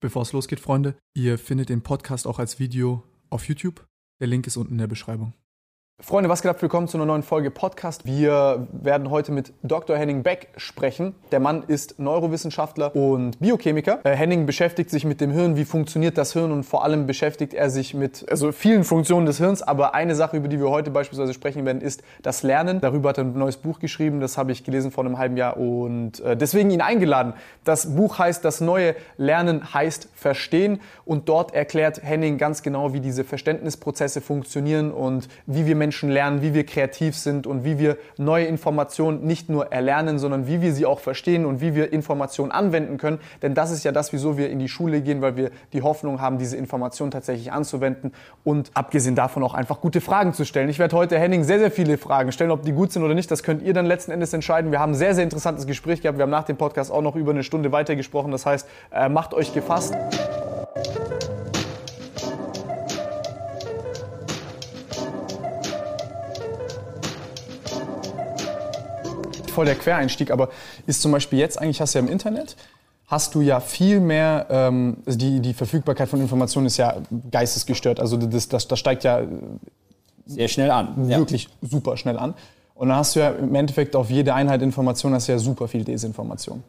Bevor es losgeht, Freunde, ihr findet den Podcast auch als Video auf YouTube. Der Link ist unten in der Beschreibung. Freunde, was geht ab? Willkommen zu einer neuen Folge Podcast. Wir werden heute mit Dr. Henning Beck sprechen. Der Mann ist Neurowissenschaftler und Biochemiker. Äh, Henning beschäftigt sich mit dem Hirn, wie funktioniert das Hirn und vor allem beschäftigt er sich mit also vielen Funktionen des Hirns. Aber eine Sache, über die wir heute beispielsweise sprechen werden, ist das Lernen. Darüber hat er ein neues Buch geschrieben, das habe ich gelesen vor einem halben Jahr und äh, deswegen ihn eingeladen. Das Buch heißt Das neue Lernen heißt Verstehen und dort erklärt Henning ganz genau, wie diese Verständnisprozesse funktionieren und wie wir Menschen lernen, wie wir kreativ sind und wie wir neue Informationen nicht nur erlernen, sondern wie wir sie auch verstehen und wie wir Informationen anwenden können. Denn das ist ja das, wieso wir in die Schule gehen, weil wir die Hoffnung haben, diese Informationen tatsächlich anzuwenden und abgesehen davon auch einfach gute Fragen zu stellen. Ich werde heute Henning sehr, sehr viele Fragen stellen, ob die gut sind oder nicht. Das könnt ihr dann letzten Endes entscheiden. Wir haben ein sehr, sehr interessantes Gespräch gehabt. Wir haben nach dem Podcast auch noch über eine Stunde weitergesprochen. Das heißt, äh, macht euch gefasst. Voll der Quereinstieg, aber ist zum Beispiel jetzt eigentlich, hast du ja im Internet, hast du ja viel mehr, ähm, also die, die Verfügbarkeit von Informationen ist ja geistesgestört. Also das, das, das steigt ja sehr schnell an. Wirklich ja. super schnell an. Und dann hast du ja im Endeffekt auf jede Einheit Information hast du ja super viel Desinformation.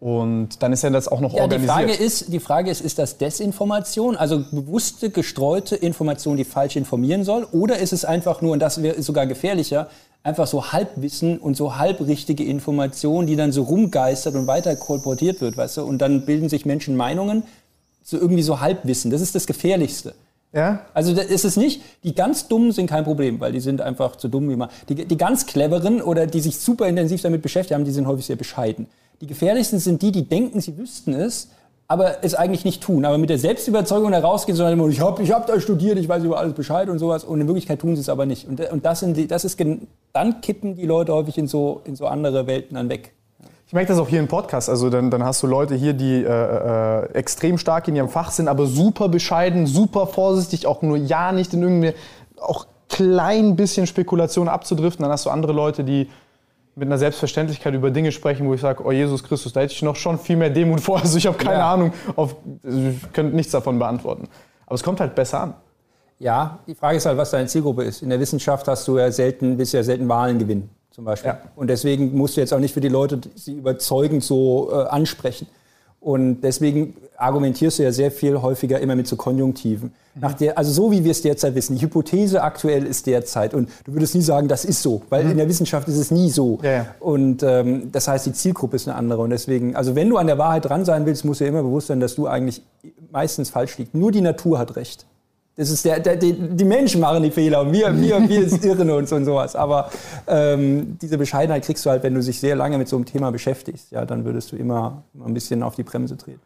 Und dann ist ja das auch noch ja, organisiert. Die Frage, ist, die Frage ist, ist das Desinformation, also bewusste, gestreute Information, die falsch informieren soll? Oder ist es einfach nur, und das wäre sogar gefährlicher, einfach so Halbwissen und so halbrichtige Information, die dann so rumgeistert und weiter kolportiert wird, weißt du? Und dann bilden sich Menschen Meinungen, so irgendwie so Halbwissen. Das ist das Gefährlichste. Ja? Also das ist es nicht, die ganz Dummen sind kein Problem, weil die sind einfach zu dumm wie man. Die, die ganz Cleveren oder die sich super intensiv damit beschäftigt haben, die sind häufig sehr bescheiden. Die gefährlichsten sind die, die denken, sie wüssten es, aber es eigentlich nicht tun. Aber mit der Selbstüberzeugung da rausgehen, sondern immer, ich habe ich hab da studiert, ich weiß über alles Bescheid und sowas. Und in Wirklichkeit tun sie es aber nicht. Und, und das, die, das ist, dann kippen die Leute häufig in so, in so andere Welten dann weg. Ich merke das auch hier im Podcast. Also dann, dann hast du Leute hier, die äh, äh, extrem stark in ihrem Fach sind, aber super bescheiden, super vorsichtig, auch nur ja nicht in irgendeine, auch klein bisschen Spekulation abzudriften. Dann hast du andere Leute, die mit einer Selbstverständlichkeit über Dinge sprechen, wo ich sage, oh Jesus Christus, da hätte ich noch schon viel mehr Demut vor. Also ich habe keine ja. Ahnung, auf, ich könnte nichts davon beantworten. Aber es kommt halt besser an. Ja, die Frage ist halt, was deine Zielgruppe ist. In der Wissenschaft hast du ja selten, willst ja selten Wahlen gewinnen, zum Beispiel. Ja. Und deswegen musst du jetzt auch nicht für die Leute sie überzeugend so äh, ansprechen. Und deswegen argumentierst du ja sehr viel häufiger immer mit so Konjunktiven. Mhm. Nach der, also so wie wir es derzeit wissen. Die Hypothese aktuell ist derzeit. Und du würdest nie sagen, das ist so, weil mhm. in der Wissenschaft ist es nie so. Ja, ja. Und ähm, das heißt, die Zielgruppe ist eine andere. Und deswegen, also wenn du an der Wahrheit dran sein willst, musst du dir immer bewusst sein, dass du eigentlich meistens falsch liegst. Nur die Natur hat recht. Das ist der, der, die, die Menschen machen die Fehler und wir, wir, wir irren uns und sowas. Aber ähm, diese Bescheidenheit kriegst du halt, wenn du dich sehr lange mit so einem Thema beschäftigst. Ja, dann würdest du immer, immer ein bisschen auf die Bremse treten.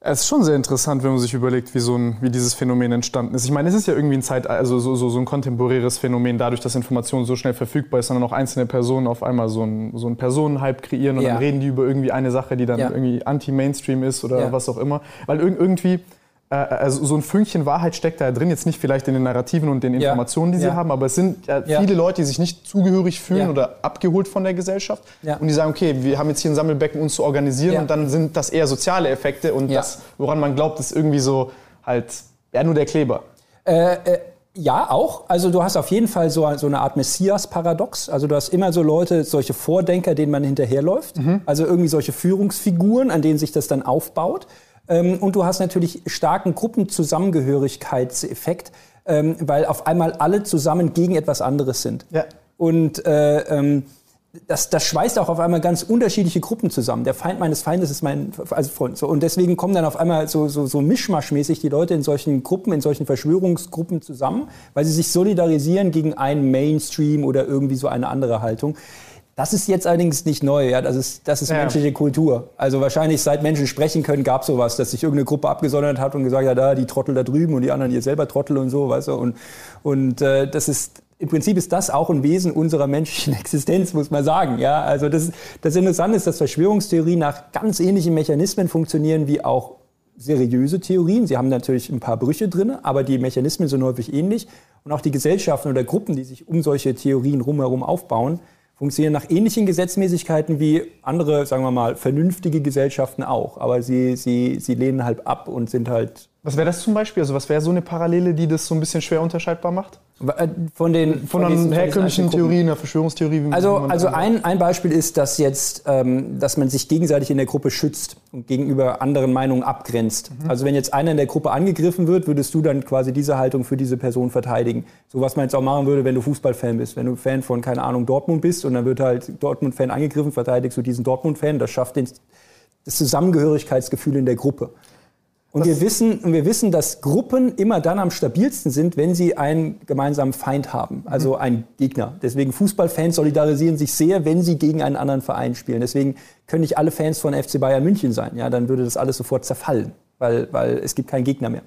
Es ist schon sehr interessant, wenn man sich überlegt, wie, so ein, wie dieses Phänomen entstanden ist. Ich meine, es ist ja irgendwie ein Zeit, also so, so, so ein kontemporäres Phänomen, dadurch, dass Information so schnell verfügbar ist, sondern auch einzelne Personen auf einmal so ein, so Personenhype kreieren und ja. dann reden die über irgendwie eine Sache, die dann ja. irgendwie anti-Mainstream ist oder ja. was auch immer. Weil irgendwie also so ein Fünkchen Wahrheit steckt da drin, jetzt nicht vielleicht in den Narrativen und den Informationen, die sie ja. haben, aber es sind ja viele Leute, die sich nicht zugehörig fühlen oder abgeholt von der Gesellschaft und die sagen, okay, wir haben jetzt hier ein Sammelbecken, uns zu organisieren und dann sind das eher soziale Effekte und das, woran man glaubt, ist irgendwie so halt, ja, nur der Kleber. Äh, äh ja, auch. Also du hast auf jeden Fall so, so eine Art Messias-Paradox. Also du hast immer so Leute, solche Vordenker, denen man hinterherläuft. Mhm. Also irgendwie solche Führungsfiguren, an denen sich das dann aufbaut. Ähm, und du hast natürlich starken Gruppenzusammengehörigkeitseffekt, ähm, weil auf einmal alle zusammen gegen etwas anderes sind. Ja. Und äh, ähm, das, das schweißt auch auf einmal ganz unterschiedliche Gruppen zusammen. Der Feind meines Feindes ist mein also Freund. So, und deswegen kommen dann auf einmal so, so, so mischmaschmäßig die Leute in solchen Gruppen, in solchen Verschwörungsgruppen zusammen, weil sie sich solidarisieren gegen einen Mainstream oder irgendwie so eine andere Haltung. Das ist jetzt allerdings nicht neu, ja. Das ist, das ist ja. menschliche Kultur. Also wahrscheinlich seit Menschen sprechen können, gab es sowas, dass sich irgendeine Gruppe abgesondert hat und gesagt hat, da die Trottel da drüben und die anderen ihr selber Trottel und so, weißt du. Und, und äh, das ist im Prinzip ist das auch ein Wesen unserer menschlichen Existenz, muss man sagen. Ja, also das, das Interessante ist, dass Verschwörungstheorien nach ganz ähnlichen Mechanismen funktionieren wie auch seriöse Theorien. Sie haben natürlich ein paar Brüche drin, aber die Mechanismen sind häufig ähnlich. Und auch die Gesellschaften oder Gruppen, die sich um solche Theorien rumherum aufbauen, funktionieren nach ähnlichen Gesetzmäßigkeiten wie andere, sagen wir mal, vernünftige Gesellschaften auch. Aber sie, sie, sie lehnen halt ab und sind halt. Was wäre das zum Beispiel? Also was wäre so eine Parallele, die das so ein bisschen schwer unterscheidbar macht? Äh, von den von, von diesen, herkömmlichen Theorien, der Verschwörungstheorie. also also ein, ein Beispiel ist, dass jetzt, ähm, dass man sich gegenseitig in der Gruppe schützt und gegenüber anderen Meinungen abgrenzt. Mhm. Also wenn jetzt einer in der Gruppe angegriffen wird, würdest du dann quasi diese Haltung für diese Person verteidigen. So was man jetzt auch machen würde, wenn du Fußballfan bist. Wenn du Fan von, keine Ahnung, Dortmund bist und dann wird halt Dortmund-Fan angegriffen, verteidigst du diesen Dortmund-Fan. Das schafft den, das Zusammengehörigkeitsgefühl in der Gruppe. Und wir, wissen, wir wissen, dass Gruppen immer dann am stabilsten sind, wenn sie einen gemeinsamen Feind haben, also mhm. einen Gegner. Deswegen Fußballfans solidarisieren sich sehr, wenn sie gegen einen anderen Verein spielen. Deswegen können nicht alle Fans von FC Bayern München sein. Ja, dann würde das alles sofort zerfallen, weil, weil es gibt keinen Gegner mehr.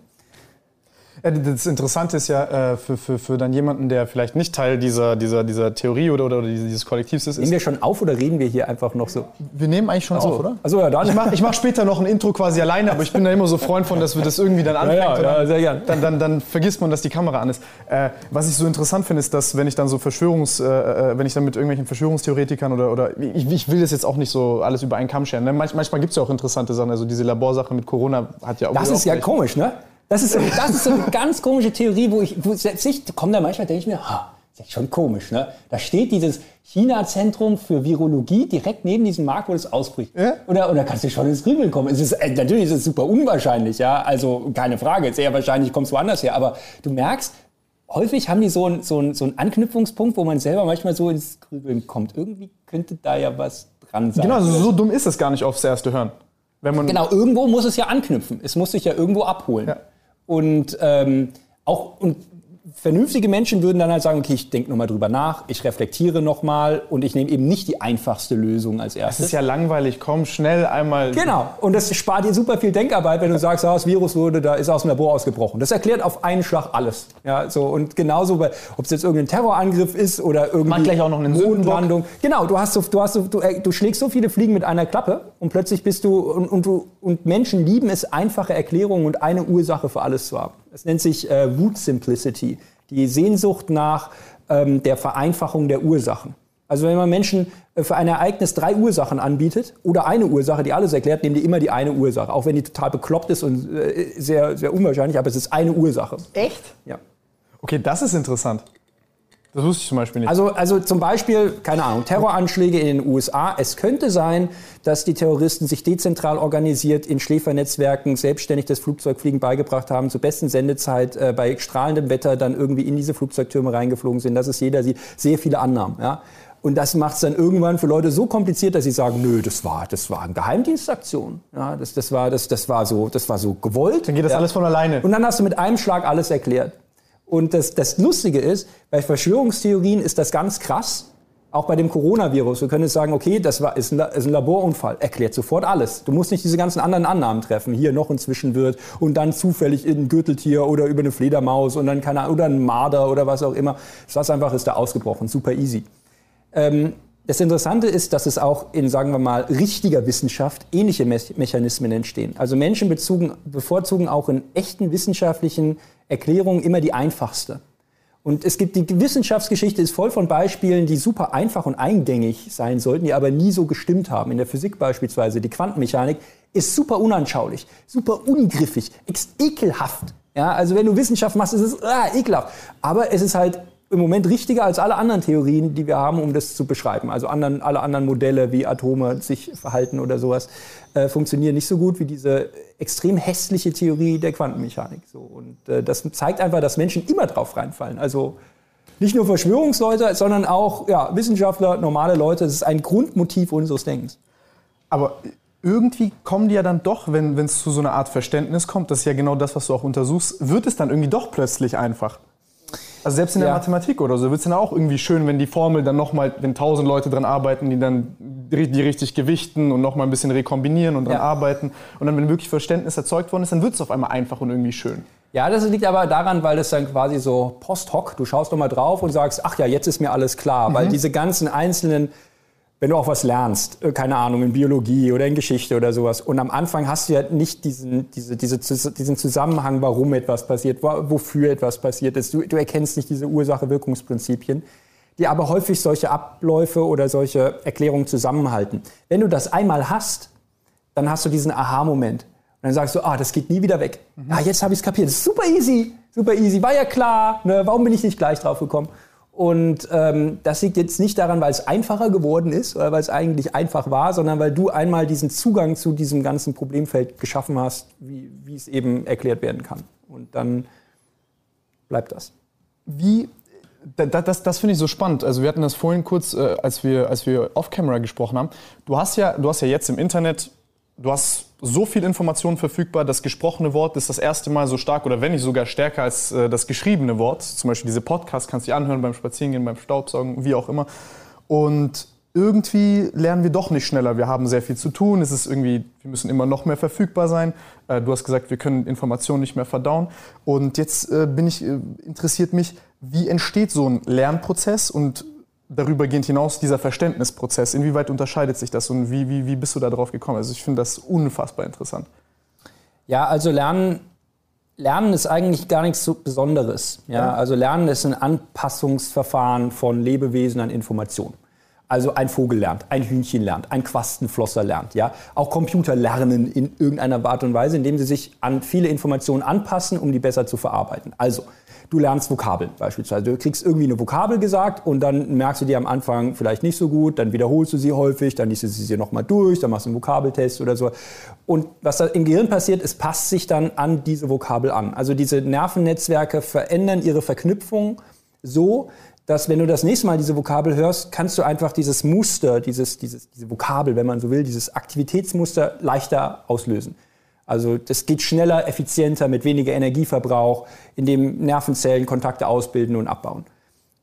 Das Interessante ist ja äh, für, für, für dann jemanden, der vielleicht nicht Teil dieser, dieser, dieser Theorie oder, oder dieses Kollektivs ist. Nehmen wir schon auf oder reden wir hier einfach noch so? Wir nehmen eigentlich schon also, auf, oder? Also ja, dann. Ich mache ich mach später noch ein Intro quasi alleine, aber ich bin da immer so Freund von, dass wir das irgendwie dann anfangen. Ja, ja, ja, sehr gern. Dann, dann, dann vergisst man, dass die Kamera an ist. Äh, was ich so interessant finde, ist, dass wenn ich dann so Verschwörungs, äh, äh, wenn ich dann mit irgendwelchen Verschwörungstheoretikern oder, oder ich, ich, will das jetzt auch nicht so alles über einen Kamm scheren. Ne? Manch, manchmal gibt es ja auch interessante Sachen. Also diese Laborsache mit Corona hat ja auch. Das ist ja komisch, ne? Das ist, so, das ist so eine ganz komische Theorie, wo ich, wo selbst ich komme da manchmal, denke ich mir, ha, das ist schon komisch, ne? Da steht dieses China-Zentrum für Virologie direkt neben diesem Markt, wo das ausbricht. Ja? Oder, oder kannst du schon ins Grübeln kommen? Es ist, äh, natürlich ist es super unwahrscheinlich, ja? Also keine Frage, sehr wahrscheinlich kommst du woanders her. Aber du merkst, häufig haben die so einen so einen, so einen Anknüpfungspunkt, wo man selber manchmal so ins Grübeln kommt. Irgendwie könnte da ja was dran sein. Genau, so dumm ist es gar nicht aufs erste Hören. Wenn man genau, irgendwo muss es ja anknüpfen. Es muss sich ja irgendwo abholen. Ja. Und ähm, auch und vernünftige Menschen würden dann halt sagen, okay, ich denke nochmal drüber nach, ich reflektiere nochmal und ich nehme eben nicht die einfachste Lösung als erstes. Das ist ja langweilig, komm schnell einmal. Genau, und das spart dir super viel Denkarbeit, wenn du sagst, ah, das Virus wurde, da ist aus dem Labor ausgebrochen. Das erklärt auf einen Schlag alles. Ja, so und genauso, ob es jetzt irgendein Terrorangriff ist oder irgendwie Man gleich auch noch eine Mondlandung. Genau, du hast so, du hast so, du, äh, du schlägst so viele Fliegen mit einer Klappe und plötzlich bist du und, und du und Menschen lieben es, einfache Erklärungen und eine Ursache für alles zu haben. Das nennt sich äh, Root Simplicity, die Sehnsucht nach ähm, der Vereinfachung der Ursachen. Also wenn man Menschen äh, für ein Ereignis drei Ursachen anbietet oder eine Ursache, die alles erklärt, nehmen die immer die eine Ursache, auch wenn die total bekloppt ist und äh, sehr, sehr unwahrscheinlich, aber es ist eine Ursache. Echt? Ja. Okay, das ist interessant. Das wusste ich zum Beispiel nicht. Also, also zum Beispiel, keine Ahnung, Terroranschläge in den USA. Es könnte sein, dass die Terroristen sich dezentral organisiert in Schläfernetzwerken selbstständig das Flugzeugfliegen beigebracht haben, zur besten Sendezeit äh, bei strahlendem Wetter dann irgendwie in diese Flugzeugtürme reingeflogen sind. Das ist jeder sieht. Sehr viele Annahmen. Ja? Und das macht es dann irgendwann für Leute so kompliziert, dass sie sagen, nö, das war, das war eine Geheimdienstaktion. Ja, das, das, war, das, das, war so, das war so gewollt. Dann geht das ja. alles von alleine. Und dann hast du mit einem Schlag alles erklärt. Und das, das Lustige ist, bei Verschwörungstheorien ist das ganz krass. Auch bei dem Coronavirus. Wir können jetzt sagen, okay, das war, ist, ein, ist ein Laborunfall. Erklärt sofort alles. Du musst nicht diese ganzen anderen Annahmen treffen. Hier noch ein Zwischenwirt und dann zufällig in ein Gürteltier oder über eine Fledermaus und dann keine oder ein Marder oder was auch immer. Das einfach ist da ausgebrochen. Super easy. Ähm, das Interessante ist, dass es auch in, sagen wir mal, richtiger Wissenschaft ähnliche Me Mechanismen entstehen. Also Menschen bezogen, bevorzugen auch in echten wissenschaftlichen Erklärungen immer die einfachste. Und es gibt die Wissenschaftsgeschichte ist voll von Beispielen, die super einfach und eingängig sein sollten, die aber nie so gestimmt haben. In der Physik beispielsweise die Quantenmechanik ist super unanschaulich, super ungriffig, ekelhaft. Ja, also wenn du Wissenschaft machst, ist es ah, ekelhaft. Aber es ist halt im Moment richtiger als alle anderen Theorien, die wir haben, um das zu beschreiben. Also anderen, alle anderen Modelle, wie Atome sich verhalten oder sowas, äh, funktionieren nicht so gut wie diese extrem hässliche Theorie der Quantenmechanik. So, und äh, das zeigt einfach, dass Menschen immer drauf reinfallen. Also nicht nur Verschwörungsleute, sondern auch ja, Wissenschaftler, normale Leute. Das ist ein Grundmotiv unseres Denkens. Aber irgendwie kommen die ja dann doch, wenn es zu so einer Art Verständnis kommt, das ist ja genau das, was du auch untersuchst, wird es dann irgendwie doch plötzlich einfach. Also selbst in der ja. Mathematik oder so wird es dann auch irgendwie schön, wenn die Formel dann nochmal, wenn tausend Leute dran arbeiten, die dann die richtig gewichten und nochmal ein bisschen rekombinieren und dran ja. arbeiten. Und dann, wenn wirklich Verständnis erzeugt worden ist, dann wird es auf einmal einfach und irgendwie schön. Ja, das liegt aber daran, weil das dann quasi so post hoc, du schaust nochmal drauf und sagst, ach ja, jetzt ist mir alles klar. Mhm. Weil diese ganzen einzelnen wenn du auch was lernst, äh, keine Ahnung, in Biologie oder in Geschichte oder sowas. Und am Anfang hast du ja nicht diesen, diese, diese, diesen Zusammenhang, warum etwas passiert, wofür etwas passiert ist. Du, du erkennst nicht diese Ursache-Wirkungsprinzipien. die aber häufig solche Abläufe oder solche Erklärungen zusammenhalten. Wenn du das einmal hast, dann hast du diesen Aha-Moment. Und dann sagst du, ah, das geht nie wieder weg. Mhm. Ja, jetzt habe ich es kapiert. Das ist super easy, super easy. War ja klar. Ne? Warum bin ich nicht gleich drauf gekommen? Und ähm, das liegt jetzt nicht daran, weil es einfacher geworden ist oder weil es eigentlich einfach war, sondern weil du einmal diesen Zugang zu diesem ganzen Problemfeld geschaffen hast, wie, wie es eben erklärt werden kann. Und dann bleibt das. Wie das, das, das finde ich so spannend. Also wir hatten das vorhin kurz, äh, als wir, als wir off-camera gesprochen haben. Du hast ja, du hast ja jetzt im Internet du hast so viel Information verfügbar, das gesprochene Wort ist das erste Mal so stark oder wenn nicht sogar stärker als äh, das geschriebene Wort. Zum Beispiel diese Podcast kannst du dir anhören beim Spazierengehen, beim Staubsaugen, wie auch immer. Und irgendwie lernen wir doch nicht schneller. Wir haben sehr viel zu tun. Es ist irgendwie, wir müssen immer noch mehr verfügbar sein. Äh, du hast gesagt, wir können Informationen nicht mehr verdauen. Und jetzt äh, bin ich, äh, interessiert mich, wie entsteht so ein Lernprozess und darüber gehend hinaus dieser Verständnisprozess? Inwieweit unterscheidet sich das und wie, wie, wie bist du da drauf gekommen? Also ich finde das unfassbar interessant. Ja, also Lernen, Lernen ist eigentlich gar nichts so Besonderes. Ja? ja? Also Lernen ist ein Anpassungsverfahren von Lebewesen an Informationen. Also ein Vogel lernt, ein Hühnchen lernt, ein Quastenflosser lernt. Ja? Auch Computer lernen in irgendeiner Art und Weise, indem sie sich an viele Informationen anpassen, um die besser zu verarbeiten. Also du lernst Vokabeln beispielsweise. Du kriegst irgendwie eine Vokabel gesagt und dann merkst du die am Anfang vielleicht nicht so gut, dann wiederholst du sie häufig, dann liest du sie nochmal durch, dann machst du einen Vokabeltest oder so. Und was da im Gehirn passiert, es passt sich dann an diese Vokabel an. Also diese Nervennetzwerke verändern ihre Verknüpfung so, dass wenn du das nächste Mal diese Vokabel hörst, kannst du einfach dieses Muster, dieses, dieses, diese Vokabel, wenn man so will, dieses Aktivitätsmuster leichter auslösen. Also das geht schneller, effizienter, mit weniger Energieverbrauch, indem Nervenzellen Kontakte ausbilden und abbauen.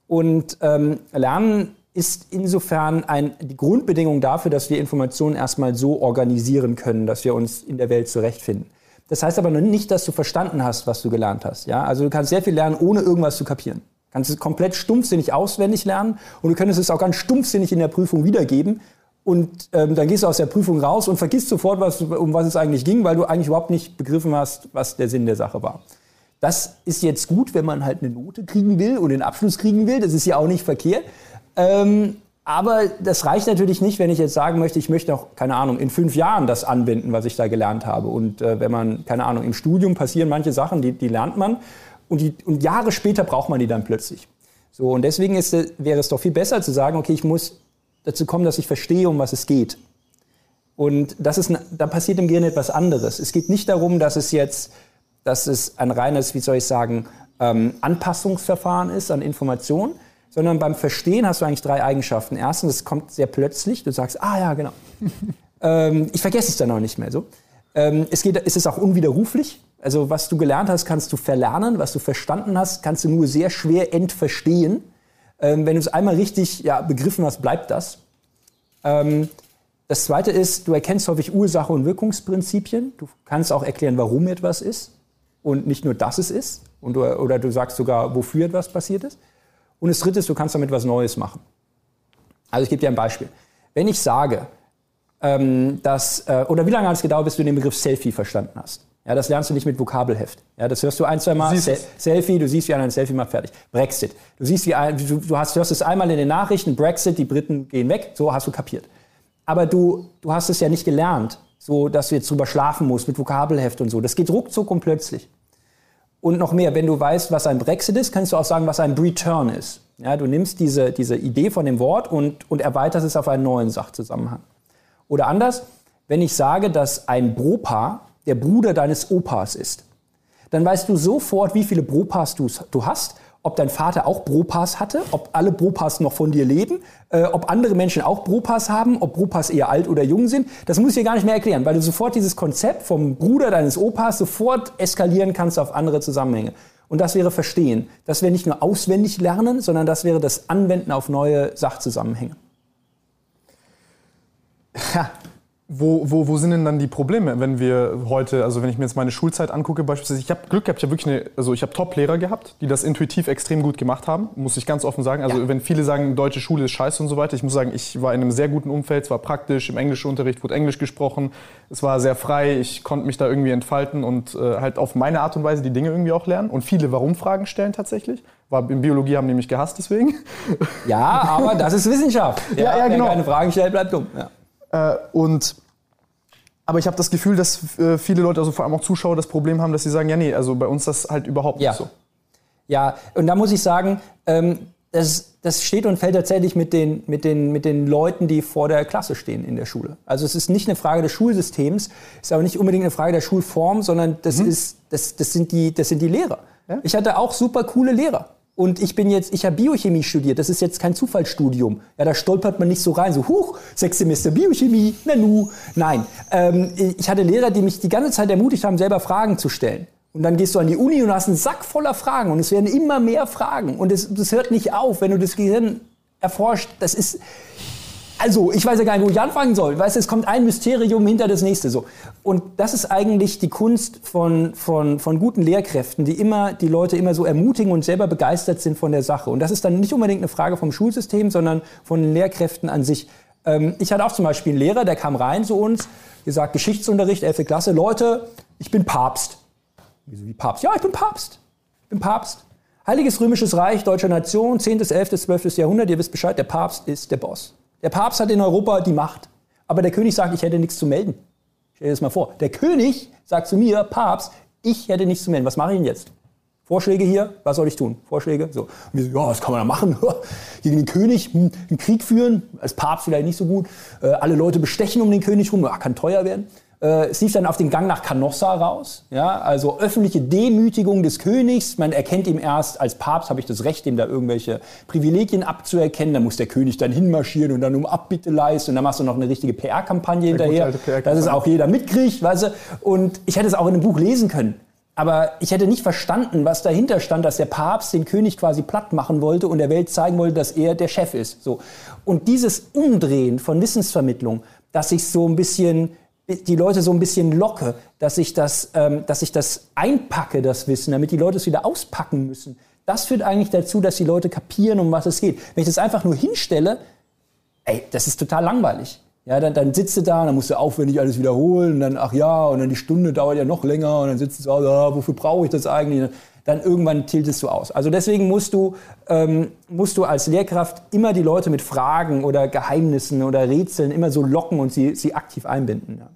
Und ähm, Lernen ist insofern ein, die Grundbedingung dafür, dass wir Informationen erstmal so organisieren können, dass wir uns in der Welt zurechtfinden. Das heißt aber noch nicht, dass du verstanden hast, was du gelernt hast. Ja? Also du kannst sehr viel lernen, ohne irgendwas zu kapieren. Du kannst es komplett stumpfsinnig auswendig lernen und du könntest es auch ganz stumpfsinnig in der Prüfung wiedergeben und ähm, dann gehst du aus der Prüfung raus und vergisst sofort, was, um was es eigentlich ging, weil du eigentlich überhaupt nicht begriffen hast, was der Sinn der Sache war. Das ist jetzt gut, wenn man halt eine Note kriegen will und den Abschluss kriegen will. Das ist ja auch nicht verkehrt. Ähm, aber das reicht natürlich nicht, wenn ich jetzt sagen möchte, ich möchte auch, keine Ahnung, in fünf Jahren das anwenden, was ich da gelernt habe. Und äh, wenn man, keine Ahnung, im Studium passieren manche Sachen, die, die lernt man. Und, die, und Jahre später braucht man die dann plötzlich. So, und deswegen ist, wäre es doch viel besser zu sagen, okay, ich muss dazu kommen, dass ich verstehe, um was es geht. Und das ist, da passiert im Gehirn etwas anderes. Es geht nicht darum, dass es jetzt, dass es ein reines, wie soll ich sagen, ähm, Anpassungsverfahren ist an Informationen, sondern beim Verstehen hast du eigentlich drei Eigenschaften. Erstens, es kommt sehr plötzlich. Du sagst, ah ja, genau. ähm, ich vergesse es dann auch nicht mehr so. Ähm, es, geht, es ist auch unwiderruflich. Also was du gelernt hast, kannst du verlernen. Was du verstanden hast, kannst du nur sehr schwer entverstehen. Ähm, wenn du es einmal richtig ja, begriffen hast, bleibt das. Ähm, das zweite ist, du erkennst häufig Ursache- und Wirkungsprinzipien. Du kannst auch erklären, warum etwas ist und nicht nur, dass es ist. Und du, oder du sagst sogar, wofür etwas passiert ist. Und das dritte ist, du kannst damit was Neues machen. Also ich gebe dir ein Beispiel. Wenn ich sage, ähm, dass, äh, oder wie lange hat es gedauert, bis du den Begriff Selfie verstanden hast? Ja, das lernst du nicht mit Vokabelheft. Ja, das hörst du ein, zwei Mal. Se Selfie, du siehst, wie einer ein Selfie macht, fertig. Brexit. Du siehst, wie ein, du, du hast, hörst es einmal in den Nachrichten, Brexit, die Briten gehen weg, so hast du kapiert. Aber du, du hast es ja nicht gelernt, so dass du jetzt drüber schlafen musst mit Vokabelheft und so. Das geht ruckzuck und plötzlich. Und noch mehr, wenn du weißt, was ein Brexit ist, kannst du auch sagen, was ein Return ist. Ja, du nimmst diese, diese Idee von dem Wort und, und erweiterst es auf einen neuen Sachzusammenhang. Oder anders, wenn ich sage, dass ein Bropa der Bruder deines Opas ist, dann weißt du sofort, wie viele Bropas du, du hast, ob dein Vater auch Bropas hatte, ob alle Bropas noch von dir leben, äh, ob andere Menschen auch Bropas haben, ob Bropas eher alt oder jung sind. Das muss ich dir gar nicht mehr erklären, weil du sofort dieses Konzept vom Bruder deines Opas sofort eskalieren kannst auf andere Zusammenhänge. Und das wäre Verstehen. Das wäre nicht nur auswendig lernen, sondern das wäre das Anwenden auf neue Sachzusammenhänge. Wo, wo, wo sind denn dann die Probleme, wenn wir heute, also wenn ich mir jetzt meine Schulzeit angucke, beispielsweise, ich habe Glück gehabt, ich habe wirklich eine, also ich habe Top-Lehrer gehabt, die das intuitiv extrem gut gemacht haben, muss ich ganz offen sagen. Also ja. wenn viele sagen, deutsche Schule ist scheiße und so weiter, ich muss sagen, ich war in einem sehr guten Umfeld, es war praktisch, im englischen Unterricht wurde Englisch gesprochen, es war sehr frei, ich konnte mich da irgendwie entfalten und äh, halt auf meine Art und Weise die Dinge irgendwie auch lernen und viele Warum-Fragen stellen tatsächlich. War, in Biologie haben die mich gehasst deswegen. Ja, aber das ist Wissenschaft. ja, ja, ja genau. Wer keine Fragen stellt, bleibt dumm. Ja. Äh, und aber ich habe das Gefühl, dass äh, viele Leute, also vor allem auch Zuschauer, das Problem haben, dass sie sagen, ja nee, also bei uns das halt überhaupt ja. nicht so. Ja, und da muss ich sagen, ähm, das, das steht und fällt tatsächlich mit den, mit, den, mit den Leuten, die vor der Klasse stehen in der Schule. Also es ist nicht eine Frage des Schulsystems, es ist auch nicht unbedingt eine Frage der Schulform, sondern das, mhm. ist, das, das, sind, die, das sind die Lehrer. Ja? Ich hatte auch super coole Lehrer. Und ich bin jetzt, ich habe Biochemie studiert. Das ist jetzt kein Zufallsstudium. Ja, da stolpert man nicht so rein, so huch, sechs Semester Biochemie, nanu. Nein, ähm, ich hatte Lehrer, die mich die ganze Zeit ermutigt haben, selber Fragen zu stellen. Und dann gehst du an die Uni und hast einen Sack voller Fragen und es werden immer mehr Fragen und es, das hört nicht auf, wenn du das Gehirn erforscht. Das ist, also, ich weiß ja gar nicht, wo ich anfangen soll. Weißt du, es kommt ein Mysterium hinter das nächste so. Und das ist eigentlich die Kunst von, von, von guten Lehrkräften, die immer die Leute immer so ermutigen und selber begeistert sind von der Sache. Und das ist dann nicht unbedingt eine Frage vom Schulsystem, sondern von den Lehrkräften an sich. Ähm, ich hatte auch zum Beispiel einen Lehrer, der kam rein zu uns, gesagt, Geschichtsunterricht, 11. Klasse, Leute, ich bin Papst. Wieso wie Papst? Ja, ich bin Papst. Ich bin Papst. Heiliges Römisches Reich, deutscher Nation, 10., 11., 12. Jahrhundert, ihr wisst Bescheid, der Papst ist der Boss. Der Papst hat in Europa die Macht. Aber der König sagt, ich hätte nichts zu melden. Stell dir das mal vor. Der König sagt zu mir, Papst, ich hätte nichts zu melden. Was mache ich denn jetzt? Vorschläge hier, was soll ich tun? Vorschläge? So. Und so, ja, was kann man da machen? Gegen den König hm, einen Krieg führen, als Papst vielleicht nicht so gut. Äh, alle Leute bestechen um den König rum, kann teuer werden. Äh, es lief dann auf den Gang nach Canossa raus. Ja, also öffentliche Demütigung des Königs. Man erkennt ihm erst, als Papst habe ich das Recht, ihm da irgendwelche Privilegien abzuerkennen. Da muss der König dann hinmarschieren und dann um Abbitte leisten. Und dann machst du noch eine richtige PR-Kampagne hinterher, PR dass es auch jeder mitkriegt. Weißt du? Und ich hätte es auch in einem Buch lesen können. Aber ich hätte nicht verstanden, was dahinter stand, dass der Papst den König quasi platt machen wollte und der Welt zeigen wollte, dass er der Chef ist. So. Und dieses Umdrehen von Wissensvermittlung, dass ich so ein bisschen die Leute so ein bisschen locke, dass ich das, ähm, dass ich das einpacke, das Wissen, damit die Leute es wieder auspacken müssen. Das führt eigentlich dazu, dass die Leute kapieren, um was es geht. Wenn ich das einfach nur hinstelle, ey, das ist total langweilig. Ja, dann, dann sitzt du da, dann musst du aufwendig alles wiederholen, und dann, ach ja, und dann die Stunde dauert ja noch länger, und dann sitzt du so, ah, wofür brauche ich das eigentlich? Dann irgendwann tiltest du aus. Also deswegen musst du, ähm, musst du als Lehrkraft immer die Leute mit Fragen oder Geheimnissen oder Rätseln immer so locken und sie, sie aktiv einbinden. Ja.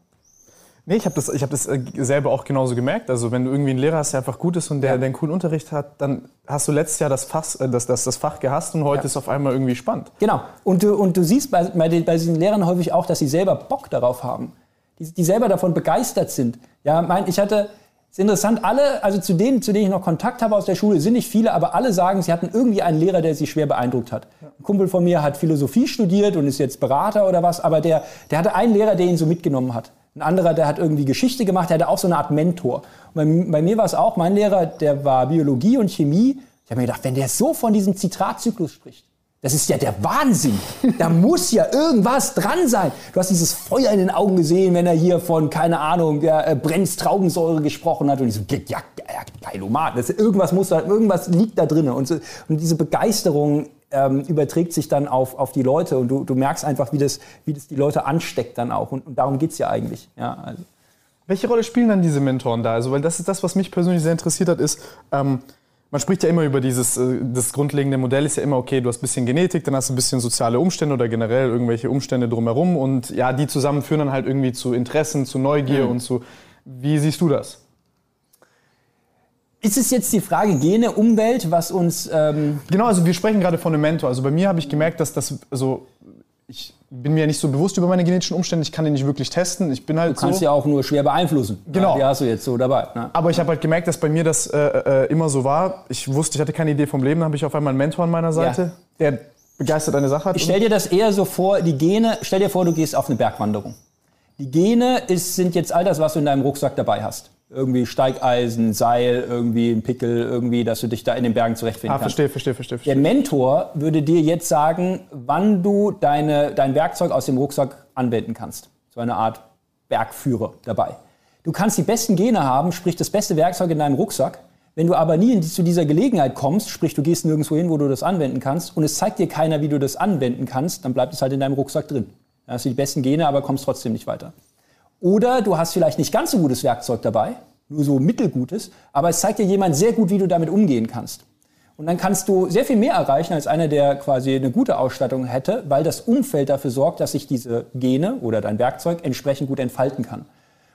Nee, ich habe das, ich hab das äh, selber auch genauso gemerkt. Also wenn du irgendwie einen Lehrer hast, der einfach gut ist und der, ja. der einen coolen Unterricht hat, dann hast du letztes Jahr das, Fach, äh, das, das, das Fach gehasst und heute ja. ist auf einmal irgendwie spannend. Genau. Und du, und du siehst bei, bei, den, bei diesen Lehrern häufig auch, dass sie selber Bock darauf haben. Die, die selber davon begeistert sind. Ja, mein, ich hatte, ist interessant, alle, also zu denen, zu denen ich noch Kontakt habe aus der Schule, sind nicht viele, aber alle sagen, sie hatten irgendwie einen Lehrer, der sie schwer beeindruckt hat. Ein Kumpel von mir hat Philosophie studiert und ist jetzt Berater oder was, aber der, der hatte einen Lehrer, der ihn so mitgenommen hat. Ein anderer, der hat irgendwie Geschichte gemacht, der hatte auch so eine Art Mentor. Bei, bei mir war es auch, mein Lehrer, der war Biologie und Chemie. Ich habe mir gedacht, wenn der so von diesem Zitratzyklus spricht, das ist ja der Wahnsinn. Da muss ja irgendwas dran sein. Du hast dieses Feuer in den Augen gesehen, wenn er hier von, keine Ahnung, der äh, Brennstraubensäure gesprochen hat. Und ich so, ja, ja Geilomat. Das, irgendwas muss da, irgendwas liegt da drin. Und, so, und diese Begeisterung ähm, überträgt sich dann auf, auf die Leute und du, du merkst einfach, wie das, wie das die Leute ansteckt dann auch. Und, und darum geht es ja eigentlich. Ja, also. Welche Rolle spielen dann diese Mentoren da? Also, weil das ist das, was mich persönlich sehr interessiert hat, ist, ähm, man spricht ja immer über dieses, äh, das grundlegende Modell ist ja immer, okay, du hast ein bisschen Genetik, dann hast du ein bisschen soziale Umstände oder generell irgendwelche Umstände drumherum und ja, die zusammen führen dann halt irgendwie zu Interessen, zu Neugier mhm. und zu, wie siehst du das? Ist es jetzt die Frage Gene, Umwelt, was uns... Ähm genau, also wir sprechen gerade von einem Mentor. Also bei mir habe ich gemerkt, dass das, also ich bin mir nicht so bewusst über meine genetischen Umstände, ich kann die nicht wirklich testen. Ich bin halt du kannst so. ja auch nur schwer beeinflussen. Genau. Ja, die hast du jetzt so dabei. Ne? Aber ich habe halt gemerkt, dass bei mir das äh, äh, immer so war. Ich wusste, ich hatte keine Idee vom Leben, dann habe ich auf einmal einen Mentor an meiner Seite, ja. der begeistert eine Sache hat. Ich stell dir das eher so vor, die Gene, stell dir vor, du gehst auf eine Bergwanderung. Die Gene ist, sind jetzt all das, was du in deinem Rucksack dabei hast irgendwie Steigeisen, Seil, irgendwie ein Pickel, irgendwie, dass du dich da in den Bergen zurechtfinden ah, kannst. Verstehe, verstehe, verstehe, verstehe. Der Mentor würde dir jetzt sagen, wann du deine, dein Werkzeug aus dem Rucksack anwenden kannst. so eine Art Bergführer dabei. Du kannst die besten Gene haben, sprich das beste Werkzeug in deinem Rucksack. Wenn du aber nie zu dieser Gelegenheit kommst, sprich du gehst nirgendwo hin, wo du das anwenden kannst und es zeigt dir keiner, wie du das anwenden kannst, dann bleibt es halt in deinem Rucksack drin. Dann hast du die besten Gene, aber kommst trotzdem nicht weiter. Oder du hast vielleicht nicht ganz so gutes Werkzeug dabei, nur so mittelgutes, aber es zeigt dir jemand sehr gut, wie du damit umgehen kannst. Und dann kannst du sehr viel mehr erreichen als einer, der quasi eine gute Ausstattung hätte, weil das Umfeld dafür sorgt, dass sich diese Gene oder dein Werkzeug entsprechend gut entfalten kann.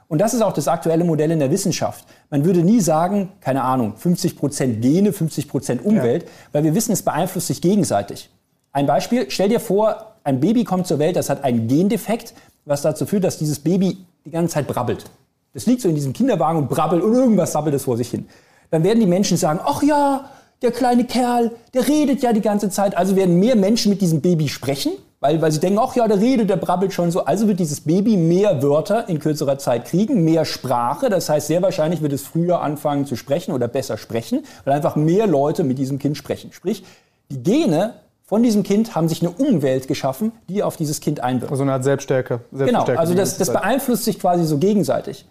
Und das ist auch das aktuelle Modell in der Wissenschaft. Man würde nie sagen, keine Ahnung, 50 Prozent Gene, 50 Prozent Umwelt, ja. weil wir wissen, es beeinflusst sich gegenseitig. Ein Beispiel, stell dir vor, ein Baby kommt zur Welt, das hat einen Gendefekt, was dazu führt, dass dieses Baby die ganze Zeit brabbelt. Das liegt so in diesem Kinderwagen und brabbelt und irgendwas sabbelt es vor sich hin. Dann werden die Menschen sagen, ach ja, der kleine Kerl, der redet ja die ganze Zeit. Also werden mehr Menschen mit diesem Baby sprechen, weil, weil sie denken, ach ja, der redet, der brabbelt schon so. Also wird dieses Baby mehr Wörter in kürzerer Zeit kriegen, mehr Sprache. Das heißt, sehr wahrscheinlich wird es früher anfangen zu sprechen oder besser sprechen, weil einfach mehr Leute mit diesem Kind sprechen. Sprich, die Gene von diesem Kind haben sich eine Umwelt geschaffen, die auf dieses Kind einwirkt. Also eine Art Selbststärke. Selbststärke genau, also das, das beeinflusst sich quasi so gegenseitig.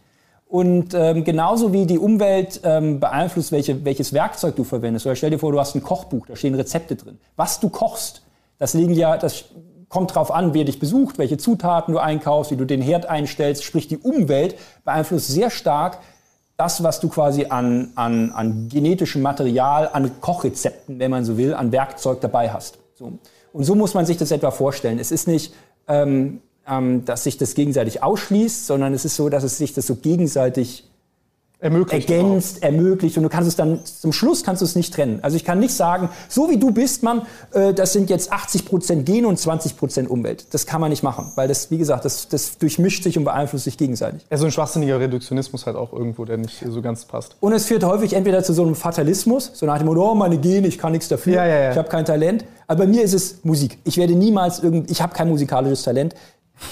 Und ähm, genauso wie die Umwelt ähm, beeinflusst, welche, welches Werkzeug du verwendest. Oder stell dir vor, du hast ein Kochbuch, da stehen Rezepte drin. Was du kochst, das liegen ja, das kommt drauf an, wer dich besucht, welche Zutaten du einkaufst, wie du den Herd einstellst. Sprich, die Umwelt beeinflusst sehr stark das, was du quasi an, an, an genetischem Material, an Kochrezepten, wenn man so will, an Werkzeug dabei hast. So. Und so muss man sich das etwa vorstellen. Es ist nicht, ähm, ähm, dass sich das gegenseitig ausschließt, sondern es ist so, dass es sich das so gegenseitig ermöglicht ergänzt, auch. ermöglicht und du kannst es dann zum Schluss kannst du es nicht trennen. Also ich kann nicht sagen, so wie du bist, Mann, äh, das sind jetzt 80 Prozent Gen und 20 Prozent Umwelt. Das kann man nicht machen, weil das, wie gesagt, das, das durchmischt sich und beeinflusst sich gegenseitig. Ja, so ein schwachsinniger Reduktionismus halt auch irgendwo, der nicht so ganz passt. Und es führt häufig entweder zu so einem Fatalismus, so nach dem Motto, oh, meine Gene, ich kann nichts dafür, ja, ja, ja. ich habe kein Talent. Aber bei mir ist es Musik. Ich werde niemals irgend, ich habe kein musikalisches Talent.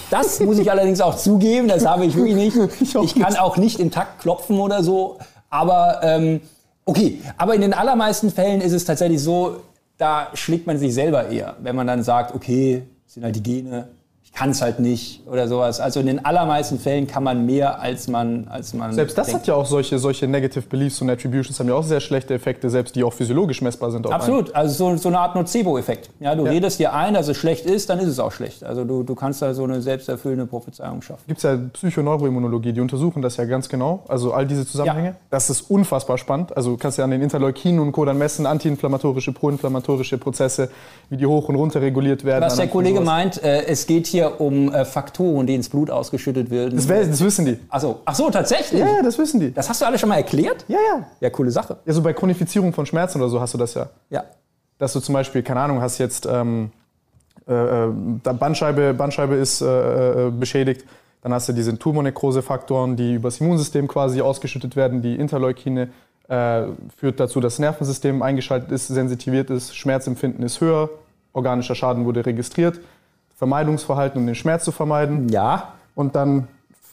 Das muss ich allerdings auch zugeben, das habe ich wirklich nicht. Ich, ich kann auch nicht im Takt klopfen oder so. Aber ähm, okay, aber in den allermeisten Fällen ist es tatsächlich so, da schlägt man sich selber eher, wenn man dann sagt, okay, sind halt die Gene, kann es halt nicht oder sowas. Also in den allermeisten Fällen kann man mehr, als man als man Selbst das denkt. hat ja auch solche, solche Negative Beliefs und Attributions haben ja auch sehr schlechte Effekte, selbst die auch physiologisch messbar sind. Absolut, einen. also so, so eine Art Nocebo-Effekt. Ja, du ja. redest dir ein, dass es schlecht ist, dann ist es auch schlecht. Also du, du kannst da so eine selbsterfüllende Prophezeiung schaffen. Gibt es ja Psychoneuroimmunologie, die untersuchen das ja ganz genau, also all diese Zusammenhänge. Ja. Das ist unfassbar spannend. Also du kannst ja an den Interleukinen und Co. dann messen, antiinflammatorische, proinflammatorische Prozesse, wie die hoch und runter reguliert werden. Was der Kollege meint, äh, es geht hier um äh, Faktoren, die ins Blut ausgeschüttet werden. Das, das wissen die. Ach so. Ach so, tatsächlich? Ja, ja, das wissen die. Das hast du alle schon mal erklärt? Ja, ja. Ja, coole Sache. Ja, so bei Chronifizierung von Schmerzen oder so hast du das ja. Ja. Dass du zum Beispiel, keine Ahnung, hast jetzt ähm, äh, äh Bandscheibe, Bandscheibe ist äh, äh, beschädigt. Dann hast du diese Tumornekrose-Faktoren, die übers Immunsystem quasi ausgeschüttet werden. Die Interleukine äh, führt dazu, dass das Nervensystem eingeschaltet ist, sensitiviert ist, Schmerzempfinden ist höher, organischer Schaden wurde registriert. Vermeidungsverhalten, um den Schmerz zu vermeiden. Ja. Und dann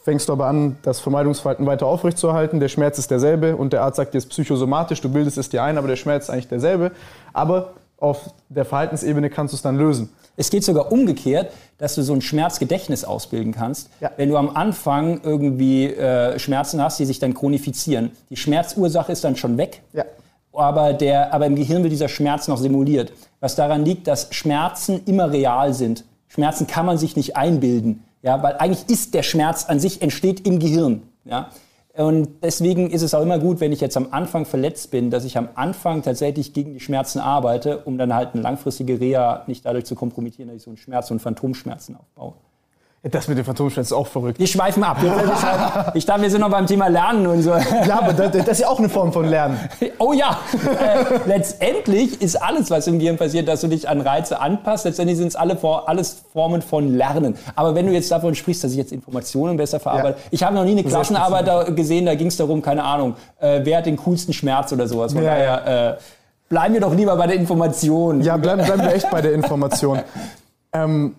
fängst du aber an, das Vermeidungsverhalten weiter aufrechtzuerhalten. Der Schmerz ist derselbe und der Arzt sagt dir, es ist psychosomatisch, du bildest es dir ein, aber der Schmerz ist eigentlich derselbe. Aber auf der Verhaltensebene kannst du es dann lösen. Es geht sogar umgekehrt, dass du so ein Schmerzgedächtnis ausbilden kannst. Ja. Wenn du am Anfang irgendwie äh, Schmerzen hast, die sich dann chronifizieren. Die Schmerzursache ist dann schon weg. Ja. Aber, der, aber im Gehirn wird dieser Schmerz noch simuliert. Was daran liegt, dass Schmerzen immer real sind. Schmerzen kann man sich nicht einbilden, ja, weil eigentlich ist der Schmerz an sich entsteht im Gehirn, ja. Und deswegen ist es auch immer gut, wenn ich jetzt am Anfang verletzt bin, dass ich am Anfang tatsächlich gegen die Schmerzen arbeite, um dann halt eine langfristige Reha nicht dadurch zu kompromittieren, dass ich so einen Schmerz und Phantomschmerzen aufbaue. Das mit den Phantomschmerzen ist auch verrückt. Wir schweifen ab. Ich dachte, wir sind noch beim Thema Lernen und so. Ja, aber das, das ist ja auch eine Form von Lernen. Oh ja. Äh, letztendlich ist alles, was im Gehirn passiert, dass du dich an Reize anpasst. Letztendlich sind es alle, alles Formen von Lernen. Aber wenn du jetzt davon sprichst, dass ich jetzt Informationen besser verarbeite. Ja. Ich habe noch nie eine Klassenarbeit da gesehen, da ging es darum, keine Ahnung, äh, wer hat den coolsten Schmerz oder sowas. Von ja, daher, äh, bleiben wir doch lieber bei der Information. Ja, bleiben, bleiben wir echt bei der Information. ähm,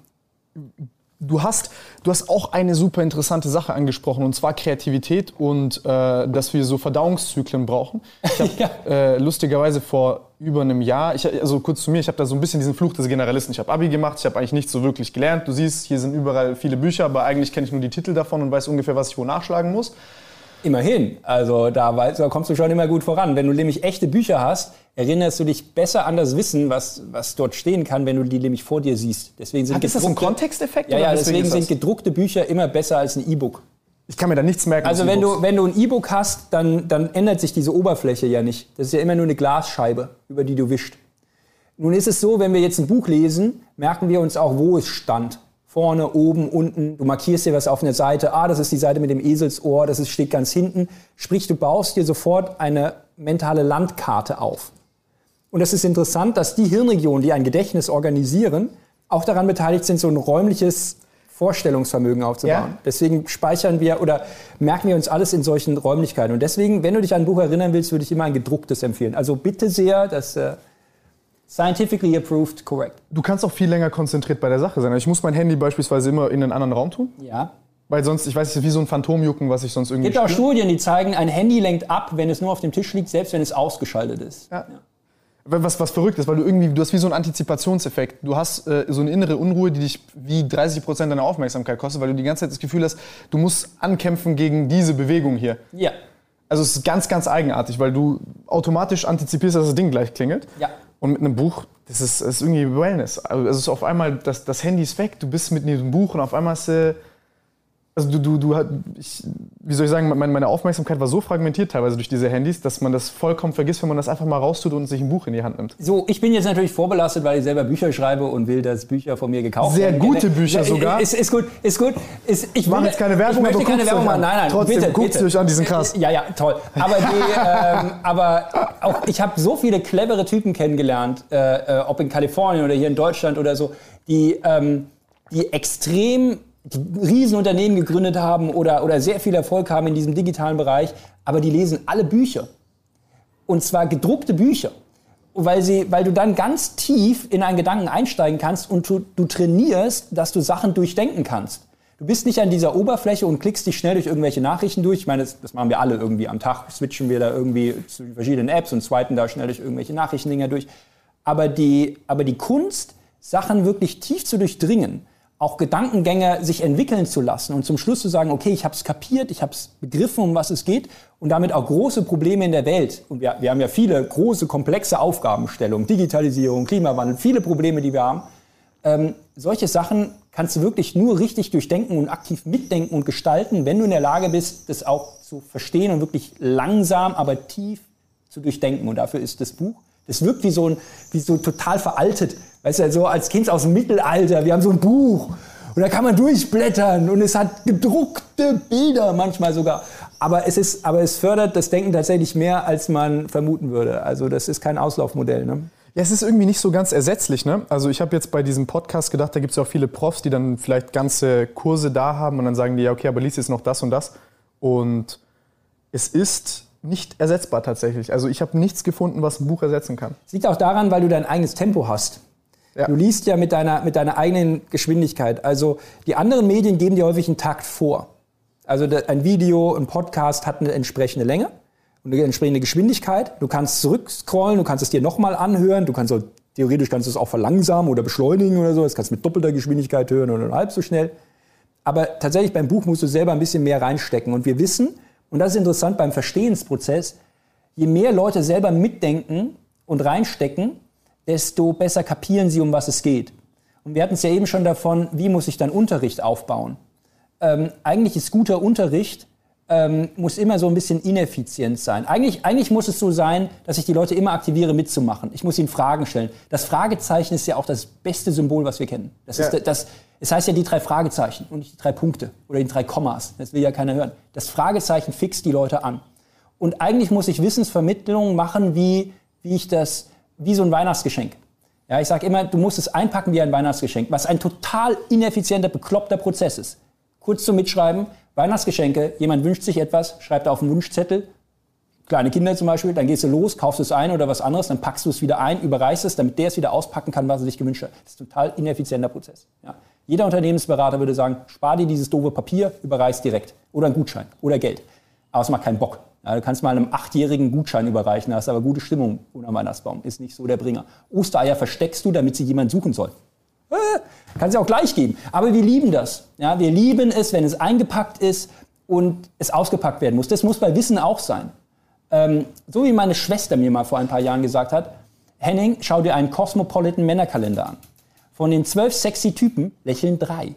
Du hast, du hast auch eine super interessante Sache angesprochen, und zwar Kreativität und äh, dass wir so Verdauungszyklen brauchen. Ich habe ja. äh, lustigerweise vor über einem Jahr, ich, also kurz zu mir, ich habe da so ein bisschen diesen Fluch des Generalisten. Ich habe Abi gemacht, ich habe eigentlich nichts so wirklich gelernt. Du siehst, hier sind überall viele Bücher, aber eigentlich kenne ich nur die Titel davon und weiß ungefähr, was ich wo nachschlagen muss. Immerhin. Also da, weißt, da kommst du schon immer gut voran. Wenn du nämlich echte Bücher hast, erinnerst du dich besser an das Wissen, was, was dort stehen kann, wenn du die nämlich vor dir siehst. Deswegen sind Hat das ein Kontexteffekt? Ja, ja deswegen, deswegen sind gedruckte Bücher immer besser als ein E-Book. Ich kann mir da nichts merken. Also wenn du, wenn du ein E-Book hast, dann, dann ändert sich diese Oberfläche ja nicht. Das ist ja immer nur eine Glasscheibe, über die du wischst. Nun ist es so, wenn wir jetzt ein Buch lesen, merken wir uns auch, wo es stand. Vorne, oben, unten. Du markierst dir was auf einer Seite. Ah, das ist die Seite mit dem Eselsohr. Das ist, steht ganz hinten. Sprich, du baust dir sofort eine mentale Landkarte auf. Und es ist interessant, dass die Hirnregionen, die ein Gedächtnis organisieren, auch daran beteiligt sind, so ein räumliches Vorstellungsvermögen aufzubauen. Ja. Deswegen speichern wir oder merken wir uns alles in solchen Räumlichkeiten. Und deswegen, wenn du dich an ein Buch erinnern willst, würde ich immer ein gedrucktes empfehlen. Also bitte sehr, das äh, Scientifically approved, correct. Du kannst auch viel länger konzentriert bei der Sache sein. Ich muss mein Handy beispielsweise immer in einen anderen Raum tun. Ja. Weil sonst, ich weiß nicht, wie so ein Phantomjucken, was ich sonst irgendwie. Es gibt auch Studien, die zeigen, ein Handy lenkt ab, wenn es nur auf dem Tisch liegt, selbst wenn es ausgeschaltet ist. Ja. ja. Was, was verrückt ist, weil du irgendwie, du hast wie so einen Antizipationseffekt. Du hast äh, so eine innere Unruhe, die dich wie 30 Prozent deiner Aufmerksamkeit kostet, weil du die ganze Zeit das Gefühl hast, du musst ankämpfen gegen diese Bewegung hier. Ja. Also es ist ganz, ganz eigenartig, weil du automatisch antizipierst, dass das Ding gleich klingelt. Ja. Und mit einem Buch, das ist, das ist irgendwie Wellness. Also es ist auf einmal, das, das Handy ist weg, du bist mit diesem Buch und auf einmal ist, äh, also du, du, du, ich, wie soll ich sagen, meine, meine Aufmerksamkeit war so fragmentiert teilweise durch diese Handys, dass man das vollkommen vergisst, wenn man das einfach mal raustut und sich ein Buch in die Hand nimmt. So, ich bin jetzt natürlich vorbelastet, weil ich selber Bücher schreibe und will, dass Bücher von mir gekauft werden. Sehr gute Bücher ja, sogar. Ist, ist gut, ist gut. Ist, ich mache jetzt keine Werbung, ich möchte keine Werbung machen. Nein, nein, Trotzdem, bitte, guckt bitte. euch an, diesen krass. Ja, ja, toll. Aber, die, ähm, aber auch, ich habe so viele clevere Typen kennengelernt, äh, äh, ob in Kalifornien oder hier in Deutschland oder so, die, ähm, die extrem die Riesenunternehmen gegründet haben oder, oder sehr viel Erfolg haben in diesem digitalen Bereich, aber die lesen alle Bücher. Und zwar gedruckte Bücher. Weil, sie, weil du dann ganz tief in einen Gedanken einsteigen kannst und du, du trainierst, dass du Sachen durchdenken kannst. Du bist nicht an dieser Oberfläche und klickst dich schnell durch irgendwelche Nachrichten durch. Ich meine, das, das machen wir alle irgendwie am Tag. Switchen wir da irgendwie zu verschiedenen Apps und zweiten da schnell durch irgendwelche Nachrichtendinger durch. Aber die, aber die Kunst, Sachen wirklich tief zu durchdringen, auch Gedankengänge sich entwickeln zu lassen und zum Schluss zu sagen, okay, ich habe es kapiert, ich habe es begriffen, um was es geht und damit auch große Probleme in der Welt. Und wir, wir haben ja viele große, komplexe Aufgabenstellungen, Digitalisierung, Klimawandel, viele Probleme, die wir haben. Ähm, solche Sachen kannst du wirklich nur richtig durchdenken und aktiv mitdenken und gestalten, wenn du in der Lage bist, das auch zu verstehen und wirklich langsam, aber tief zu durchdenken. Und dafür ist das Buch, das wirkt wie so, ein, wie so total veraltet Weißt du, so als Kind aus dem Mittelalter, wir haben so ein Buch und da kann man durchblättern und es hat gedruckte Bilder manchmal sogar. Aber es, ist, aber es fördert das Denken tatsächlich mehr, als man vermuten würde. Also das ist kein Auslaufmodell. Ne? Ja, es ist irgendwie nicht so ganz ersetzlich. Ne? Also ich habe jetzt bei diesem Podcast gedacht, da gibt es ja auch viele Profs, die dann vielleicht ganze Kurse da haben und dann sagen die, ja, okay, aber lies jetzt noch das und das. Und es ist nicht ersetzbar tatsächlich. Also ich habe nichts gefunden, was ein Buch ersetzen kann. Es liegt auch daran, weil du dein eigenes Tempo hast. Ja. Du liest ja mit deiner, mit deiner eigenen Geschwindigkeit. Also die anderen Medien geben dir häufig einen Takt vor. Also ein Video, ein Podcast hat eine entsprechende Länge und eine entsprechende Geschwindigkeit. Du kannst zurückscrollen, du kannst es dir nochmal anhören, du kannst theoretisch kannst du es auch verlangsamen oder beschleunigen oder so. Das kannst du mit doppelter Geschwindigkeit hören oder halb so schnell. Aber tatsächlich beim Buch musst du selber ein bisschen mehr reinstecken. Und wir wissen, und das ist interessant beim Verstehensprozess, je mehr Leute selber mitdenken und reinstecken, desto besser kapieren sie, um was es geht. Und wir hatten es ja eben schon davon, wie muss ich dann Unterricht aufbauen? Ähm, eigentlich ist guter Unterricht, ähm, muss immer so ein bisschen ineffizient sein. Eigentlich, eigentlich muss es so sein, dass ich die Leute immer aktiviere, mitzumachen. Ich muss ihnen Fragen stellen. Das Fragezeichen ist ja auch das beste Symbol, was wir kennen. Das, ja. ist, das, es heißt ja die drei Fragezeichen und nicht die drei Punkte oder die drei Kommas. Das will ja keiner hören. Das Fragezeichen fixt die Leute an. Und eigentlich muss ich Wissensvermittlung machen, wie, wie ich das wie so ein Weihnachtsgeschenk. Ja, ich sage immer, du musst es einpacken wie ein Weihnachtsgeschenk, was ein total ineffizienter, bekloppter Prozess ist. Kurz zum Mitschreiben, Weihnachtsgeschenke, jemand wünscht sich etwas, schreibt auf einen Wunschzettel, kleine Kinder zum Beispiel, dann gehst du los, kaufst es ein oder was anderes, dann packst du es wieder ein, überreichst es, damit der es wieder auspacken kann, was er sich gewünscht hat. Das ist ein total ineffizienter Prozess. Ja. Jeder Unternehmensberater würde sagen, spar dir dieses doofe Papier, überreich's direkt. Oder einen Gutschein oder Geld. Aber es macht keinen Bock. Ja, du kannst mal einem achtjährigen Gutschein überreichen, hast aber gute Stimmung unter Weihnachtsbaum. Ist nicht so der Bringer. Ostereier versteckst du, damit sie jemand suchen soll. Äh, kannst du auch gleich geben. Aber wir lieben das. Ja, wir lieben es, wenn es eingepackt ist und es ausgepackt werden muss. Das muss bei Wissen auch sein. Ähm, so wie meine Schwester mir mal vor ein paar Jahren gesagt hat, Henning, schau dir einen Cosmopolitan Männerkalender an. Von den zwölf sexy Typen lächeln drei.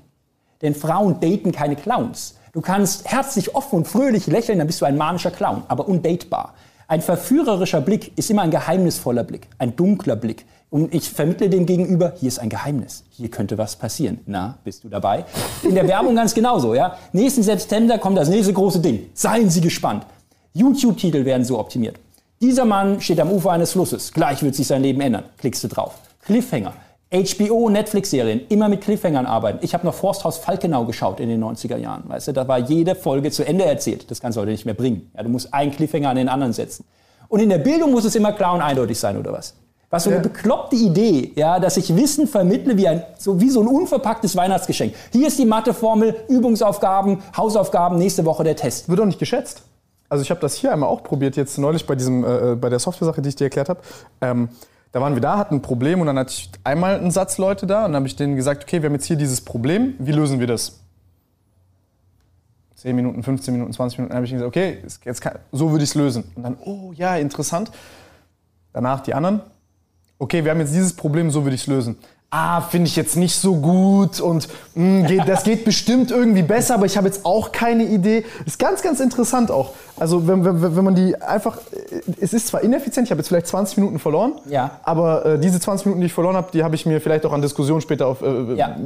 Denn Frauen daten keine Clowns. Du kannst herzlich offen und fröhlich lächeln, dann bist du ein manischer Clown, aber undatebar. Ein verführerischer Blick ist immer ein geheimnisvoller Blick, ein dunkler Blick. Und ich vermittle dem Gegenüber, hier ist ein Geheimnis, hier könnte was passieren. Na, bist du dabei? In der Werbung ganz genauso, ja. Nächsten September kommt das nächste große Ding. Seien Sie gespannt. YouTube-Titel werden so optimiert. Dieser Mann steht am Ufer eines Flusses. Gleich wird sich sein Leben ändern. Klickst du drauf. Cliffhanger. HBO, Netflix-Serien, immer mit Cliffhangern arbeiten. Ich habe noch Forsthaus Falkenau geschaut in den 90er Jahren. Weißt du, da war jede Folge zu Ende erzählt. Das kannst du heute nicht mehr bringen. Ja, du musst einen Cliffhanger an den anderen setzen. Und in der Bildung muss es immer klar und eindeutig sein, oder was? Was so eine bekloppte Idee, ja, dass ich Wissen vermittle wie, ein, so, wie so ein unverpacktes Weihnachtsgeschenk. Hier ist die Matheformel, Übungsaufgaben, Hausaufgaben, nächste Woche der Test. Wird doch nicht geschätzt. Also ich habe das hier einmal auch probiert, jetzt neulich bei, diesem, äh, äh bei der Software-Sache, die ich dir erklärt habe. Ähm, da waren wir da, hatten ein Problem und dann hatte ich einmal einen Satz Leute da und dann habe ich denen gesagt, okay, wir haben jetzt hier dieses Problem, wie lösen wir das? 10 Minuten, 15 Minuten, 20 Minuten, dann habe ich gesagt, okay, jetzt kann, so würde ich es lösen. Und dann, oh ja, interessant. Danach die anderen, okay, wir haben jetzt dieses Problem, so würde ich es lösen ah, finde ich jetzt nicht so gut und mh, hm, geht, das geht bestimmt irgendwie besser, aber ich habe jetzt auch keine Idee. Ist ganz, ganz interessant auch. Also wenn, wenn, wenn man die einfach, es ist zwar ineffizient, ich habe jetzt vielleicht 20 Minuten verloren, ja. aber äh, diese 20 Minuten, die ich verloren habe, die habe ich mir vielleicht auch an Diskussion später auf äh, ja.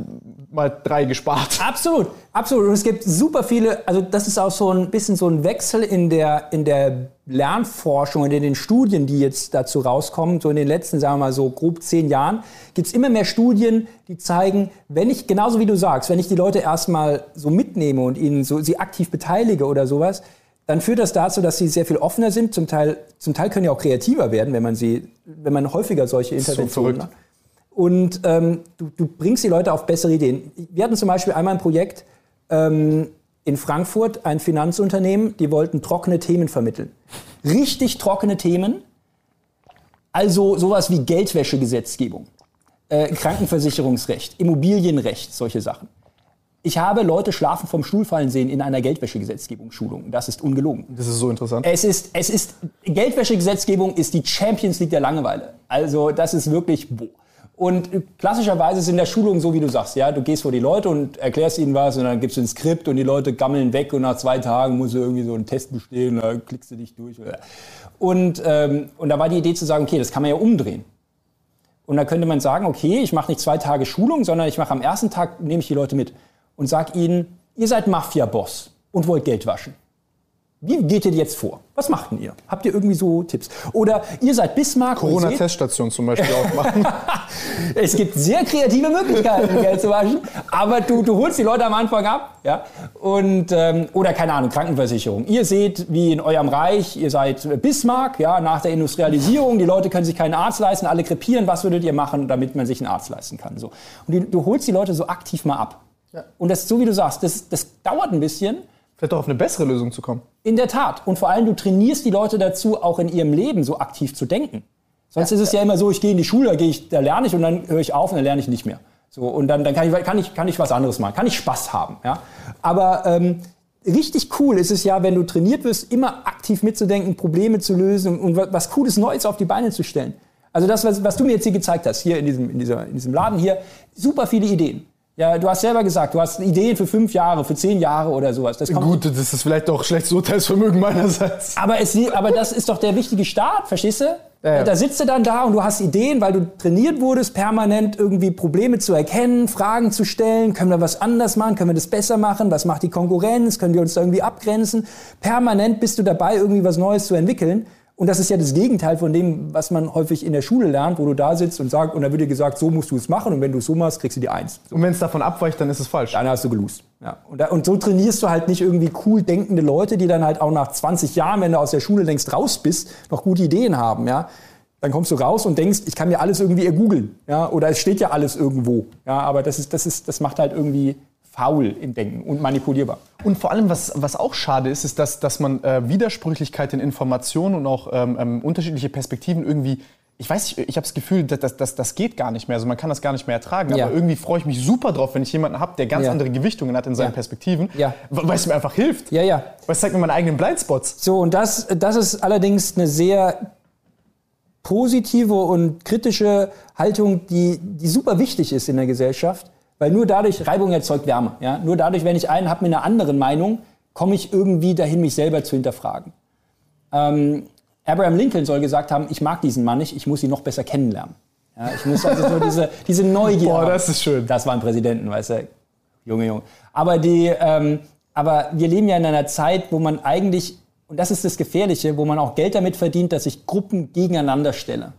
mal drei gespart. Absolut, absolut. Und es gibt super viele, also das ist auch so ein bisschen so ein Wechsel in der, in der Lernforschung und in den Studien, die jetzt dazu rauskommen, so in den letzten, sagen wir mal so grob zehn Jahren, gibt es immer mehr Studien, die zeigen, wenn ich, genauso wie du sagst, wenn ich die Leute erstmal so mitnehme und ihnen so, sie aktiv beteilige oder sowas, dann führt das dazu, dass sie sehr viel offener sind. Zum Teil, zum Teil können ja auch kreativer werden, wenn man sie, wenn man häufiger solche Interventionen so macht. Und ähm, du, du, bringst die Leute auf bessere Ideen. Wir hatten zum Beispiel einmal ein Projekt ähm, in Frankfurt, ein Finanzunternehmen, die wollten trockene Themen vermitteln. Richtig trockene Themen, also sowas wie Geldwäschegesetzgebung, äh, Krankenversicherungsrecht, Immobilienrecht, solche Sachen. Ich habe Leute schlafen vom Stuhl fallen sehen in einer Geldwäschegesetzgebungsschulung. Das ist ungelogen. Das ist so interessant. Es ist, es ist, Geldwäschegesetzgebung ist die Champions League der Langeweile. Also, das ist wirklich, boah. Und klassischerweise sind der Schulungen so, wie du sagst, ja, du gehst vor die Leute und erklärst ihnen was und dann gibst du ein Skript und die Leute gammeln weg und nach zwei Tagen musst du irgendwie so einen Test bestehen, da klickst du dich durch. Und, ähm, und da war die Idee zu sagen, okay, das kann man ja umdrehen. Und da könnte man sagen, okay, ich mache nicht zwei Tage Schulung, sondern ich mache am ersten Tag, nehme ich die Leute mit und sage ihnen, ihr seid Mafia-Boss und wollt Geld waschen. Wie geht ihr jetzt vor? Was macht denn ihr? Habt ihr irgendwie so Tipps? Oder ihr seid Bismarck. Corona-Teststation zum Beispiel aufmachen. es gibt sehr kreative Möglichkeiten, Geld zu waschen. Aber du, du holst die Leute am Anfang ab. Ja? Und, ähm, oder keine Ahnung, Krankenversicherung. Ihr seht, wie in eurem Reich, ihr seid Bismarck, ja, nach der Industrialisierung. Die Leute können sich keinen Arzt leisten, alle krepieren. Was würdet ihr machen, damit man sich einen Arzt leisten kann? So. Und die, du holst die Leute so aktiv mal ab. Ja. Und das, so wie du sagst, das, das dauert ein bisschen. Vielleicht auch auf eine bessere Lösung zu kommen. In der Tat. Und vor allem, du trainierst die Leute dazu, auch in ihrem Leben so aktiv zu denken. Sonst ja, ist es ja immer so, ich gehe in die Schule, da, gehe ich, da lerne ich und dann höre ich auf und dann lerne ich nicht mehr. So, und dann, dann kann, ich, kann, ich, kann ich was anderes machen, kann ich Spaß haben. Ja? Aber ähm, richtig cool ist es ja, wenn du trainiert wirst, immer aktiv mitzudenken, Probleme zu lösen und was Cooles Neues auf die Beine zu stellen. Also das, was, was du mir jetzt hier gezeigt hast, hier in diesem, in, dieser, in diesem Laden hier, super viele Ideen. Ja, du hast selber gesagt, du hast Ideen für fünf Jahre, für zehn Jahre oder sowas. Das Gut, das ist vielleicht auch schlechtes Urteilsvermögen meinerseits. Aber, es, aber das ist doch der wichtige Start, verstehst du? Ja, ja. Da sitzt du dann da und du hast Ideen, weil du trainiert wurdest, permanent irgendwie Probleme zu erkennen, Fragen zu stellen. Können wir was anders machen? Können wir das besser machen? Was macht die Konkurrenz? Können wir uns da irgendwie abgrenzen? Permanent bist du dabei, irgendwie was Neues zu entwickeln. Und das ist ja das Gegenteil von dem, was man häufig in der Schule lernt, wo du da sitzt und sagst, und dann wird dir gesagt, so musst du es machen und wenn du es so machst, kriegst du die Eins. Und wenn es davon abweicht, dann ist es falsch. Dann hast du gelost. Ja. Und, da, und, so trainierst du halt nicht irgendwie cool denkende Leute, die dann halt auch nach 20 Jahren, wenn du aus der Schule längst raus bist, noch gute Ideen haben. Ja. Dann kommst du raus und denkst, ich kann mir alles irgendwie ergoogeln. Ja. Oder es steht ja alles irgendwo. Ja. Aber das, ist, das, ist, das macht halt irgendwie faul im Denken und manipulierbar. Und vor allem, was, was auch schade ist, ist, dass, dass man äh, Widersprüchlichkeit in Informationen und auch ähm, ähm, unterschiedliche Perspektiven irgendwie ich weiß nicht, ich habe das Gefühl, das, das, das geht gar nicht mehr. Also man kann das gar nicht mehr ertragen. Ja. Aber irgendwie freue ich mich super drauf, wenn ich jemanden habe, der ganz ja. andere Gewichtungen hat in seinen ja. Perspektiven, weil es mir einfach hilft. Ja, ja. Weil es zeigt mir meine eigenen Blindspots. So, und das, das ist allerdings eine sehr positive und kritische Haltung, die, die super wichtig ist in der Gesellschaft. Weil nur dadurch, Reibung erzeugt Wärme. Ja? Nur dadurch, wenn ich einen habe mit einer anderen Meinung, komme ich irgendwie dahin, mich selber zu hinterfragen. Ähm, Abraham Lincoln soll gesagt haben, ich mag diesen Mann nicht, ich muss ihn noch besser kennenlernen. Ja, ich muss also nur diese, diese Neugier Boah, das ist schön. Das war ein Präsidenten, weißt du. Junge, Junge. Aber, die, ähm, aber wir leben ja in einer Zeit, wo man eigentlich, und das ist das Gefährliche, wo man auch Geld damit verdient, dass ich Gruppen gegeneinander stelle.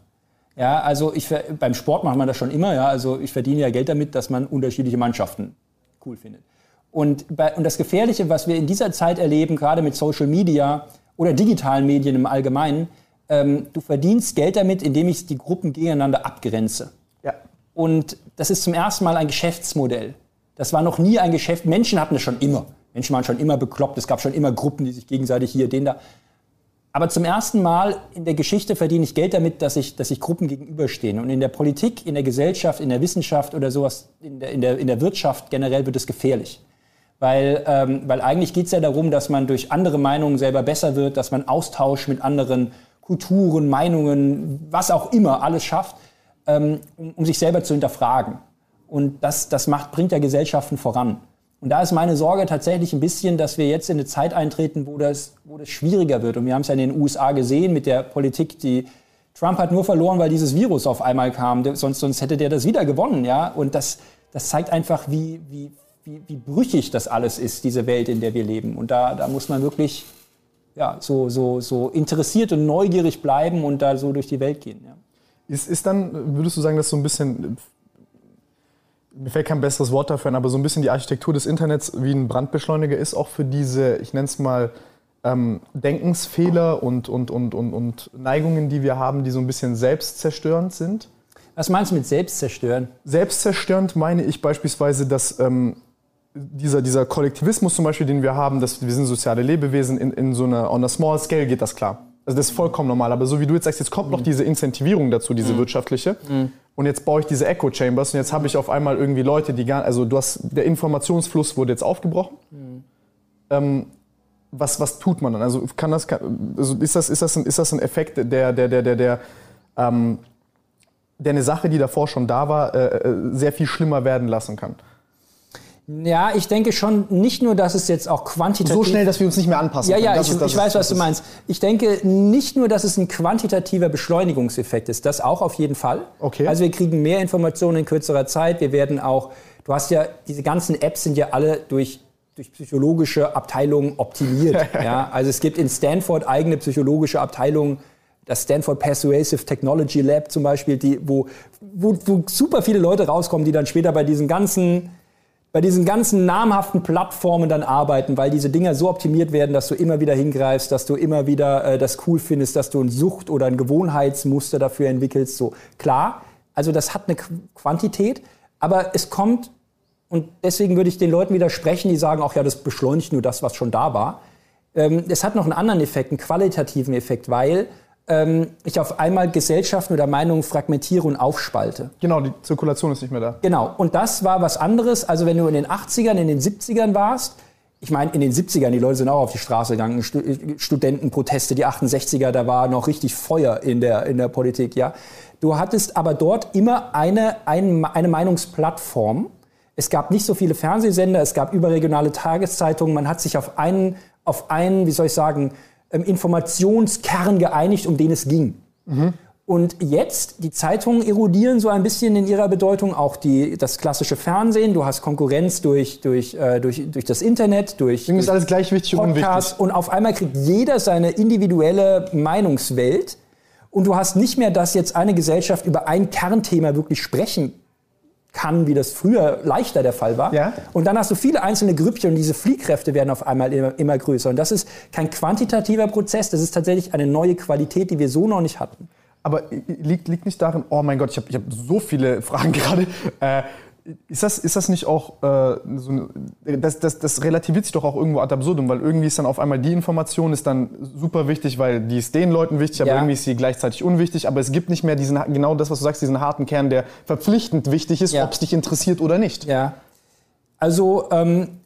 Ja, also ich, beim Sport macht man das schon immer. Ja, also ich verdiene ja Geld damit, dass man unterschiedliche Mannschaften cool findet. Und, bei, und das Gefährliche, was wir in dieser Zeit erleben, gerade mit Social Media oder digitalen Medien im Allgemeinen, ähm, du verdienst Geld damit, indem ich die Gruppen gegeneinander abgrenze. Ja. Und das ist zum ersten Mal ein Geschäftsmodell. Das war noch nie ein Geschäft. Menschen hatten es schon immer. Menschen waren schon immer bekloppt. Es gab schon immer Gruppen, die sich gegenseitig hier, den da. Aber zum ersten Mal in der Geschichte verdiene ich Geld damit, dass ich, dass sich Gruppen gegenüberstehen. Und in der Politik, in der Gesellschaft, in der Wissenschaft oder sowas, in der, in der, in der Wirtschaft generell wird es gefährlich. Weil, ähm, weil eigentlich geht es ja darum, dass man durch andere Meinungen selber besser wird, dass man Austausch mit anderen Kulturen, Meinungen, was auch immer, alles schafft, ähm, um, um sich selber zu hinterfragen. Und das, das macht, bringt ja Gesellschaften voran. Und da ist meine Sorge tatsächlich ein bisschen, dass wir jetzt in eine Zeit eintreten, wo das, wo das schwieriger wird. Und wir haben es ja in den USA gesehen mit der Politik, die Trump hat nur verloren, weil dieses Virus auf einmal kam. Sonst, sonst hätte der das wieder gewonnen, ja. Und das, das zeigt einfach, wie, wie, wie, wie brüchig das alles ist, diese Welt, in der wir leben. Und da, da muss man wirklich ja, so, so, so interessiert und neugierig bleiben und da so durch die Welt gehen. Ja. Ist, ist dann, würdest du sagen, dass so ein bisschen mir fällt kein besseres Wort dafür ein, aber so ein bisschen die Architektur des Internets wie ein Brandbeschleuniger ist auch für diese, ich nenne es mal, ähm, Denkensfehler und, und, und, und, und Neigungen, die wir haben, die so ein bisschen selbstzerstörend sind. Was meinst du mit selbstzerstörend? Selbstzerstörend meine ich beispielsweise, dass ähm, dieser, dieser Kollektivismus zum Beispiel, den wir haben, dass wir sind soziale Lebewesen, in, in so einer, on a small scale geht das klar. Also das ist vollkommen normal. Aber so wie du jetzt sagst, jetzt kommt noch mhm. diese Incentivierung dazu, diese mhm. wirtschaftliche. Mhm. Und jetzt baue ich diese Echo Chambers und jetzt habe ich auf einmal irgendwie Leute, die gar, also du hast, der Informationsfluss wurde jetzt aufgebrochen. Ähm, was, was tut man dann? Also kann das, also ist das, ist das, ein, ist das ein Effekt, der, der, der, der, der, ähm, der eine Sache, die davor schon da war, äh, äh sehr viel schlimmer werden lassen kann? Ja, ich denke schon nicht nur, dass es jetzt auch quantitativ... So schnell, dass wir uns nicht mehr anpassen Ja, ja, ich, ist, ich weiß, was du meinst. Ich denke nicht nur, dass es ein quantitativer Beschleunigungseffekt ist, das auch auf jeden Fall. Okay. Also wir kriegen mehr Informationen in kürzerer Zeit. Wir werden auch, du hast ja, diese ganzen Apps sind ja alle durch durch psychologische Abteilungen optimiert. ja, also es gibt in Stanford eigene psychologische Abteilungen, das Stanford Persuasive Technology Lab zum Beispiel, die, wo, wo, wo super viele Leute rauskommen, die dann später bei diesen ganzen bei diesen ganzen namhaften Plattformen dann arbeiten, weil diese Dinger so optimiert werden, dass du immer wieder hingreifst, dass du immer wieder äh, das cool findest, dass du ein Sucht oder ein Gewohnheitsmuster dafür entwickelst. So klar, also das hat eine Quantität, aber es kommt und deswegen würde ich den Leuten widersprechen, die sagen, auch ja, das beschleunigt nur das, was schon da war. Ähm, es hat noch einen anderen Effekt, einen qualitativen Effekt, weil ähm, ich auf einmal Gesellschaften oder Meinungen fragmentiere und aufspalte. Genau, die Zirkulation ist nicht mehr da. Genau, und das war was anderes. Also wenn du in den 80ern, in den 70ern warst, ich meine, in den 70ern, die Leute sind auch auf die Straße gegangen, Studentenproteste, die 68er, da war noch richtig Feuer in der, in der Politik, ja. Du hattest aber dort immer eine, eine, eine Meinungsplattform. Es gab nicht so viele Fernsehsender, es gab überregionale Tageszeitungen, man hat sich auf einen, auf einen, wie soll ich sagen, Informationskern geeinigt, um den es ging. Mhm. Und jetzt, die Zeitungen erodieren so ein bisschen in ihrer Bedeutung, auch die, das klassische Fernsehen. Du hast Konkurrenz durch, durch, äh, durch, durch das Internet, durch, Deswegen ist alles gleich wichtig und Podcasts. Und auf einmal kriegt jeder seine individuelle Meinungswelt. Und du hast nicht mehr, dass jetzt eine Gesellschaft über ein Kernthema wirklich sprechen kann, wie das früher leichter der Fall war. Ja. Und dann hast du viele einzelne Grüppchen und diese Fliehkräfte werden auf einmal immer, immer größer. Und das ist kein quantitativer Prozess, das ist tatsächlich eine neue Qualität, die wir so noch nicht hatten. Aber liegt, liegt nicht darin, oh mein Gott, ich habe ich hab so viele Fragen gerade. Äh, ist das, ist das nicht auch, äh, so, das, das, das relativiert sich doch auch irgendwo ad absurdum, weil irgendwie ist dann auf einmal die Information ist dann super wichtig, weil die ist den Leuten wichtig, aber ja. irgendwie ist sie gleichzeitig unwichtig. Aber es gibt nicht mehr diesen, genau das, was du sagst, diesen harten Kern, der verpflichtend wichtig ist, ja. ob es dich interessiert oder nicht. Ja. Also ähm,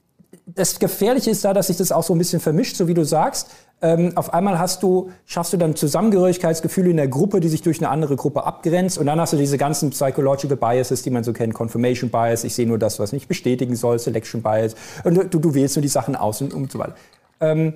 das Gefährliche ist da, dass sich das auch so ein bisschen vermischt, so wie du sagst ähm, auf einmal hast du, schaffst du dann Zusammengehörigkeitsgefühle in der Gruppe, die sich durch eine andere Gruppe abgrenzt. Und dann hast du diese ganzen Psychological Biases, die man so kennt. Confirmation Bias, ich sehe nur das, was mich bestätigen soll, Selection Bias. Und du, du wählst nur die Sachen aus und, und so weiter. Ähm,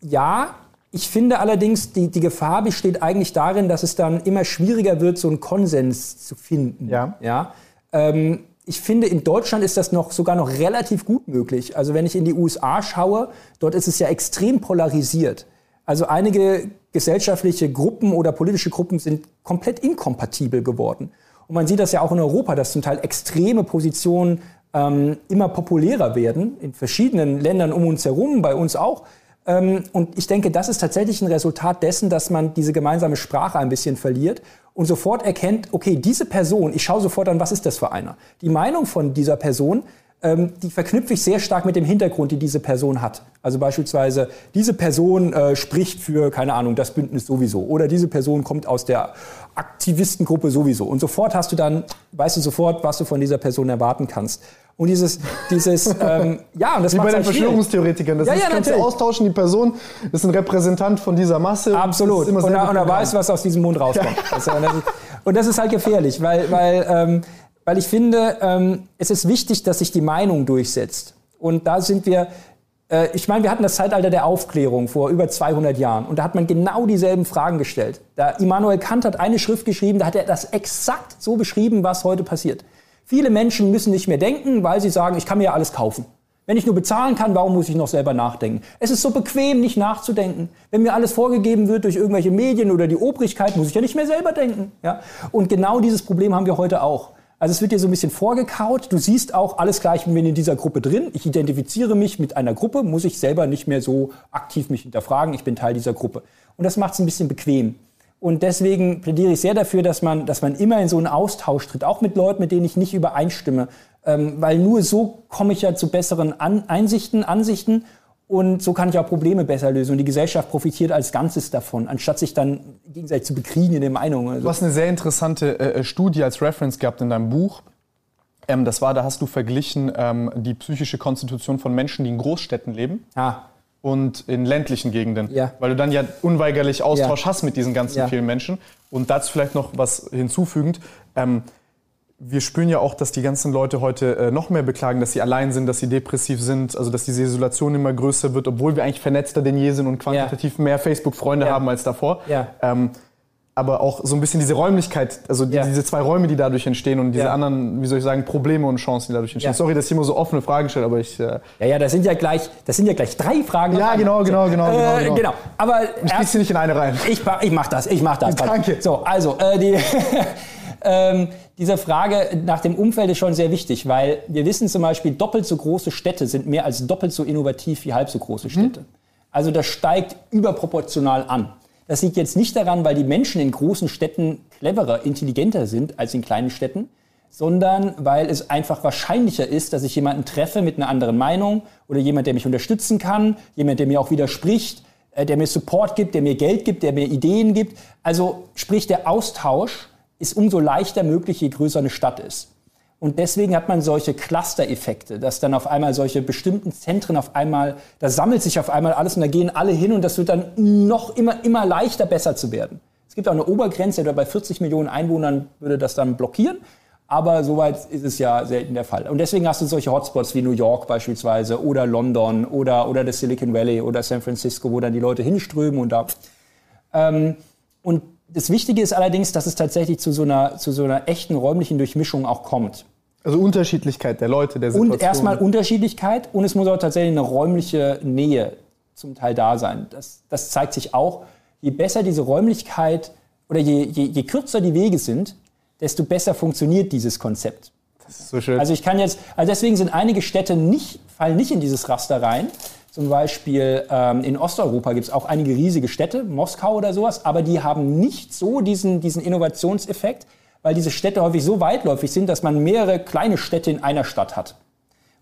ja, ich finde allerdings, die, die Gefahr besteht eigentlich darin, dass es dann immer schwieriger wird, so einen Konsens zu finden. Ja. ja? Ähm, ich finde, in Deutschland ist das noch sogar noch relativ gut möglich. Also wenn ich in die USA schaue, dort ist es ja extrem polarisiert. Also einige gesellschaftliche Gruppen oder politische Gruppen sind komplett inkompatibel geworden. Und man sieht das ja auch in Europa, dass zum Teil extreme Positionen ähm, immer populärer werden, in verschiedenen Ländern um uns herum, bei uns auch. Ähm, und ich denke, das ist tatsächlich ein Resultat dessen, dass man diese gemeinsame Sprache ein bisschen verliert und sofort erkennt, okay, diese Person, ich schaue sofort an, was ist das für einer? Die Meinung von dieser Person, die verknüpfe ich sehr stark mit dem Hintergrund, die diese Person hat. Also beispielsweise, diese Person äh, spricht für, keine Ahnung, das Bündnis sowieso. Oder diese Person kommt aus der Aktivistengruppe sowieso. Und sofort hast du dann, weißt du sofort, was du von dieser Person erwarten kannst. Und dieses, dieses, ähm, ja, und das Wie bei den halt Verschwörungstheoretikern. Das ja, ist, ja, kannst du austauschen, die Person ist ein Repräsentant von dieser Masse. Absolut. Und, und, er weiß, was aus diesem Mund rauskommt. Ja. Und, das ist, und das ist halt gefährlich, weil, weil, ähm, weil ich finde, ähm, es ist wichtig, dass sich die Meinung durchsetzt. Und da sind wir, äh, ich meine, wir hatten das Zeitalter der Aufklärung vor über 200 Jahren. Und da hat man genau dieselben Fragen gestellt. Da Immanuel Kant hat eine Schrift geschrieben, da hat er das exakt so beschrieben, was heute passiert. Viele Menschen müssen nicht mehr denken, weil sie sagen, ich kann mir ja alles kaufen. Wenn ich nur bezahlen kann, warum muss ich noch selber nachdenken? Es ist so bequem, nicht nachzudenken. Wenn mir alles vorgegeben wird durch irgendwelche Medien oder die Obrigkeit, muss ich ja nicht mehr selber denken. Ja? Und genau dieses Problem haben wir heute auch. Also es wird dir so ein bisschen vorgekaut. Du siehst auch, alles gleich, ich bin in dieser Gruppe drin. Ich identifiziere mich mit einer Gruppe, muss ich selber nicht mehr so aktiv mich hinterfragen. Ich bin Teil dieser Gruppe. Und das macht es ein bisschen bequem. Und deswegen plädiere ich sehr dafür, dass man, dass man immer in so einen Austausch tritt, auch mit Leuten, mit denen ich nicht übereinstimme. Ähm, weil nur so komme ich ja zu besseren An Einsichten, Ansichten und so kann ich auch Probleme besser lösen. Und die Gesellschaft profitiert als Ganzes davon, anstatt sich dann gegenseitig zu bekriegen in den Meinungen. Du hast eine sehr interessante äh, äh, Studie als Reference gehabt in deinem Buch. Ähm, das war, da hast du verglichen ähm, die psychische Konstitution von Menschen, die in Großstädten leben. Ah und in ländlichen Gegenden. Ja. Weil du dann ja unweigerlich Austausch ja. hast mit diesen ganzen ja. vielen Menschen. Und dazu vielleicht noch was hinzufügend. Ähm, wir spüren ja auch, dass die ganzen Leute heute äh, noch mehr beklagen, dass sie allein sind, dass sie depressiv sind, also dass diese Isolation immer größer wird, obwohl wir eigentlich vernetzter denn je sind und quantitativ mehr Facebook-Freunde haben als davor. Ähm, aber auch so ein bisschen diese Räumlichkeit, also die, ja. diese zwei Räume, die dadurch entstehen und diese ja. anderen, wie soll ich sagen, Probleme und Chancen, die dadurch entstehen. Ja. Sorry, dass ich immer so offene Fragen stelle, aber ich. Äh ja, ja, das sind ja gleich, das sind ja gleich drei Fragen. Ja, genau, genau, genau, genau, äh, genau. genau. Aber ich erst, nicht in eine rein. Ich, ich mach das, ich mach das. Danke. So, also äh, die. ähm, diese Frage nach dem Umfeld ist schon sehr wichtig, weil wir wissen zum Beispiel, doppelt so große Städte sind mehr als doppelt so innovativ wie halb so große Städte. Mhm. Also das steigt überproportional an. Das liegt jetzt nicht daran, weil die Menschen in großen Städten cleverer, intelligenter sind als in kleinen Städten, sondern weil es einfach wahrscheinlicher ist, dass ich jemanden treffe mit einer anderen Meinung oder jemand, der mich unterstützen kann, jemand, der mir auch widerspricht, äh, der mir Support gibt, der mir Geld gibt, der mir Ideen gibt. Also sprich, der Austausch ist umso leichter möglich, je größer eine Stadt ist. Und deswegen hat man solche Cluster-Effekte, dass dann auf einmal solche bestimmten Zentren auf einmal, da sammelt sich auf einmal alles und da gehen alle hin und das wird dann noch immer, immer leichter besser zu werden. Es gibt auch eine Obergrenze, bei 40 Millionen Einwohnern würde das dann blockieren. Aber soweit ist es ja selten der Fall. Und deswegen hast du solche Hotspots wie New York beispielsweise oder London oder, oder das Silicon Valley oder San Francisco, wo dann die Leute hinströmen und da. Ähm, und das Wichtige ist allerdings, dass es tatsächlich zu so einer, zu so einer echten räumlichen Durchmischung auch kommt. Also Unterschiedlichkeit der Leute, der Situation. Und erstmal Unterschiedlichkeit und es muss auch tatsächlich eine räumliche Nähe zum Teil da sein. Das, das zeigt sich auch, je besser diese Räumlichkeit oder je, je, je kürzer die Wege sind, desto besser funktioniert dieses Konzept. Das ist so schön. Also ich kann jetzt, also deswegen sind einige Städte nicht, fallen nicht in dieses Raster rein. Zum Beispiel ähm, in Osteuropa gibt es auch einige riesige Städte, Moskau oder sowas, aber die haben nicht so diesen, diesen Innovationseffekt, weil diese Städte häufig so weitläufig sind, dass man mehrere kleine Städte in einer Stadt hat.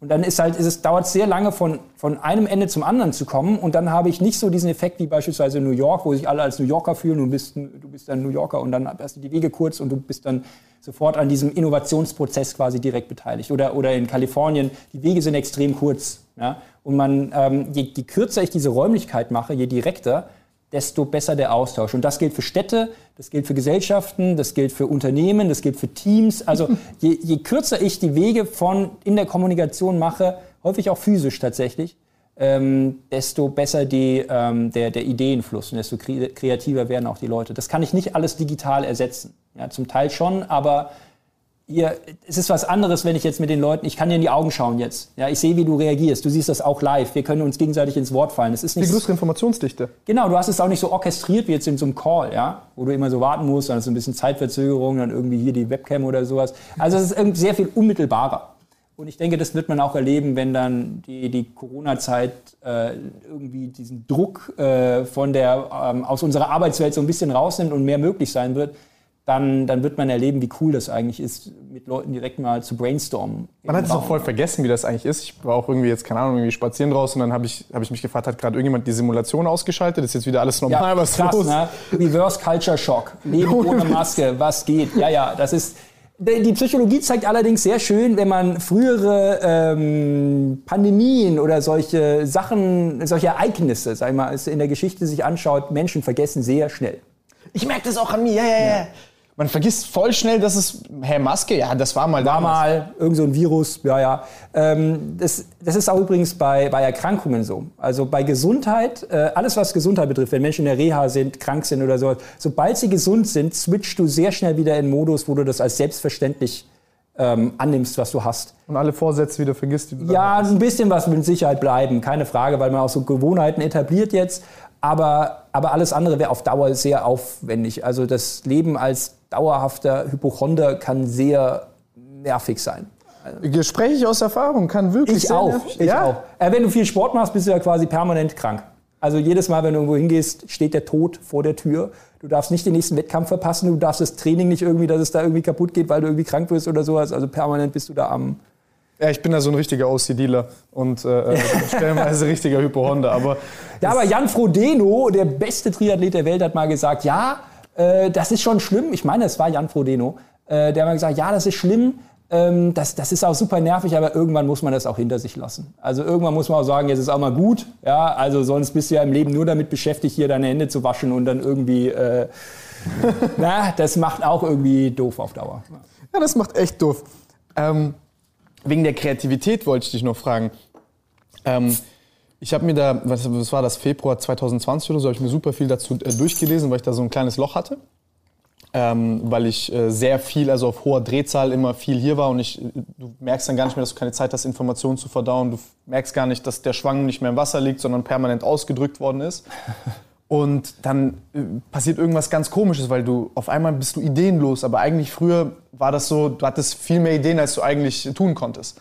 Und dann ist halt, ist es dauert sehr lange von, von einem Ende zum anderen zu kommen. Und dann habe ich nicht so diesen Effekt wie beispielsweise in New York, wo sich alle als New Yorker fühlen. Du bist, du bist dann New Yorker und dann hast du die Wege kurz und du bist dann sofort an diesem Innovationsprozess quasi direkt beteiligt. Oder, oder in Kalifornien, die Wege sind extrem kurz. Ja? Und man, ähm, je, je kürzer ich diese Räumlichkeit mache, je direkter, desto besser der Austausch. Und das gilt für Städte, das gilt für Gesellschaften, das gilt für Unternehmen, das gilt für Teams. Also je, je kürzer ich die Wege von in der Kommunikation mache, häufig auch physisch tatsächlich, ähm, desto besser die, ähm, der, der Ideenfluss und desto kreativer werden auch die Leute. Das kann ich nicht alles digital ersetzen. Ja, zum Teil schon, aber ihr, es ist was anderes, wenn ich jetzt mit den Leuten, ich kann dir in die Augen schauen jetzt. Ja, ich sehe, wie du reagierst. Du siehst das auch live. Wir können uns gegenseitig ins Wort fallen. Es ist nicht die größere Informationsdichte. Genau, du hast es auch nicht so orchestriert wie jetzt in so einem Call, ja, wo du immer so warten musst, dann ist so ein bisschen Zeitverzögerung, dann irgendwie hier die Webcam oder sowas. Also es ist sehr viel unmittelbarer. Und ich denke, das wird man auch erleben, wenn dann die, die Corona-Zeit äh, irgendwie diesen Druck äh, von der, ähm, aus unserer Arbeitswelt so ein bisschen rausnimmt und mehr möglich sein wird dann, dann wird man erleben, wie cool das eigentlich ist, mit Leuten direkt mal zu brainstormen. Man hat es auch voll vergessen, wie das eigentlich ist. Ich war auch irgendwie jetzt, keine Ahnung, irgendwie spazieren draußen und dann habe ich, hab ich mich gefragt, hat gerade irgendjemand die Simulation ausgeschaltet? Ist jetzt wieder alles normal? Ja, was krass, los? Ne? Reverse Culture Shock. Leben ohne Maske, was geht? Ja, ja, das ist... Die Psychologie zeigt allerdings sehr schön, wenn man frühere ähm, Pandemien oder solche Sachen, solche Ereignisse, sag ich mal, in der Geschichte sich anschaut, Menschen vergessen sehr schnell. Ich merke das auch an mir, ja, ja, ja man vergisst voll schnell, dass es Herr Maske, ja, das war mal War mal irgend so ein Virus, ja, ja. Ähm, das, das ist auch übrigens bei, bei Erkrankungen so. Also bei Gesundheit, äh, alles was Gesundheit betrifft, wenn Menschen in der Reha sind, krank sind oder so, sobald sie gesund sind, switchst du sehr schnell wieder in Modus, wo du das als selbstverständlich ähm, annimmst, was du hast. Und alle Vorsätze wieder vergisst, die du Ja, ein bisschen was mit Sicherheit bleiben, keine Frage, weil man auch so Gewohnheiten etabliert jetzt. Aber, aber alles andere wäre auf Dauer sehr aufwendig. Also das Leben als dauerhafter Hypochonder kann sehr nervig sein. Spreche ich aus Erfahrung, kann wirklich ich auch, Ich ja? auch. Äh, wenn du viel Sport machst, bist du ja quasi permanent krank. Also jedes Mal, wenn du irgendwo hingehst, steht der Tod vor der Tür. Du darfst nicht den nächsten Wettkampf verpassen, du darfst das Training nicht irgendwie, dass es da irgendwie kaputt geht, weil du irgendwie krank wirst oder sowas. Also permanent bist du da am. Ja, ich bin da so ein richtiger OC-Dealer und äh, äh stellenweise richtiger Hypochonder. Aber ja, aber Jan Frodeno, der beste Triathlet der Welt, hat mal gesagt, ja, äh, das ist schon schlimm. Ich meine, es war Jan Frodeno, äh, der hat gesagt, ja, das ist schlimm. Ähm, das, das ist auch super nervig, aber irgendwann muss man das auch hinter sich lassen. Also irgendwann muss man auch sagen, jetzt ist auch mal gut. Ja, also sonst bist du ja im Leben nur damit beschäftigt, hier deine Hände zu waschen und dann irgendwie, äh, na, das macht auch irgendwie doof auf Dauer. Ja, das macht echt doof. Ähm, wegen der Kreativität wollte ich dich noch fragen. Ähm, ich habe mir da, was, was, war das, Februar 2020 oder so, habe ich mir super viel dazu äh, durchgelesen, weil ich da so ein kleines Loch hatte. Ähm, weil ich äh, sehr viel, also auf hoher Drehzahl immer viel hier war und ich, du merkst dann gar nicht mehr, dass du keine Zeit hast, Informationen zu verdauen. Du merkst gar nicht, dass der Schwang nicht mehr im Wasser liegt, sondern permanent ausgedrückt worden ist. Und dann äh, passiert irgendwas ganz Komisches, weil du auf einmal bist du ideenlos. Aber eigentlich früher war das so, du hattest viel mehr Ideen, als du eigentlich tun konntest.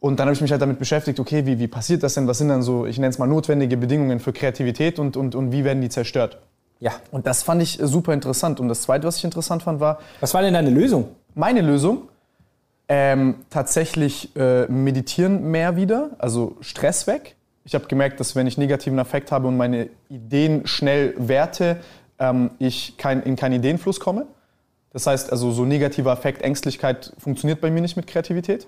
Und dann habe ich mich halt damit beschäftigt, okay, wie, wie passiert das denn? Was sind dann so, ich nenne es mal notwendige Bedingungen für Kreativität und, und, und wie werden die zerstört? Ja. Und das fand ich super interessant. Und das Zweite, was ich interessant fand, war... Was war denn deine Lösung? Meine Lösung? Ähm, tatsächlich äh, meditieren mehr wieder, also Stress weg. Ich habe gemerkt, dass wenn ich negativen Affekt habe und meine Ideen schnell werte, ähm, ich kein, in keinen Ideenfluss komme. Das heißt, also so negativer Affekt, Ängstlichkeit funktioniert bei mir nicht mit Kreativität.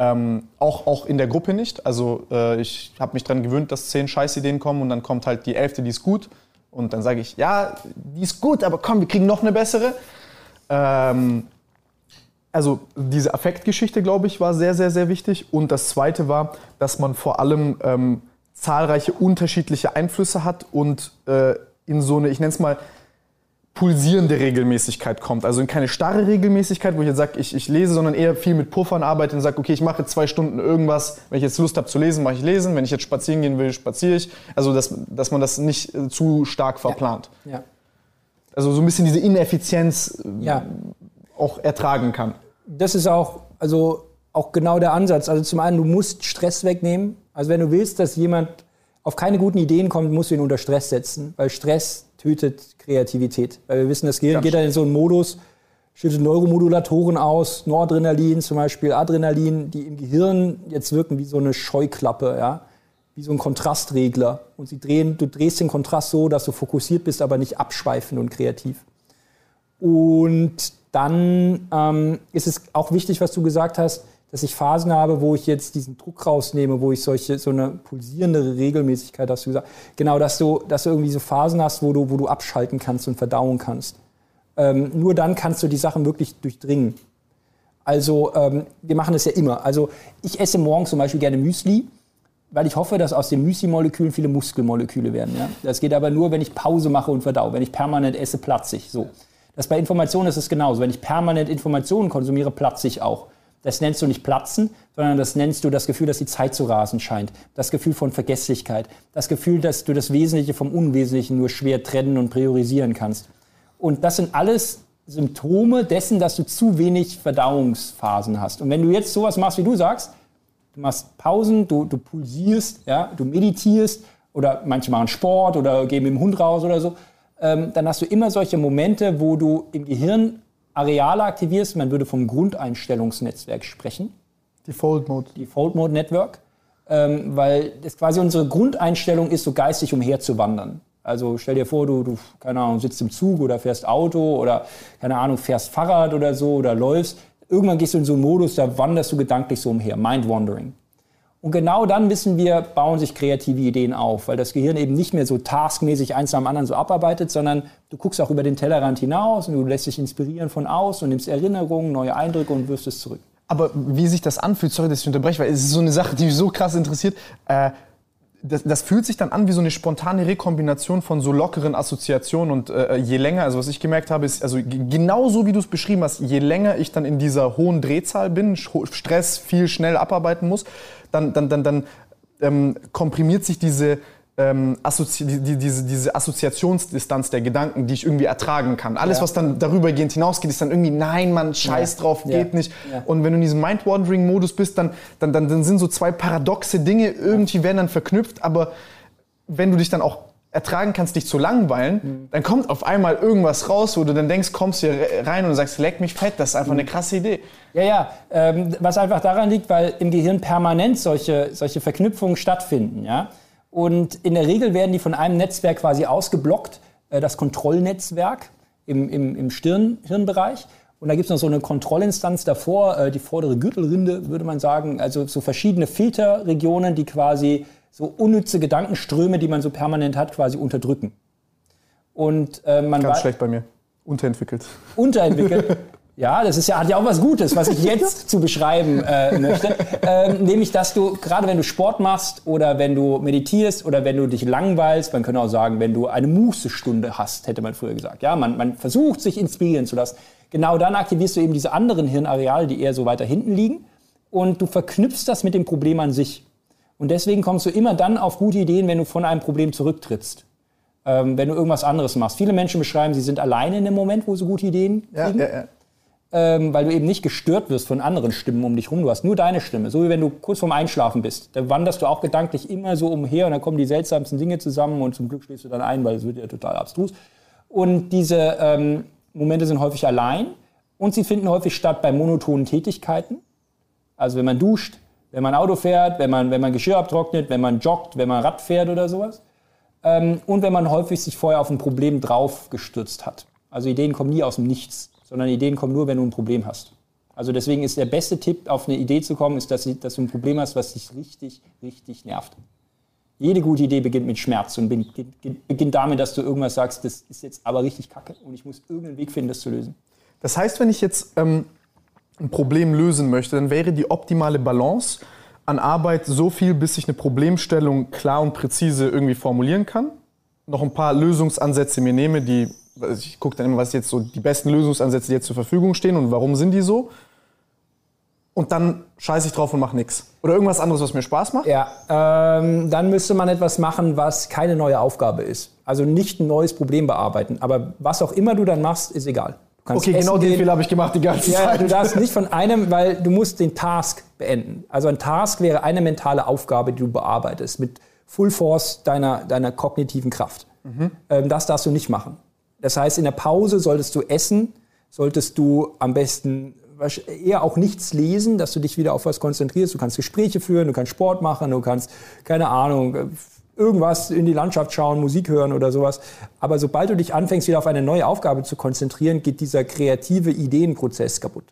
Ähm, auch, auch in der Gruppe nicht. Also äh, ich habe mich daran gewöhnt, dass zehn Scheißideen kommen und dann kommt halt die elfte, die ist gut. Und dann sage ich, ja, die ist gut, aber komm, wir kriegen noch eine bessere. Ähm, also diese Affektgeschichte, glaube ich, war sehr, sehr, sehr wichtig. Und das Zweite war, dass man vor allem ähm, zahlreiche unterschiedliche Einflüsse hat und äh, in so eine, ich nenne es mal, pulsierende Regelmäßigkeit kommt. Also in keine starre Regelmäßigkeit, wo ich jetzt sage, ich, ich lese, sondern eher viel mit Puffern arbeite und sage, okay, ich mache zwei Stunden irgendwas. Wenn ich jetzt Lust habe zu lesen, mache ich lesen. Wenn ich jetzt spazieren gehen will, spaziere ich. Also dass, dass man das nicht äh, zu stark verplant. Ja. ja. Also so ein bisschen diese Ineffizienz äh, ja. auch ertragen kann. Das ist auch, also auch genau der Ansatz. Also zum einen, du musst Stress wegnehmen. Also wenn du willst, dass jemand auf keine guten Ideen kommt, musst du ihn unter Stress setzen, weil Stress tötet Kreativität. Weil wir wissen, das Gehirn geht dann in so einen Modus, schüttet Neuromodulatoren aus, Noradrenalin zum Beispiel, Adrenalin, die im Gehirn jetzt wirken wie so eine Scheuklappe, ja, wie so ein Kontrastregler. Und sie drehen, du drehst den Kontrast so, dass du fokussiert bist, aber nicht abschweifend und kreativ. Und dann ähm, ist es auch wichtig, was du gesagt hast, dass ich Phasen habe, wo ich jetzt diesen Druck rausnehme, wo ich solche, so eine pulsierende Regelmäßigkeit, hast du gesagt, genau, dass du, dass du irgendwie so Phasen hast, wo du, wo du abschalten kannst und verdauen kannst. Ähm, nur dann kannst du die Sachen wirklich durchdringen. Also, ähm, wir machen das ja immer. Also, ich esse morgens zum Beispiel gerne Müsli, weil ich hoffe, dass aus den Müsli-Molekülen viele Muskelmoleküle werden. Ja? Das geht aber nur, wenn ich Pause mache und verdau. Wenn ich permanent esse, platze ich. So. Das bei Informationen ist es genauso. Wenn ich permanent Informationen konsumiere, platze ich auch. Das nennst du nicht Platzen, sondern das nennst du das Gefühl, dass die Zeit zu rasen scheint. Das Gefühl von Vergesslichkeit. Das Gefühl, dass du das Wesentliche vom Unwesentlichen nur schwer trennen und priorisieren kannst. Und das sind alles Symptome dessen, dass du zu wenig Verdauungsphasen hast. Und wenn du jetzt sowas machst, wie du sagst, du machst Pausen, du, du pulsierst, ja, du meditierst oder manche machen Sport oder gehen mit dem Hund raus oder so, ähm, dann hast du immer solche Momente, wo du im Gehirn Areale aktivierst, man würde vom Grundeinstellungsnetzwerk sprechen. Default Mode. Default Mode Network, ähm, weil das quasi unsere Grundeinstellung ist, so geistig umherzuwandern. Also stell dir vor, du, du, keine Ahnung, sitzt im Zug oder fährst Auto oder, keine Ahnung, fährst Fahrrad oder so oder läufst. Irgendwann gehst du in so einen Modus, da wanderst du gedanklich so umher. Mind Wandering. Und genau dann wissen wir, bauen sich kreative Ideen auf, weil das Gehirn eben nicht mehr so taskmäßig eins nach dem anderen so abarbeitet, sondern du guckst auch über den Tellerrand hinaus und du lässt dich inspirieren von außen und nimmst Erinnerungen, neue Eindrücke und wirfst es zurück. Aber wie sich das anfühlt, sorry, dass ich unterbreche, weil es ist so eine Sache, die mich so krass interessiert. Äh, das, das, fühlt sich dann an wie so eine spontane Rekombination von so lockeren Assoziationen und äh, je länger, also was ich gemerkt habe, ist, also genau so wie du es beschrieben hast, je länger ich dann in dieser hohen Drehzahl bin, Stress viel schnell abarbeiten muss, dann, dann, dann, dann ähm, komprimiert sich diese, ähm, Assozi die, diese, diese Assoziationsdistanz der Gedanken, die ich irgendwie ertragen kann. Alles, ja. was dann darübergehend hinausgeht, ist dann irgendwie, nein, Mann, scheiß ja. drauf, geht ja. nicht. Und wenn du in diesem Mind-Wandering-Modus bist, dann, dann, dann, dann sind so zwei paradoxe Dinge, irgendwie werden dann verknüpft, aber wenn du dich dann auch ertragen kannst, dich zu langweilen, mhm. dann kommt auf einmal irgendwas raus, wo du dann denkst, kommst hier rein und sagst, leck mich fett, das ist einfach mhm. eine krasse Idee. Ja, ja, ähm, was einfach daran liegt, weil im Gehirn permanent solche, solche Verknüpfungen stattfinden, ja. Und in der Regel werden die von einem Netzwerk quasi ausgeblockt, äh, das Kontrollnetzwerk im, im, im Stirn, Hirnbereich. Und da gibt es noch so eine Kontrollinstanz davor, äh, die vordere Gürtelrinde, würde man sagen. Also so verschiedene Filterregionen, die quasi so unnütze Gedankenströme, die man so permanent hat, quasi unterdrücken. Und äh, man Ganz schlecht bei mir. Unterentwickelt. Unterentwickelt. Ja, das ist ja, hat ja auch was Gutes, was ich jetzt zu beschreiben äh, möchte. Ähm, nämlich, dass du, gerade wenn du Sport machst oder wenn du meditierst oder wenn du dich langweilst, man könnte auch sagen, wenn du eine Mußestunde hast, hätte man früher gesagt. Ja, man, man versucht, sich inspirieren zu lassen. Genau dann aktivierst du eben diese anderen Hirnareale, die eher so weiter hinten liegen. Und du verknüpfst das mit dem Problem an sich. Und deswegen kommst du immer dann auf gute Ideen, wenn du von einem Problem zurücktrittst. Ähm, wenn du irgendwas anderes machst. Viele Menschen beschreiben, sie sind alleine in dem Moment, wo sie gute Ideen kriegen. Ja, ja, ja. Ähm, weil du eben nicht gestört wirst von anderen Stimmen um dich rum. Du hast nur deine Stimme. So wie wenn du kurz vorm Einschlafen bist. Da wanderst du auch gedanklich immer so umher und dann kommen die seltsamsten Dinge zusammen und zum Glück schläfst du dann ein, weil es wird ja total abstrus. Und diese ähm, Momente sind häufig allein und sie finden häufig statt bei monotonen Tätigkeiten. Also wenn man duscht, wenn man Auto fährt, wenn man, wenn man Geschirr abtrocknet, wenn man joggt, wenn man Rad fährt oder sowas. Ähm, und wenn man häufig sich vorher auf ein Problem draufgestürzt hat. Also Ideen kommen nie aus dem Nichts, sondern Ideen kommen nur, wenn du ein Problem hast. Also deswegen ist der beste Tipp, auf eine Idee zu kommen, ist, dass, du ein Problem hast, was dich richtig, richtig nervt. Jede gute Idee beginnt mit Schmerz und beginnt damit, dass du irgendwas sagst, das ist jetzt aber richtig kacke und ich muss irgendeinen Weg finden, das zu lösen. Das heißt, wenn ich jetzt ähm, ein Problem lösen möchte, dann wäre die optimale Balance an Arbeit so viel, bis ich eine Problemstellung klar und präzise irgendwie formulieren kann, noch ein paar Lösungsansätze mir nehme, die also ich gucke dann immer, was jetzt so die besten Lösungsansätze, die jetzt zur Verfügung stehen und warum sind die so. Und dann scheiße ich drauf und mache nichts. Oder irgendwas anderes, was mir Spaß macht? Ja, ähm, dann müsste man etwas machen, was keine neue Aufgabe ist. Also nicht ein neues Problem bearbeiten. Aber was auch immer du dann machst, ist egal. okay, genau den Fehler habe ich gemacht die ganze ja, Zeit. Du darfst nicht von einem, weil du musst den Task beenden. Also ein Task wäre eine mentale Aufgabe, die du bearbeitest mit Full Force deiner, deiner kognitiven Kraft. Mhm. Ähm, das darfst du nicht machen. Das heißt, in der Pause solltest du essen, solltest du am besten eher auch nichts lesen, dass du dich wieder auf was konzentrierst. Du kannst Gespräche führen, du kannst Sport machen, du kannst, keine Ahnung, irgendwas in die Landschaft schauen, Musik hören oder sowas. Aber sobald du dich anfängst, wieder auf eine neue Aufgabe zu konzentrieren, geht dieser kreative Ideenprozess kaputt.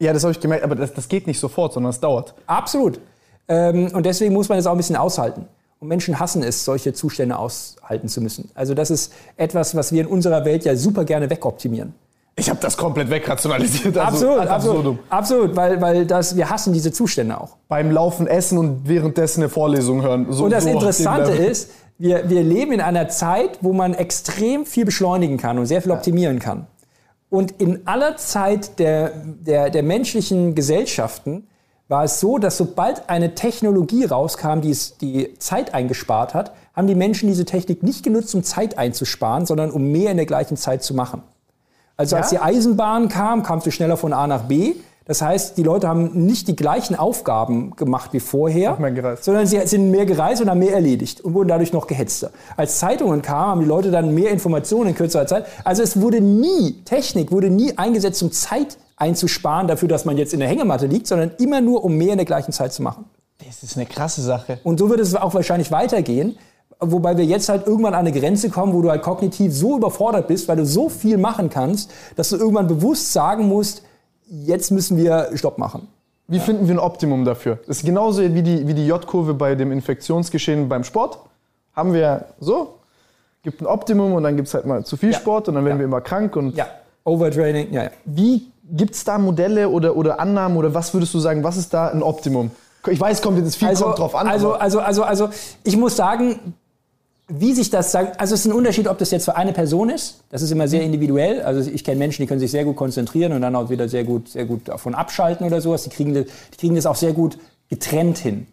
Ja, das habe ich gemerkt, aber das, das geht nicht sofort, sondern es dauert. Absolut. Ähm, und deswegen muss man es auch ein bisschen aushalten. Und Menschen hassen es, solche Zustände aushalten zu müssen. Also das ist etwas, was wir in unserer Welt ja super gerne wegoptimieren. Ich habe das komplett wegrationalisiert. Also absolut, absolut, absolut, weil, weil das, wir hassen diese Zustände auch. Beim Laufen essen und währenddessen eine Vorlesung hören. So, und das so Interessante ist, wir, wir leben in einer Zeit, wo man extrem viel beschleunigen kann und sehr viel optimieren kann. Und in aller Zeit der, der, der menschlichen Gesellschaften war es so, dass sobald eine Technologie rauskam, die es, die Zeit eingespart hat, haben die Menschen diese Technik nicht genutzt, um Zeit einzusparen, sondern um mehr in der gleichen Zeit zu machen. Also ja? als die Eisenbahn kam, kamst du schneller von A nach B. Das heißt, die Leute haben nicht die gleichen Aufgaben gemacht wie vorher, sondern sie sind mehr gereist und haben mehr erledigt und wurden dadurch noch gehetzter. Als Zeitungen kamen, haben die Leute dann mehr Informationen in kürzerer Zeit. Also es wurde nie, Technik wurde nie eingesetzt, um Zeit einzusparen dafür, dass man jetzt in der Hängematte liegt, sondern immer nur, um mehr in der gleichen Zeit zu machen. Das ist eine krasse Sache. Und so wird es auch wahrscheinlich weitergehen. Wobei wir jetzt halt irgendwann an eine Grenze kommen, wo du halt kognitiv so überfordert bist, weil du so viel machen kannst, dass du irgendwann bewusst sagen musst, jetzt müssen wir Stopp machen. Wie ja. finden wir ein Optimum dafür? Das ist genauso wie die, wie die J-Kurve bei dem Infektionsgeschehen beim Sport. Haben wir so, gibt ein Optimum und dann gibt es halt mal zu viel ja. Sport und dann werden ja. wir immer krank. Und ja, Overtraining, ja, ja. Wie gibt es da Modelle oder, oder Annahmen oder was würdest du sagen, was ist da ein Optimum? Ich weiß, kommt jetzt viel also, kommt drauf an. Also, also, also, also, ich muss sagen, wie sich das sagt, also es ist ein Unterschied, ob das jetzt für eine Person ist. Das ist immer sehr individuell. Also ich kenne Menschen, die können sich sehr gut konzentrieren und dann auch wieder sehr gut, sehr gut davon abschalten oder sowas. Die kriegen, das, die kriegen das auch sehr gut getrennt hin.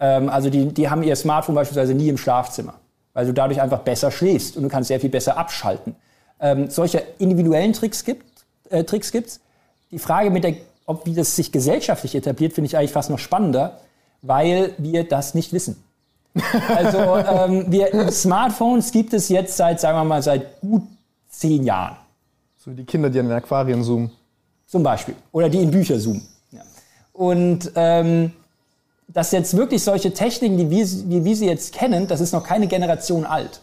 Ähm, also die, die haben ihr Smartphone beispielsweise nie im Schlafzimmer, weil du dadurch einfach besser schläfst und du kannst sehr viel besser abschalten. Ähm, solche individuellen Tricks gibt äh, Tricks gibt's. Die Frage mit der, ob wie das sich gesellschaftlich etabliert, finde ich eigentlich fast noch spannender, weil wir das nicht wissen. Also ähm, wir, Smartphones gibt es jetzt seit, sagen wir mal, seit gut zehn Jahren. So wie die Kinder, die an den Aquarien zoomen. Zum Beispiel. Oder die in Bücher zoomen. Ja. Und ähm, dass jetzt wirklich solche Techniken, die wir, wie wir sie jetzt kennen, das ist noch keine Generation alt.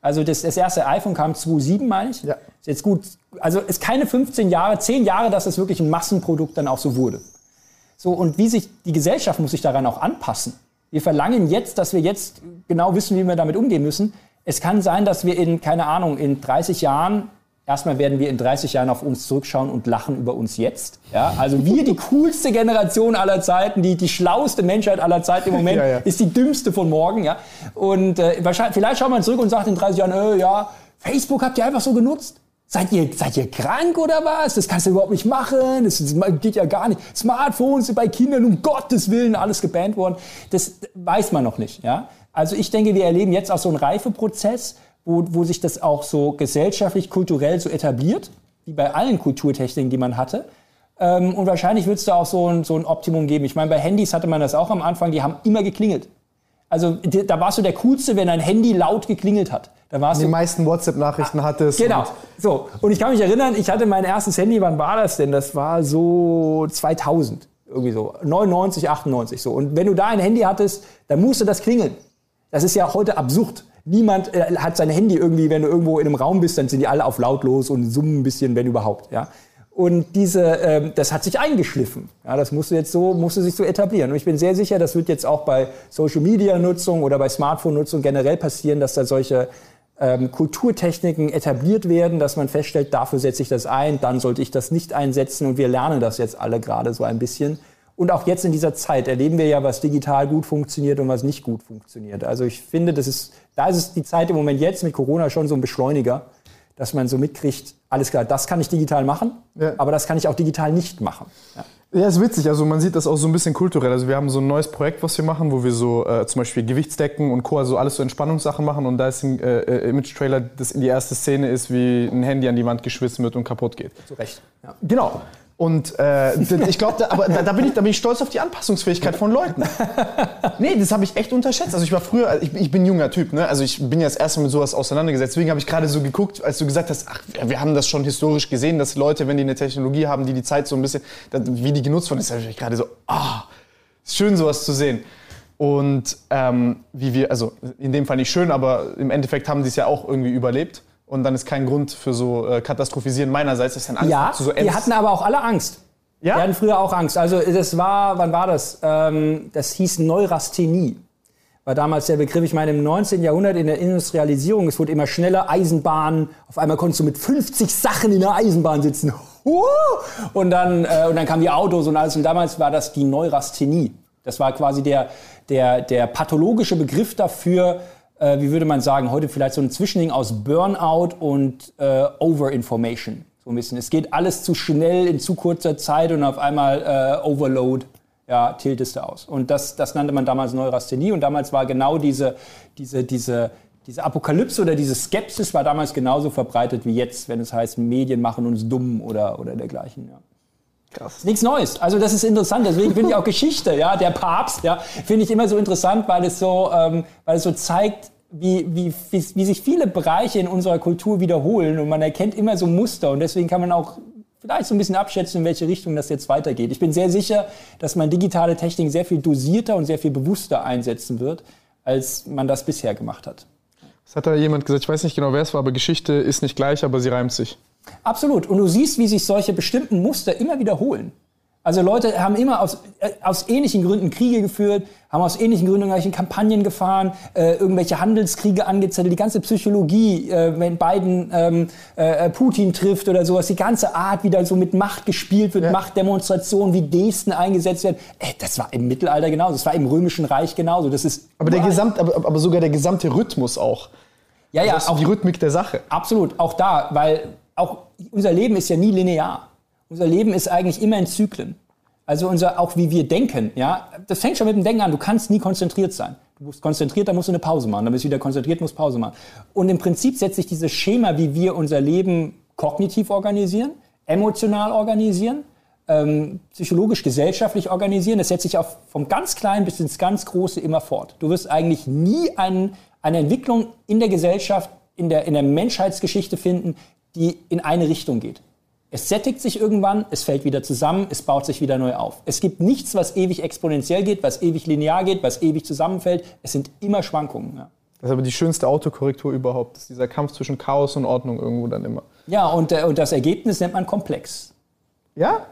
Also das, das erste iPhone kam 2007, meine ich. Ja. Ist jetzt gut. Also ist keine 15 Jahre, 10 Jahre, dass es wirklich ein Massenprodukt dann auch so wurde. So, und wie sich, die Gesellschaft muss sich daran auch anpassen. Wir verlangen jetzt, dass wir jetzt genau wissen, wie wir damit umgehen müssen. Es kann sein, dass wir in, keine Ahnung, in 30 Jahren, erstmal werden wir in 30 Jahren auf uns zurückschauen und lachen über uns jetzt. Ja? Also wir, die coolste Generation aller Zeiten, die, die schlauste Menschheit aller Zeiten im Moment, ja, ja. ist die dümmste von morgen. Ja? Und äh, wahrscheinlich, vielleicht schaut man zurück und sagt in 30 Jahren, äh, ja, Facebook habt ihr einfach so genutzt. Seid ihr, seid ihr krank oder was? Das kannst du überhaupt nicht machen. Das, das geht ja gar nicht. Smartphones sind bei Kindern um Gottes Willen alles gebannt worden. Das weiß man noch nicht. Ja? Also ich denke, wir erleben jetzt auch so einen Reifeprozess, wo, wo sich das auch so gesellschaftlich, kulturell so etabliert, wie bei allen Kulturtechniken, die man hatte. Ähm, und wahrscheinlich wird es da auch so ein, so ein Optimum geben. Ich meine, bei Handys hatte man das auch am Anfang, die haben immer geklingelt. Also da warst du der Coolste, wenn ein Handy laut geklingelt hat. Da warst die du, meisten WhatsApp-Nachrichten ah, hattest. Genau. So. Und ich kann mich erinnern, ich hatte mein erstes Handy, wann war das denn? Das war so 2000. Irgendwie so. 99, 98 so. Und wenn du da ein Handy hattest, dann musste das klingeln. Das ist ja heute absurd. Niemand äh, hat sein Handy irgendwie, wenn du irgendwo in einem Raum bist, dann sind die alle auf lautlos und summen ein bisschen, wenn überhaupt. Ja? Und diese, ähm, das hat sich eingeschliffen. Ja, das musste jetzt so, musste sich so etablieren. Und ich bin sehr sicher, das wird jetzt auch bei Social Media Nutzung oder bei Smartphone Nutzung generell passieren, dass da solche ähm, Kulturtechniken etabliert werden, dass man feststellt, dafür setze ich das ein, dann sollte ich das nicht einsetzen. Und wir lernen das jetzt alle gerade so ein bisschen. Und auch jetzt in dieser Zeit erleben wir ja, was digital gut funktioniert und was nicht gut funktioniert. Also ich finde, das ist, da ist es die Zeit im Moment jetzt mit Corona schon so ein Beschleuniger dass man so mitkriegt, alles klar, das kann ich digital machen, ja. aber das kann ich auch digital nicht machen. Ja. Ja, ist witzig. Also man sieht das auch so ein bisschen kulturell. Also wir haben so ein neues Projekt, was wir machen, wo wir so äh, zum Beispiel Gewichtsdecken und Co. also alles so Entspannungssachen machen. Und da ist ein äh, äh, Image-Trailer, das in die erste Szene ist, wie ein Handy an die Wand geschwissen wird und kaputt geht. Zu Recht. Ja. Genau. Und äh, ich glaube, da, aber da, da, bin ich, da bin ich stolz auf die Anpassungsfähigkeit von Leuten. Nee, das habe ich echt unterschätzt. Also ich war früher, ich, ich bin junger Typ, ne? Also ich bin ja das erste Mal mit sowas auseinandergesetzt. Deswegen habe ich gerade so geguckt, als du gesagt hast, ach, wir haben das schon historisch gesehen, dass Leute, wenn die eine Technologie haben, die die Zeit so ein bisschen, wie die genutzt wird, ist ich gerade so, ah, oh, schön sowas zu sehen. Und ähm, wie wir, also in dem Fall nicht schön, aber im Endeffekt haben sie es ja auch irgendwie überlebt und dann ist kein Grund für so äh, Katastrophisieren meinerseits, dass dann Angst ja, zu so die hatten aber auch alle Angst. Ja? Die hatten früher auch Angst. Also das war, wann war das? Ähm, das hieß Neurasthenie. War damals der Begriff, ich meine, im 19. Jahrhundert in der Industrialisierung, es wurde immer schneller, Eisenbahn, auf einmal konntest du mit 50 Sachen in der Eisenbahn sitzen. Und dann, äh, und dann kamen die Autos und alles. Und damals war das die Neurasthenie. Das war quasi der, der, der pathologische Begriff dafür, äh, wie würde man sagen, heute vielleicht so ein Zwischending aus Burnout und äh, Overinformation. So ein bisschen. Es geht alles zu schnell in zu kurzer Zeit und auf einmal äh, Overload. Ja, tiltest du aus. Und das, das nannte man damals Neurasthenie. Und damals war genau diese, diese, diese, diese Apokalypse oder diese Skepsis war damals genauso verbreitet wie jetzt, wenn es heißt, Medien machen uns dumm oder, oder dergleichen. Ja. Krass. Nichts Neues. Also das ist interessant. Deswegen finde ich auch Geschichte, ja, der Papst, ja, finde ich immer so interessant, weil es so, ähm, weil es so zeigt, wie, wie, wie, wie sich viele Bereiche in unserer Kultur wiederholen und man erkennt immer so Muster und deswegen kann man auch vielleicht so ein bisschen abschätzen, in welche Richtung das jetzt weitergeht. Ich bin sehr sicher, dass man digitale Technik sehr viel dosierter und sehr viel bewusster einsetzen wird, als man das bisher gemacht hat. Es hat da jemand gesagt, ich weiß nicht genau, wer es war, aber Geschichte ist nicht gleich, aber sie reimt sich. Absolut. Und du siehst, wie sich solche bestimmten Muster immer wiederholen. Also Leute haben immer aus, äh, aus ähnlichen Gründen Kriege geführt, haben aus ähnlichen Gründen irgendwelche Kampagnen gefahren, äh, irgendwelche Handelskriege angezettelt, die ganze Psychologie, äh, wenn Biden ähm, äh, Putin trifft oder sowas, die ganze Art, wie da so mit Macht gespielt wird, ja. Machtdemonstrationen, wie Gesten eingesetzt werden, äh, das war im Mittelalter genauso, das war im Römischen Reich genauso. Das ist aber, der Gesamt, aber, aber sogar der gesamte Rhythmus auch. Ja, ja, also auch die Rhythmik der Sache. Absolut, auch da, weil auch unser Leben ist ja nie linear. Unser Leben ist eigentlich immer in Zyklen. Also unser, auch wie wir denken, ja. Das fängt schon mit dem Denken an. Du kannst nie konzentriert sein. Du bist konzentriert, dann musst du eine Pause machen. Dann bist du wieder konzentriert, musst Pause machen. Und im Prinzip setzt sich dieses Schema, wie wir unser Leben kognitiv organisieren, emotional organisieren, ähm, psychologisch, gesellschaftlich organisieren. Das setzt sich auch vom ganz Kleinen bis ins ganz Große immer fort. Du wirst eigentlich nie einen, eine Entwicklung in der Gesellschaft, in der, in der Menschheitsgeschichte finden, die in eine Richtung geht. Es sättigt sich irgendwann, es fällt wieder zusammen, es baut sich wieder neu auf. Es gibt nichts, was ewig exponentiell geht, was ewig linear geht, was ewig zusammenfällt. Es sind immer Schwankungen. Ja. Das ist aber die schönste Autokorrektur überhaupt. Das ist dieser Kampf zwischen Chaos und Ordnung irgendwo dann immer. Ja, und, äh, und das Ergebnis nennt man komplex. Ja?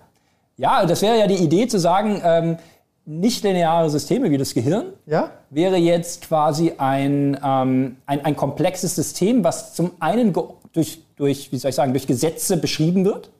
Ja, das wäre ja die Idee zu sagen, ähm, nicht lineare Systeme wie das Gehirn ja? wäre jetzt quasi ein, ähm, ein, ein komplexes System, was zum einen durch, durch, wie soll ich sagen, durch Gesetze beschrieben wird.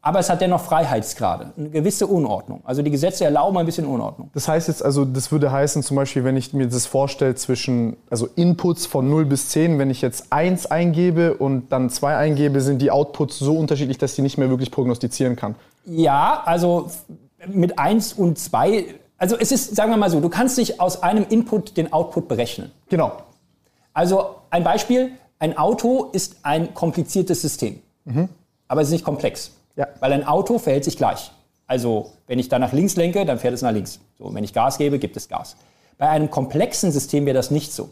Aber es hat dennoch Freiheitsgrade, eine gewisse Unordnung. Also die Gesetze erlauben ein bisschen Unordnung. Das heißt jetzt, also das würde heißen, zum Beispiel, wenn ich mir das vorstelle zwischen, also Inputs von 0 bis 10, wenn ich jetzt 1 eingebe und dann 2 eingebe, sind die Outputs so unterschiedlich, dass ich nicht mehr wirklich prognostizieren kann. Ja, also mit 1 und 2, also es ist, sagen wir mal so, du kannst nicht aus einem Input den Output berechnen. Genau. Also ein Beispiel, ein Auto ist ein kompliziertes System, mhm. aber es ist nicht komplex. Ja. Weil ein Auto verhält sich gleich. Also, wenn ich da nach links lenke, dann fährt es nach links. So, wenn ich Gas gebe, gibt es Gas. Bei einem komplexen System wäre das nicht so.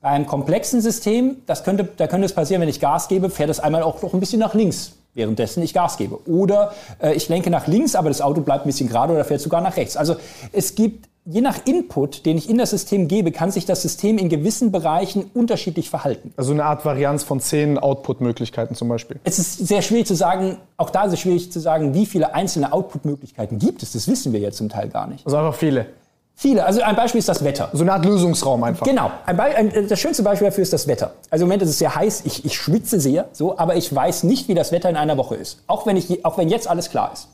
Bei einem komplexen System, das könnte, da könnte es passieren, wenn ich Gas gebe, fährt es einmal auch noch ein bisschen nach links, währenddessen ich Gas gebe. Oder äh, ich lenke nach links, aber das Auto bleibt ein bisschen gerade oder fährt sogar nach rechts. Also es gibt je nach Input, den ich in das System gebe, kann sich das System in gewissen Bereichen unterschiedlich verhalten. Also eine Art Varianz von zehn Output-Möglichkeiten zum Beispiel. Es ist sehr schwierig zu sagen, auch da ist es schwierig zu sagen, wie viele einzelne Output-Möglichkeiten gibt es. Das wissen wir ja zum Teil gar nicht. Also einfach viele. Viele. Also ein Beispiel ist das Wetter. So eine Art Lösungsraum einfach. Genau. Ein ein, das schönste Beispiel dafür ist das Wetter. Also im Moment ist es sehr heiß, ich, ich schwitze sehr, so, aber ich weiß nicht, wie das Wetter in einer Woche ist. Auch wenn, ich, auch wenn jetzt alles klar ist.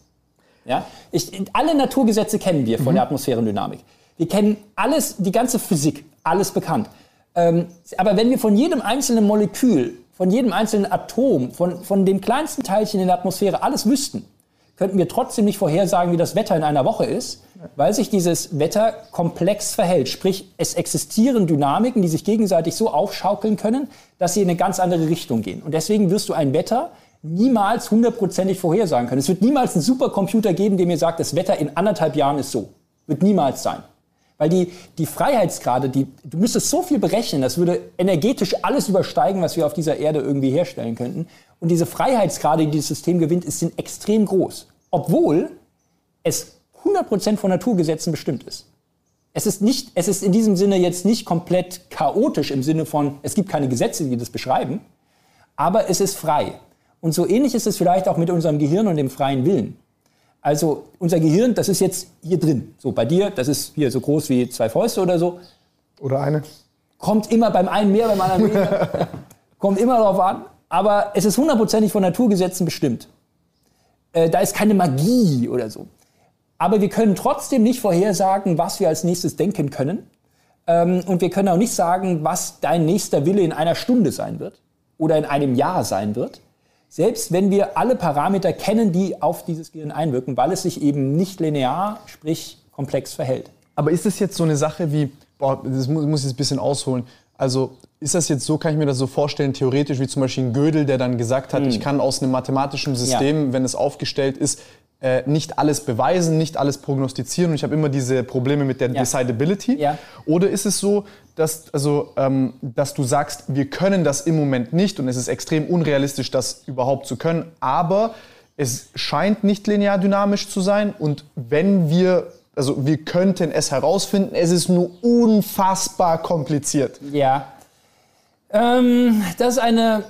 Ja? Ich, alle Naturgesetze kennen wir von mhm. der Atmosphärendynamik. Wir kennen alles, die ganze Physik, alles bekannt. Ähm, aber wenn wir von jedem einzelnen Molekül von jedem einzelnen Atom, von, von dem kleinsten Teilchen in der Atmosphäre alles wüssten, könnten wir trotzdem nicht vorhersagen, wie das Wetter in einer Woche ist, weil sich dieses Wetter komplex verhält. Sprich, es existieren Dynamiken, die sich gegenseitig so aufschaukeln können, dass sie in eine ganz andere Richtung gehen. Und deswegen wirst du ein Wetter niemals hundertprozentig vorhersagen können. Es wird niemals einen Supercomputer geben, der mir sagt, das Wetter in anderthalb Jahren ist so. Wird niemals sein. Weil die, die Freiheitsgrade, die, du müsstest so viel berechnen, das würde energetisch alles übersteigen, was wir auf dieser Erde irgendwie herstellen könnten. Und diese Freiheitsgrade, die dieses System gewinnt, sind extrem groß. Obwohl es 100% von Naturgesetzen bestimmt ist. Es ist, nicht, es ist in diesem Sinne jetzt nicht komplett chaotisch im Sinne von, es gibt keine Gesetze, die das beschreiben, aber es ist frei. Und so ähnlich ist es vielleicht auch mit unserem Gehirn und dem freien Willen. Also unser Gehirn, das ist jetzt hier drin. So bei dir, das ist hier so groß wie zwei Fäuste oder so. Oder eine. Kommt immer beim einen mehr, beim anderen weniger. Kommt immer darauf an. Aber es ist hundertprozentig von Naturgesetzen bestimmt. Äh, da ist keine Magie oder so. Aber wir können trotzdem nicht vorhersagen, was wir als nächstes denken können. Ähm, und wir können auch nicht sagen, was dein nächster Wille in einer Stunde sein wird oder in einem Jahr sein wird selbst wenn wir alle Parameter kennen, die auf dieses Gehirn einwirken, weil es sich eben nicht linear, sprich komplex verhält. Aber ist es jetzt so eine Sache wie, boah, das muss, muss ich jetzt ein bisschen ausholen, also ist das jetzt so, kann ich mir das so vorstellen, theoretisch wie zum Beispiel ein Gödel, der dann gesagt hat, hm. ich kann aus einem mathematischen System, ja. wenn es aufgestellt ist, äh, nicht alles beweisen, nicht alles prognostizieren und ich habe immer diese Probleme mit der ja. Decidability? Ja. Oder ist es so, dass, also, ähm, dass du sagst, wir können das im Moment nicht und es ist extrem unrealistisch, das überhaupt zu können, aber es scheint nicht linear dynamisch zu sein und wenn wir also wir könnten es herausfinden, es ist nur unfassbar kompliziert. Ja. Ähm, das ist eine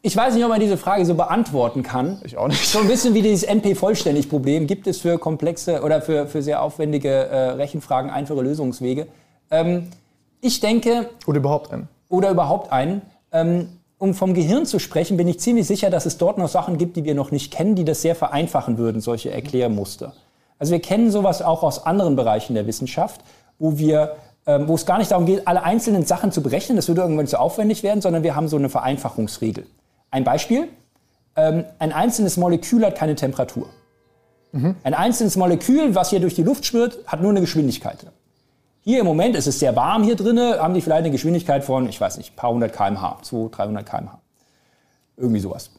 ich weiß nicht, ob man diese Frage so beantworten kann. Ich auch nicht. So ein bisschen wie dieses NP-Vollständig-Problem. Gibt es für komplexe oder für, für sehr aufwendige äh, Rechenfragen einfache Lösungswege? Ähm, ich denke. Oder überhaupt einen. Oder überhaupt einen. Ähm, um vom Gehirn zu sprechen, bin ich ziemlich sicher, dass es dort noch Sachen gibt, die wir noch nicht kennen, die das sehr vereinfachen würden, solche Erklärmuster. Also wir kennen sowas auch aus anderen Bereichen der Wissenschaft, wo wir ähm, wo es gar nicht darum geht, alle einzelnen Sachen zu berechnen, das würde irgendwann zu aufwendig werden, sondern wir haben so eine Vereinfachungsregel. Ein Beispiel. Ähm, ein einzelnes Molekül hat keine Temperatur. Mhm. Ein einzelnes Molekül, was hier durch die Luft schwirrt, hat nur eine Geschwindigkeit. Hier im Moment ist es sehr warm hier drinnen, haben die vielleicht eine Geschwindigkeit von, ich weiß nicht, ein paar hundert kmh, 200, 300 kmh. Irgendwie sowas.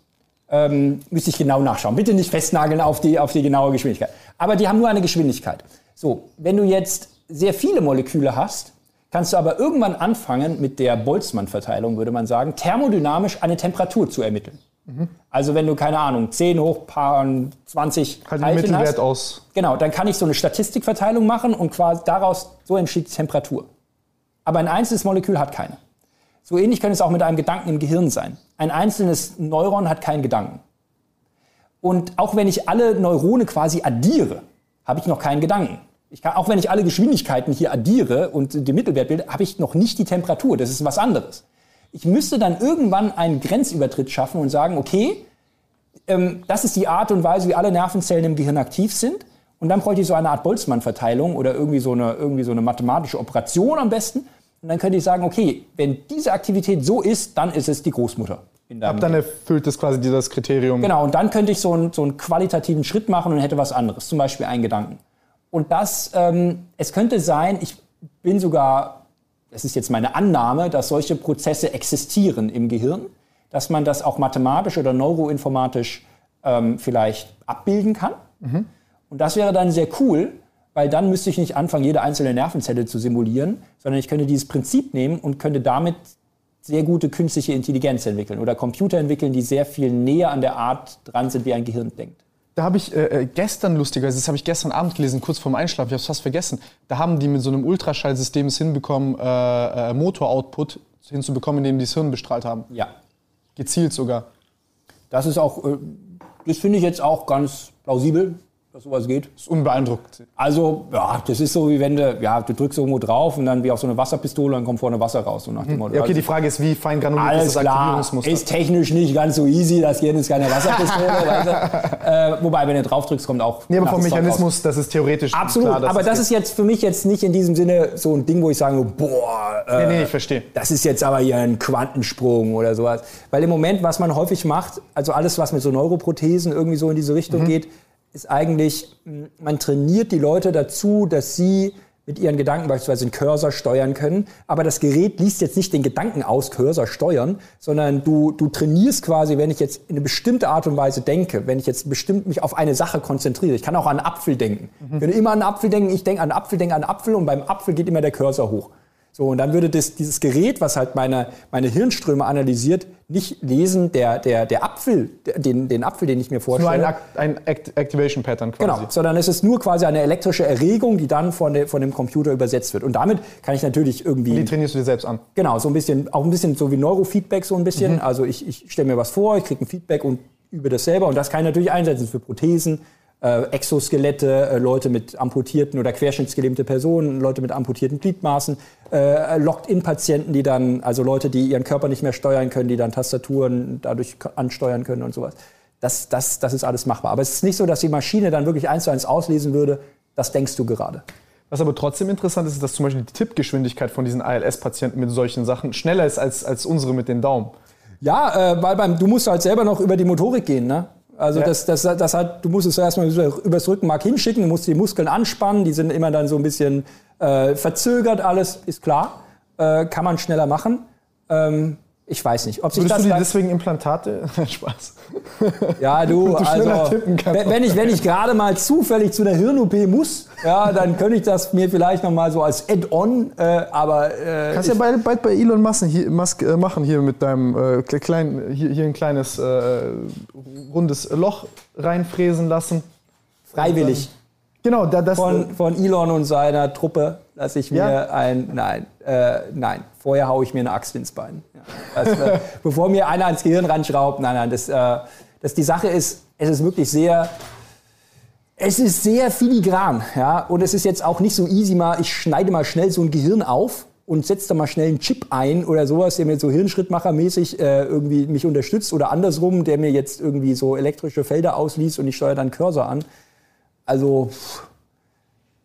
Ähm, müsste ich genau nachschauen. Bitte nicht festnageln auf die, auf die genaue Geschwindigkeit. Aber die haben nur eine Geschwindigkeit. So, wenn du jetzt sehr viele Moleküle hast, kannst du aber irgendwann anfangen, mit der Boltzmann-Verteilung, würde man sagen, thermodynamisch eine Temperatur zu ermitteln. Mhm. Also wenn du, keine Ahnung, 10 hoch paar 20 halt Teilchen Mittelwert hast, aus. Genau, dann kann ich so eine Statistikverteilung machen und quasi daraus, so entsteht die Temperatur. Aber ein einzelnes Molekül hat keine. So ähnlich könnte es auch mit einem Gedanken im Gehirn sein. Ein einzelnes Neuron hat keinen Gedanken. Und auch wenn ich alle Neurone quasi addiere, habe ich noch keinen Gedanken. Ich kann, auch wenn ich alle Geschwindigkeiten hier addiere und den Mittelwert bilde, habe ich noch nicht die Temperatur. Das ist was anderes. Ich müsste dann irgendwann einen Grenzübertritt schaffen und sagen, okay, ähm, das ist die Art und Weise, wie alle Nervenzellen im Gehirn aktiv sind. Und dann bräuchte ich so eine Art Boltzmann-Verteilung oder irgendwie so, eine, irgendwie so eine mathematische Operation am besten. Und dann könnte ich sagen, okay, wenn diese Aktivität so ist, dann ist es die Großmutter. Ab dann erfüllt es quasi dieses Kriterium. Genau, und dann könnte ich so einen, so einen qualitativen Schritt machen und hätte was anderes, zum Beispiel einen Gedanken. Und das, ähm, es könnte sein, ich bin sogar, das ist jetzt meine Annahme, dass solche Prozesse existieren im Gehirn, dass man das auch mathematisch oder neuroinformatisch ähm, vielleicht abbilden kann. Mhm. Und das wäre dann sehr cool, weil dann müsste ich nicht anfangen, jede einzelne Nervenzelle zu simulieren, sondern ich könnte dieses Prinzip nehmen und könnte damit sehr gute künstliche Intelligenz entwickeln oder Computer entwickeln, die sehr viel näher an der Art dran sind, wie ein Gehirn denkt. Da habe ich äh, äh, gestern lustigerweise, das habe ich gestern Abend gelesen, kurz vorm Einschlafen, ich habe es fast vergessen. Da haben die mit so einem Ultraschallsystem es hinbekommen, äh, äh, Motor-Output hinzubekommen, indem die das Hirn bestrahlt haben. Ja. Gezielt sogar. Das ist auch, äh, das finde ich jetzt auch ganz plausibel. Dass sowas geht. Das ist unbeeindruckt. Also, ja, das ist so wie wenn du, ja, du drückst irgendwo drauf und dann wie auf so eine Wasserpistole, dann kommt vorne Wasser raus. So nach dem Motto. Ja, okay, die Frage ist, wie fein granuliert Alles ist das Aktivierungsmuster? Ist technisch nicht ganz so easy, das Gehirn ist keine Wasserpistole. weißt du? äh, wobei, wenn du drauf drückst, kommt auch. Nee, aber vom Mechanismus, das ist theoretisch Absolut, klar, aber das, das ist jetzt für mich jetzt nicht in diesem Sinne so ein Ding, wo ich sage, boah, äh, nee, nee, ich verstehe. Das ist jetzt aber hier ein Quantensprung oder sowas. Weil im Moment, was man häufig macht, also alles, was mit so Neuroprothesen irgendwie so in diese Richtung mhm. geht, ist eigentlich, man trainiert die Leute dazu, dass sie mit ihren Gedanken beispielsweise den Cursor steuern können. Aber das Gerät liest jetzt nicht den Gedanken aus, Cursor steuern, sondern du, du trainierst quasi, wenn ich jetzt in eine bestimmte Art und Weise denke, wenn ich jetzt bestimmt mich auf eine Sache konzentriere. Ich kann auch an Apfel denken. Mhm. Ich würde immer an Apfel denken, ich denke an Apfel, denke an Apfel und beim Apfel geht immer der Cursor hoch. So, und dann würde das, dieses Gerät, was halt meine, meine Hirnströme analysiert, nicht lesen, der, der, der Apfel, den, den Apfel, den ich mir vorstelle. Nur ein, ein Activation Pattern quasi. Genau, sondern es ist nur quasi eine elektrische Erregung, die dann von, der, von dem Computer übersetzt wird. Und damit kann ich natürlich irgendwie. Und die trainierst du dir selbst an. Genau, so ein bisschen, auch ein bisschen so wie Neurofeedback, so ein bisschen. Mhm. Also ich, ich stelle mir was vor, ich kriege ein Feedback und übe das selber. Und das kann ich natürlich einsetzen für Prothesen, äh, Exoskelette, äh, Leute mit amputierten oder querschnittsgelähmte Personen, Leute mit amputierten Gliedmaßen, äh, Locked-in-Patienten, die dann, also Leute, die ihren Körper nicht mehr steuern können, die dann Tastaturen dadurch ansteuern können und sowas. Das, das, das ist alles machbar. Aber es ist nicht so, dass die Maschine dann wirklich eins zu eins auslesen würde, das denkst du gerade. Was aber trotzdem interessant ist, ist, dass zum Beispiel die Tippgeschwindigkeit von diesen ALS-Patienten mit solchen Sachen schneller ist als, als unsere mit den Daumen. Ja, äh, weil beim, du musst halt selber noch über die Motorik gehen. Ne? Also ja. das, das, das hat, du musst es erstmal übers Rückenmark hinschicken, du musst die Muskeln anspannen, die sind immer dann so ein bisschen äh, verzögert, alles ist klar. Äh, kann man schneller machen. Ähm, ich weiß nicht, ob sich Würdest das du dir deswegen Implantate? Spaß. Ja, du, also wenn ich, wenn ich gerade mal zufällig zu der Hirn-OP muss, ja, dann könnte ich das mir vielleicht noch mal so als Add-on, äh, aber äh, kannst ja bald, bald bei Elon Musk, hier, Musk äh, machen hier mit deinem äh, kleinen hier, hier ein kleines äh, rundes Loch reinfräsen lassen. Freiwillig. Genau, da, das von, von Elon und seiner Truppe lasse ich mir ja? ein nein, äh, nein. Vorher haue ich mir eine Axt ins Bein. Ja. Äh, bevor mir einer ans Gehirn ranschraubt, nein, nein, das, äh, das die Sache ist, es ist wirklich sehr es ist sehr filigran, ja, und es ist jetzt auch nicht so easy mal, ich schneide mal schnell so ein Gehirn auf und setze da mal schnell einen Chip ein oder sowas, der mir so Hirnschrittmachermäßig äh, irgendwie mich unterstützt oder andersrum, der mir jetzt irgendwie so elektrische Felder ausliest und ich steuere dann Cursor an. Also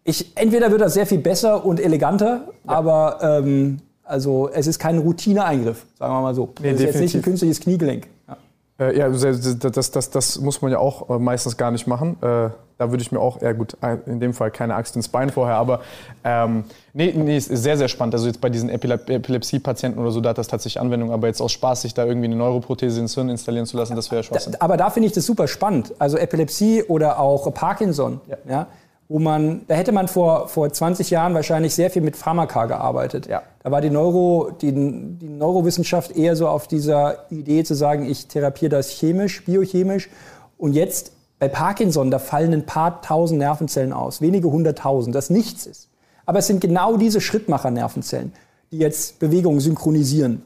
ich, entweder wird das sehr viel besser und eleganter, ja. aber ähm, also es ist kein Routineeingriff, sagen wir mal so. Nee, das ist jetzt nicht ein künstliches Kniegelenk. Ja. Äh, ja, das, das, das, muss man ja auch äh, meistens gar nicht machen. Äh, da würde ich mir auch, ja gut, in dem Fall keine Axt ins Bein vorher, aber ähm, nee, nee, ist sehr, sehr spannend. Also jetzt bei diesen Epilep Epilepsie-Patienten oder so, da hat das tatsächlich Anwendung, aber jetzt aus Spaß, sich da irgendwie eine Neuroprothese ins Hirn installieren zu lassen, das wäre Schwachsinn. Da, aber da finde ich das super spannend. Also Epilepsie oder auch Parkinson, ja. ja wo man, da hätte man vor, vor 20 Jahren wahrscheinlich sehr viel mit Pharmaka gearbeitet. Ja. Da war die, Neuro, die, die Neurowissenschaft eher so auf dieser Idee zu sagen, ich therapiere das chemisch, biochemisch. Und jetzt bei Parkinson, da fallen ein paar tausend Nervenzellen aus, wenige hunderttausend, das nichts ist. Aber es sind genau diese Schrittmacher-Nervenzellen, die jetzt Bewegungen synchronisieren.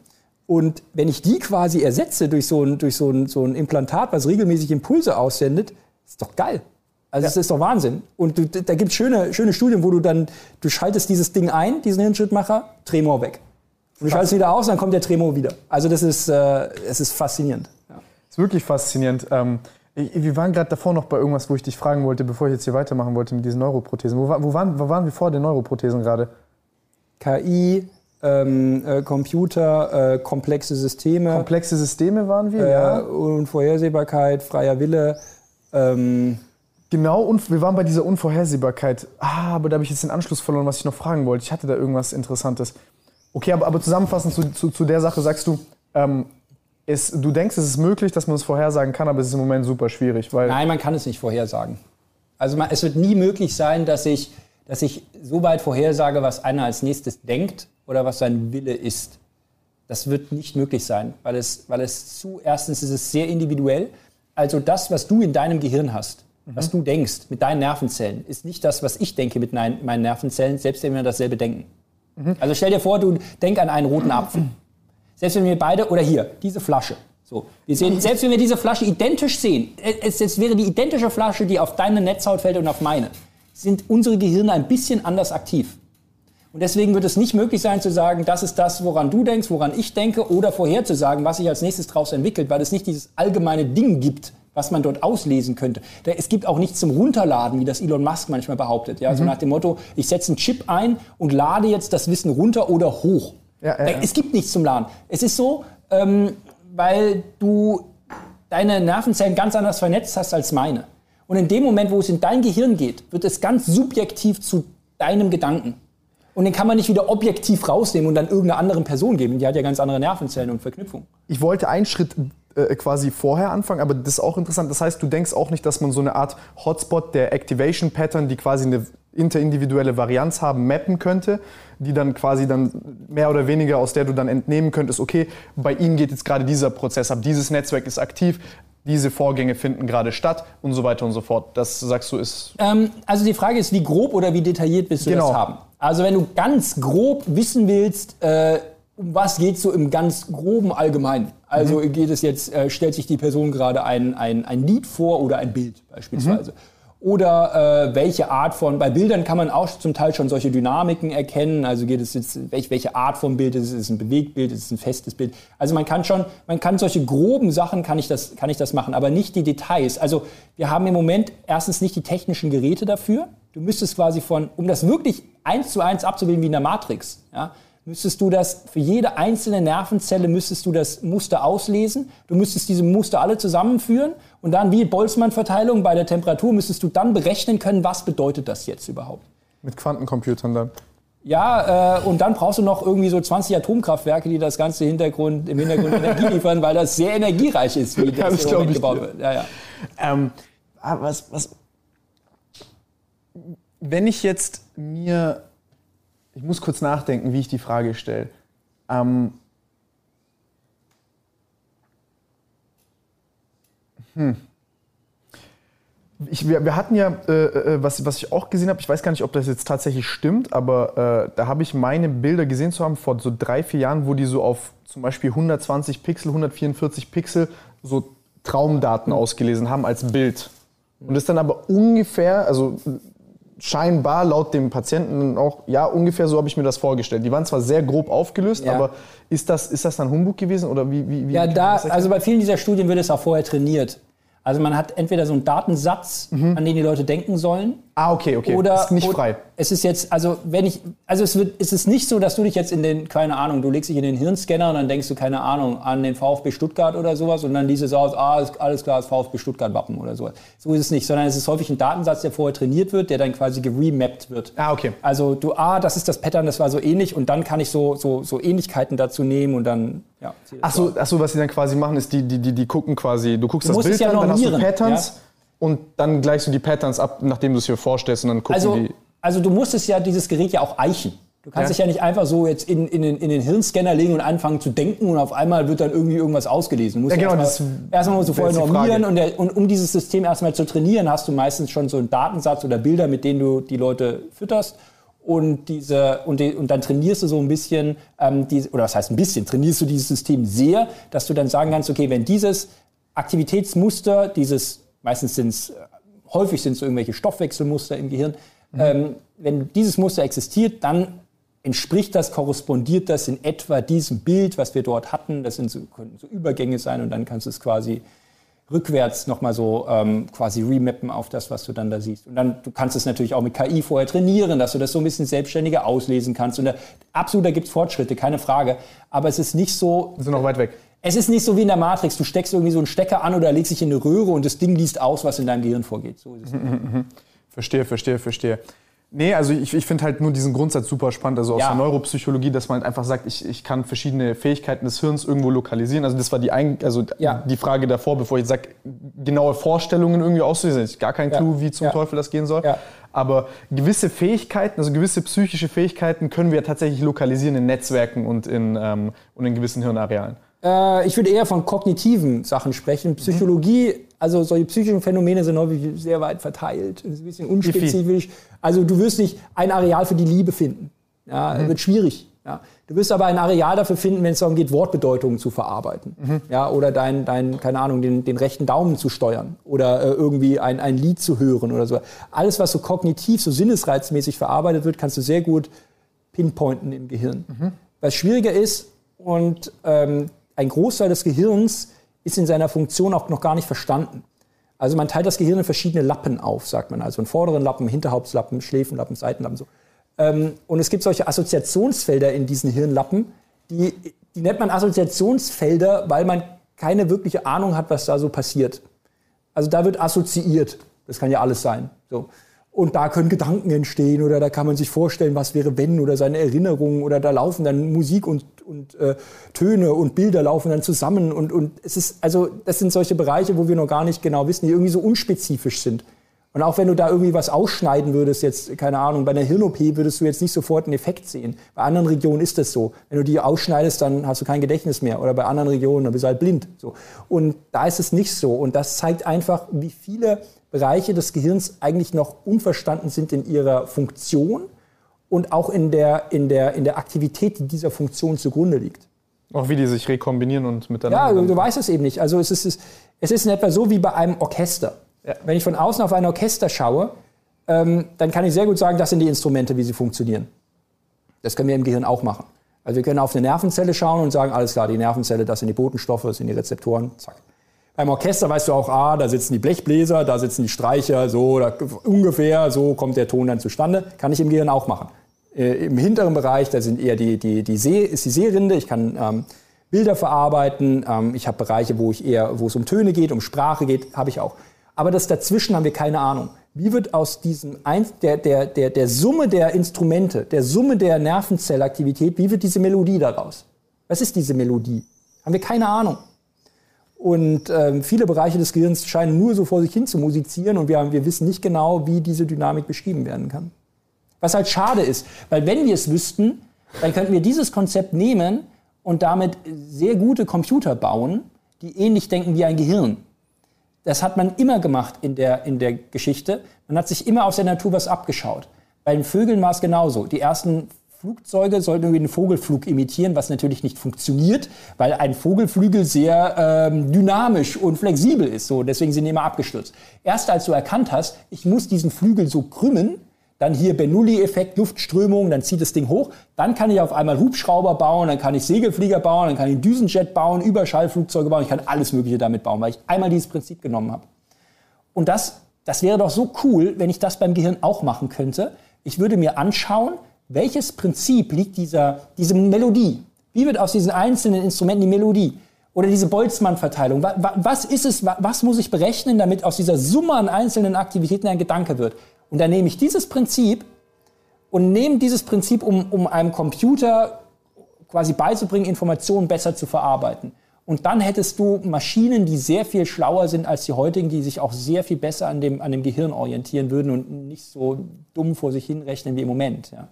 Und wenn ich die quasi ersetze durch so ein, durch so ein, so ein Implantat, was regelmäßig Impulse aussendet, ist doch geil. Also ja. das ist doch Wahnsinn. Und du, da gibt es schöne, schöne Studien, wo du dann, du schaltest dieses Ding ein, diesen Hirnschrittmacher, Tremor weg. Und du schaltest wieder aus, dann kommt der Tremor wieder. Also das ist, äh, es ist faszinierend. Ja. Das ist wirklich faszinierend. Ähm, wir waren gerade davor noch bei irgendwas, wo ich dich fragen wollte, bevor ich jetzt hier weitermachen wollte mit diesen Neuroprothesen. Wo, wo, waren, wo waren wir vor den Neuroprothesen gerade? KI, ähm, äh, Computer, äh, komplexe Systeme. Komplexe Systeme waren wir, äh, ja. Unvorhersehbarkeit, freier Wille. Ähm, Genau, wir waren bei dieser Unvorhersehbarkeit. Ah, aber da habe ich jetzt den Anschluss verloren, was ich noch fragen wollte. Ich hatte da irgendwas Interessantes. Okay, aber, aber zusammenfassend zu, zu, zu der Sache sagst du, ähm, es, du denkst, es ist möglich, dass man es vorhersagen kann, aber es ist im Moment super schwierig. Weil Nein, man kann es nicht vorhersagen. Also man, es wird nie möglich sein, dass ich, dass ich so weit vorhersage, was einer als nächstes denkt oder was sein Wille ist. Das wird nicht möglich sein, weil es, weil es zu, erstens ist es sehr individuell. Also das, was du in deinem Gehirn hast, mhm. was du denkst mit deinen Nervenzellen, ist nicht das, was ich denke mit meinen Nervenzellen, selbst wenn wir dasselbe denken. Mhm. Also stell dir vor, du denk an einen roten Apfel. Selbst wenn wir beide, oder hier, diese Flasche. So, wir sehen, selbst wenn wir diese Flasche identisch sehen, es, es wäre die identische Flasche, die auf deine Netzhaut fällt und auf meine, sind unsere Gehirne ein bisschen anders aktiv. Und deswegen wird es nicht möglich sein zu sagen, das ist das, woran du denkst, woran ich denke, oder vorherzusagen, was sich als nächstes daraus entwickelt, weil es nicht dieses allgemeine Ding gibt, was man dort auslesen könnte. Es gibt auch nichts zum Runterladen, wie das Elon Musk manchmal behauptet. Ja, mhm. so nach dem Motto, ich setze einen Chip ein und lade jetzt das Wissen runter oder hoch. Ja, ja, ja. Es gibt nichts zum Laden. Es ist so, ähm, weil du deine Nervenzellen ganz anders vernetzt hast als meine. Und in dem Moment, wo es in dein Gehirn geht, wird es ganz subjektiv zu deinem Gedanken. Und den kann man nicht wieder objektiv rausnehmen und dann irgendeiner anderen Person geben. Die hat ja ganz andere Nervenzellen und Verknüpfungen. Ich wollte einen Schritt äh, quasi vorher anfangen, aber das ist auch interessant. Das heißt, du denkst auch nicht, dass man so eine Art Hotspot der Activation Pattern, die quasi eine interindividuelle Varianz haben, mappen könnte, die dann quasi dann mehr oder weniger, aus der du dann entnehmen könntest, okay, bei ihnen geht jetzt gerade dieser Prozess ab, dieses Netzwerk ist aktiv, diese Vorgänge finden gerade statt und so weiter und so fort. Das sagst du ist. Ähm, also die Frage ist, wie grob oder wie detailliert willst du genau. das haben? Also wenn du ganz grob wissen willst, äh, um was geht es so im ganz groben Allgemeinen? Also mhm. geht es jetzt, äh, stellt sich die Person gerade ein, ein, ein Lied vor oder ein Bild beispielsweise. Mhm. Oder äh, welche Art von, bei Bildern kann man auch zum Teil schon solche Dynamiken erkennen. Also geht es jetzt, welch, welche Art von Bild ist es? Ist es ein Bewegtbild? Ist es ein festes Bild? Also man kann schon, man kann solche groben Sachen, kann ich das, kann ich das machen, aber nicht die Details. Also wir haben im Moment erstens nicht die technischen Geräte dafür. Du müsstest quasi von, um das wirklich eins zu eins abzubilden wie in der Matrix, ja, müsstest du das für jede einzelne Nervenzelle müsstest du das Muster auslesen. Du müsstest diese Muster alle zusammenführen und dann wie Boltzmann-Verteilung bei der Temperatur müsstest du dann berechnen können, was bedeutet das jetzt überhaupt. Mit Quantencomputern dann. Ja, äh, und dann brauchst du noch irgendwie so 20 Atomkraftwerke, die das ganze Hintergrund, im Hintergrund Energie liefern, weil das sehr energiereich ist, wie das, das im gebaut wird. Ja, ja. Ähm, ah, was, was, wenn ich jetzt mir ich muss kurz nachdenken, wie ich die Frage stelle. Ähm, hm. Ich, wir, wir, hatten ja, äh, äh, was, was ich auch gesehen habe, ich weiß gar nicht, ob das jetzt tatsächlich stimmt, aber äh, da habe ich meine Bilder gesehen zu haben vor so drei, vier Jahren, wo die so auf zum Beispiel 120 Pixel, 144 Pixel so Traumdaten ausgelesen haben als Bild. Und das dann aber ungefähr, also scheinbar laut dem Patienten auch, ja, ungefähr so habe ich mir das vorgestellt. Die waren zwar sehr grob aufgelöst, ja. aber ist das, ist das dann Humbug gewesen oder wie? wie, wie ja, da, also bei vielen dieser Studien wird es auch vorher trainiert. Also man hat entweder so einen Datensatz, mhm. an den die Leute denken sollen. Ah, okay, okay. Oder ist nicht frei. Es ist jetzt, also wenn ich, also es wird, es ist nicht so, dass du dich jetzt in den, keine Ahnung, du legst dich in den Hirnscanner und dann denkst du, keine Ahnung, an den VfB Stuttgart oder sowas und dann liest es aus, ah, ist alles klar, das VfB Stuttgart Wappen oder sowas. So ist es nicht, sondern es ist häufig ein Datensatz, der vorher trainiert wird, der dann quasi geremappt wird. Ah, okay. Also du, ah, das ist das Pattern, das war so ähnlich und dann kann ich so, so, so Ähnlichkeiten dazu nehmen und dann ja, ach so, ach so, was sie dann quasi machen, ist, die, die, die, die gucken quasi, du guckst du das Bild ja an, dann hast du Patterns ja? Und dann gleichst du die Patterns ab, nachdem du es dir vorstellst und dann gucken also, die. Also du musstest ja dieses Gerät ja auch eichen. Du kannst ja. dich ja nicht einfach so jetzt in, in, den, in den Hirnscanner legen und anfangen zu denken und auf einmal wird dann irgendwie irgendwas ausgelesen. Du musst ja, genau, erstmal, erstmal musst du vorher normieren und, der, und um dieses System erstmal zu trainieren, hast du meistens schon so einen Datensatz oder Bilder, mit denen du die Leute fütterst und diese und, die, und dann trainierst du so ein bisschen ähm, die, oder was heißt ein bisschen trainierst du dieses System sehr, dass du dann sagen kannst, okay, wenn dieses Aktivitätsmuster, dieses meistens sind es häufig sind es irgendwelche Stoffwechselmuster im Gehirn, mhm. ähm, wenn dieses Muster existiert, dann entspricht das, korrespondiert das in etwa diesem Bild, was wir dort hatten. Das sind so, können so Übergänge sein und dann kannst du es quasi rückwärts nochmal so ähm, quasi remappen auf das, was du dann da siehst. Und dann, du kannst es natürlich auch mit KI vorher trainieren, dass du das so ein bisschen selbstständiger auslesen kannst. Und da, absolut, da gibt es Fortschritte, keine Frage. Aber es ist nicht so... Wir sind noch weit weg. Es ist nicht so wie in der Matrix. Du steckst irgendwie so einen Stecker an oder legst dich in eine Röhre und das Ding liest aus, was in deinem Gehirn vorgeht. So ist es. Verstehe, verstehe, verstehe. Nee, also ich, ich finde halt nur diesen Grundsatz super spannend, also aus ja. der Neuropsychologie, dass man halt einfach sagt, ich, ich kann verschiedene Fähigkeiten des Hirns irgendwo lokalisieren. Also das war die, Ein also ja. die Frage davor, bevor ich sage, genaue Vorstellungen irgendwie auszulesen. Ich gar keinen Clou, ja. wie zum Teufel das gehen soll. Aber gewisse Fähigkeiten, also gewisse psychische Fähigkeiten können wir tatsächlich lokalisieren in Netzwerken und in, ähm, und in gewissen Hirnarealen. Äh, ich würde eher von kognitiven Sachen sprechen. Psychologie, mhm. also solche psychischen Phänomene sind häufig sehr weit verteilt, ist ein bisschen unspezifisch. Also du wirst nicht ein Areal für die Liebe finden. Ja, mhm. wird schwierig. Ja. Du wirst aber ein Areal dafür finden, wenn es darum geht, Wortbedeutungen zu verarbeiten. Mhm. Ja, oder dein, dein, keine Ahnung, den, den rechten Daumen zu steuern oder äh, irgendwie ein, ein Lied zu hören oder so. Alles, was so kognitiv, so sinnesreizmäßig verarbeitet wird, kannst du sehr gut pinpointen im Gehirn. Mhm. Was schwieriger ist, und ähm, ein Großteil des Gehirns ist in seiner Funktion auch noch gar nicht verstanden. Also man teilt das Gehirn in verschiedene Lappen auf, sagt man. Also einen vorderen Lappen, Hinterhauptslappen, Schläfenlappen, Seitenlappen. So. Ähm, und es gibt solche Assoziationsfelder in diesen Hirnlappen, die, die nennt man Assoziationsfelder, weil man keine wirkliche Ahnung hat, was da so passiert. Also da wird assoziiert. Das kann ja alles sein. So. Und da können Gedanken entstehen oder da kann man sich vorstellen, was wäre wenn oder seine Erinnerungen oder da laufen dann Musik und, und äh, Töne und Bilder laufen dann zusammen und, und es ist, also das sind solche Bereiche, wo wir noch gar nicht genau wissen, die irgendwie so unspezifisch sind. Und auch wenn du da irgendwie was ausschneiden würdest, jetzt, keine Ahnung, bei einer Hirn-OP würdest du jetzt nicht sofort einen Effekt sehen. Bei anderen Regionen ist das so. Wenn du die ausschneidest, dann hast du kein Gedächtnis mehr. Oder bei anderen Regionen, dann bist du halt blind. So. Und da ist es nicht so. Und das zeigt einfach, wie viele Bereiche des Gehirns eigentlich noch unverstanden sind in ihrer Funktion und auch in der, in der, in der Aktivität, die dieser Funktion zugrunde liegt. Auch wie die sich rekombinieren und miteinander. Ja, du, du weißt es eben nicht. Also es ist, es ist in etwa so wie bei einem Orchester. Ja. Wenn ich von außen auf ein Orchester schaue, ähm, dann kann ich sehr gut sagen, das sind die Instrumente, wie sie funktionieren. Das können wir im Gehirn auch machen. Also wir können auf eine Nervenzelle schauen und sagen, alles klar, die Nervenzelle, das sind die Botenstoffe, das sind die Rezeptoren, zack. Beim Orchester weißt du auch, ah, da sitzen die Blechbläser, da sitzen die Streicher, so da, ungefähr, so kommt der Ton dann zustande. Kann ich im Gehirn auch machen. Äh, Im hinteren Bereich, da sind eher die, die, die See, ist die Seerinde. Ich kann ähm, Bilder verarbeiten. Ähm, ich habe Bereiche, wo ich eher, wo es um Töne geht, um Sprache geht, habe ich auch. Aber das dazwischen haben wir keine Ahnung. Wie wird aus diesem der, der, der, der Summe der Instrumente, der Summe der Nervenzellaktivität, wie wird diese Melodie daraus? Was ist diese Melodie? Haben wir keine Ahnung. Und ähm, viele Bereiche des Gehirns scheinen nur so vor sich hin zu musizieren und wir, haben, wir wissen nicht genau, wie diese Dynamik beschrieben werden kann. Was halt schade ist, weil wenn wir es wüssten, dann könnten wir dieses Konzept nehmen und damit sehr gute Computer bauen, die ähnlich denken wie ein Gehirn. Das hat man immer gemacht in der, in der Geschichte. Man hat sich immer aus der Natur was abgeschaut. Bei den Vögeln war es genauso. Die ersten Flugzeuge sollten irgendwie einen Vogelflug imitieren, was natürlich nicht funktioniert, weil ein Vogelflügel sehr ähm, dynamisch und flexibel ist. So, deswegen sind die immer abgestürzt. Erst als du erkannt hast, ich muss diesen Flügel so krümmen, dann hier Bernoulli-Effekt, Luftströmung, dann zieht das Ding hoch. Dann kann ich auf einmal Hubschrauber bauen, dann kann ich Segelflieger bauen, dann kann ich Düsenjet bauen, Überschallflugzeuge bauen. Ich kann alles Mögliche damit bauen, weil ich einmal dieses Prinzip genommen habe. Und das, das wäre doch so cool, wenn ich das beim Gehirn auch machen könnte. Ich würde mir anschauen, welches Prinzip liegt dieser, diese Melodie? Wie wird aus diesen einzelnen Instrumenten die Melodie? Oder diese Boltzmann-Verteilung? Was ist es, was muss ich berechnen, damit aus dieser Summe an einzelnen Aktivitäten ein Gedanke wird? Und dann nehme ich dieses Prinzip und nehme dieses Prinzip, um, um einem Computer quasi beizubringen, Informationen besser zu verarbeiten. Und dann hättest du Maschinen, die sehr viel schlauer sind als die heutigen, die sich auch sehr viel besser an dem, an dem Gehirn orientieren würden und nicht so dumm vor sich hinrechnen wie im Moment. Ja.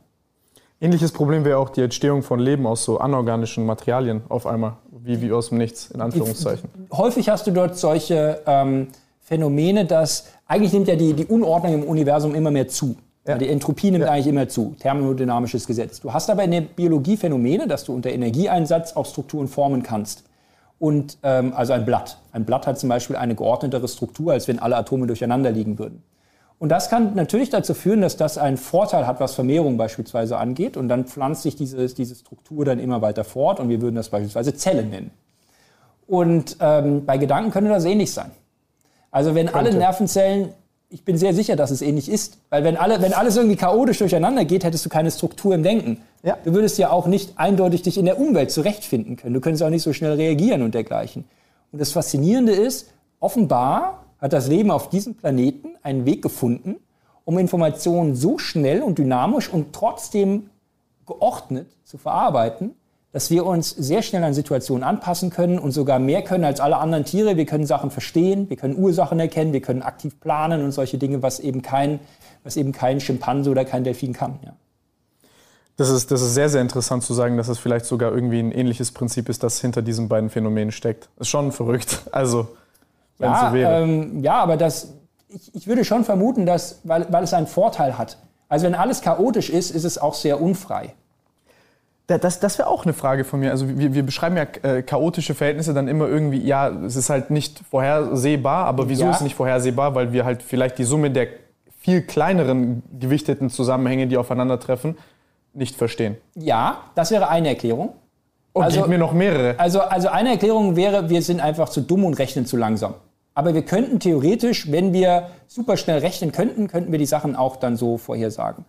Ähnliches Problem wäre auch die Entstehung von Leben aus so anorganischen Materialien auf einmal, wie, wie aus dem Nichts, in Anführungszeichen. Häufig hast du dort solche ähm, Phänomene, dass eigentlich nimmt ja die, die Unordnung im Universum immer mehr zu. Ja. Die Entropie nimmt ja. eigentlich immer zu. Thermodynamisches Gesetz. Du hast aber in der Biologie Phänomene, dass du unter Energieeinsatz auch Strukturen formen kannst. Und ähm, also ein Blatt. Ein Blatt hat zum Beispiel eine geordnetere Struktur, als wenn alle Atome durcheinander liegen würden. Und das kann natürlich dazu führen, dass das einen Vorteil hat, was Vermehrung beispielsweise angeht. Und dann pflanzt sich diese, diese Struktur dann immer weiter fort und wir würden das beispielsweise Zellen nennen. Und ähm, bei Gedanken könnte das ähnlich sein. Also wenn könnte. alle Nervenzellen, ich bin sehr sicher, dass es ähnlich ist, weil wenn, alle, wenn alles irgendwie chaotisch durcheinander geht, hättest du keine Struktur im Denken. Ja. Du würdest ja auch nicht eindeutig dich in der Umwelt zurechtfinden können. Du könntest auch nicht so schnell reagieren und dergleichen. Und das Faszinierende ist, offenbar hat das Leben auf diesem Planeten einen Weg gefunden, um Informationen so schnell und dynamisch und trotzdem geordnet zu verarbeiten, dass wir uns sehr schnell an Situationen anpassen können und sogar mehr können als alle anderen Tiere. Wir können Sachen verstehen, wir können Ursachen erkennen, wir können aktiv planen und solche Dinge, was eben kein, was eben kein Schimpanse oder kein Delfin kann. Ja. Das ist, das ist sehr, sehr interessant zu sagen, dass es vielleicht sogar irgendwie ein ähnliches Prinzip ist, das hinter diesen beiden Phänomenen steckt. Ist schon verrückt. Also wenn ja, so wäre. Ähm, ja, aber das, ich, ich würde schon vermuten, dass, weil, weil es einen Vorteil hat. Also wenn alles chaotisch ist, ist es auch sehr unfrei. Das, das wäre auch eine Frage von mir. Also wir, wir beschreiben ja äh, chaotische Verhältnisse dann immer irgendwie, ja, es ist halt nicht vorhersehbar, aber wieso ja. ist es nicht vorhersehbar? Weil wir halt vielleicht die Summe der viel kleineren gewichteten Zusammenhänge, die aufeinandertreffen, nicht verstehen. Ja, das wäre eine Erklärung. Und also, gib mir noch mehrere. Also, also eine Erklärung wäre, wir sind einfach zu dumm und rechnen zu langsam. Aber wir könnten theoretisch, wenn wir super schnell rechnen könnten, könnten wir die Sachen auch dann so vorhersagen.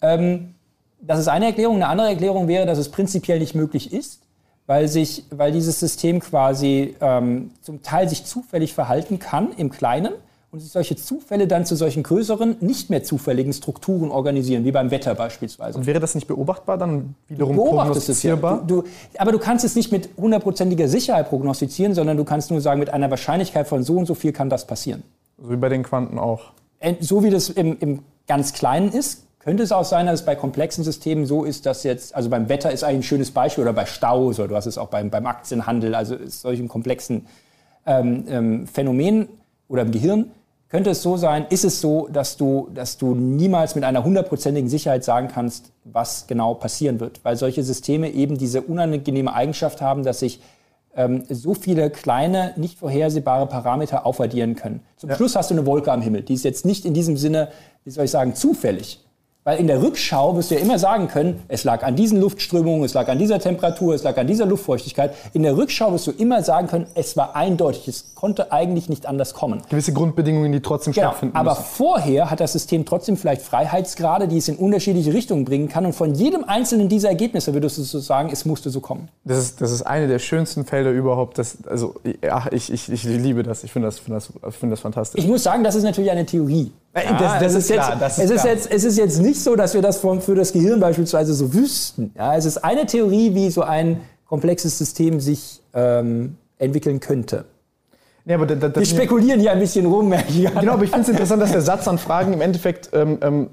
Ähm, das ist eine Erklärung. Eine andere Erklärung wäre, dass es prinzipiell nicht möglich ist, weil, sich, weil dieses System quasi ähm, zum Teil sich zufällig verhalten kann im Kleinen und sich solche Zufälle dann zu solchen größeren, nicht mehr zufälligen Strukturen organisieren, wie beim Wetter beispielsweise. Und wäre das nicht beobachtbar, dann wiederum prognostizierbar? Ja. Du, du, aber du kannst es nicht mit hundertprozentiger Sicherheit prognostizieren, sondern du kannst nur sagen, mit einer Wahrscheinlichkeit von so und so viel kann das passieren. So wie bei den Quanten auch. So wie das im, im ganz Kleinen ist, könnte es auch sein, dass es bei komplexen Systemen so ist, dass jetzt, also beim Wetter ist eigentlich ein schönes Beispiel oder bei Staus oder du hast es auch beim, beim Aktienhandel, also solchen komplexen ähm, ähm, Phänomenen oder im Gehirn, könnte es so sein, ist es so, dass du, dass du niemals mit einer hundertprozentigen Sicherheit sagen kannst, was genau passieren wird, weil solche Systeme eben diese unangenehme Eigenschaft haben, dass sich ähm, so viele kleine, nicht vorhersehbare Parameter aufaddieren können. Zum ja. Schluss hast du eine Wolke am Himmel, die ist jetzt nicht in diesem Sinne, wie soll ich sagen, zufällig, weil in der Rückschau wirst du ja immer sagen können, es lag an diesen Luftströmungen, es lag an dieser Temperatur, es lag an dieser Luftfeuchtigkeit. In der Rückschau wirst du immer sagen können, es war eindeutig, es konnte eigentlich nicht anders kommen. Gewisse Grundbedingungen, die trotzdem genau, stattfinden Aber müssen. vorher hat das System trotzdem vielleicht Freiheitsgrade, die es in unterschiedliche Richtungen bringen kann. Und von jedem einzelnen dieser Ergebnisse würdest du so sagen, es musste so kommen. Das ist, das ist eine der schönsten Felder überhaupt. Das, also, ach, ich, ich, ich liebe das. Ich finde das, find das, find das fantastisch. Ich muss sagen, das ist natürlich eine Theorie. Ja, das, das ist, klar, jetzt, das ist es, ist jetzt, es ist jetzt nicht so, dass wir das für das Gehirn beispielsweise so wüssten. Ja, es ist eine Theorie, wie so ein komplexes System sich ähm, entwickeln könnte. Ja, aber das, das, Wir spekulieren hier ein bisschen rum, merke ich. Genau, aber ich finde es interessant, dass der Satz an Fragen im Endeffekt, ähm, ähm,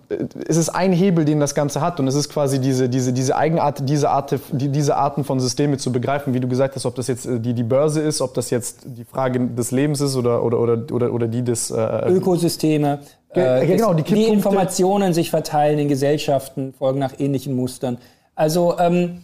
es ist ein Hebel, den das Ganze hat und es ist quasi diese, diese, diese Eigenart, diese, Art, die, diese Arten von Systeme zu begreifen, wie du gesagt hast, ob das jetzt äh, die, die Börse ist, ob das jetzt die Frage des Lebens ist oder, oder, oder, oder, oder die des... Äh, Ökosysteme. Äh, genau, die, die Informationen sich verteilen in Gesellschaften, folgen nach ähnlichen Mustern. Also, ähm,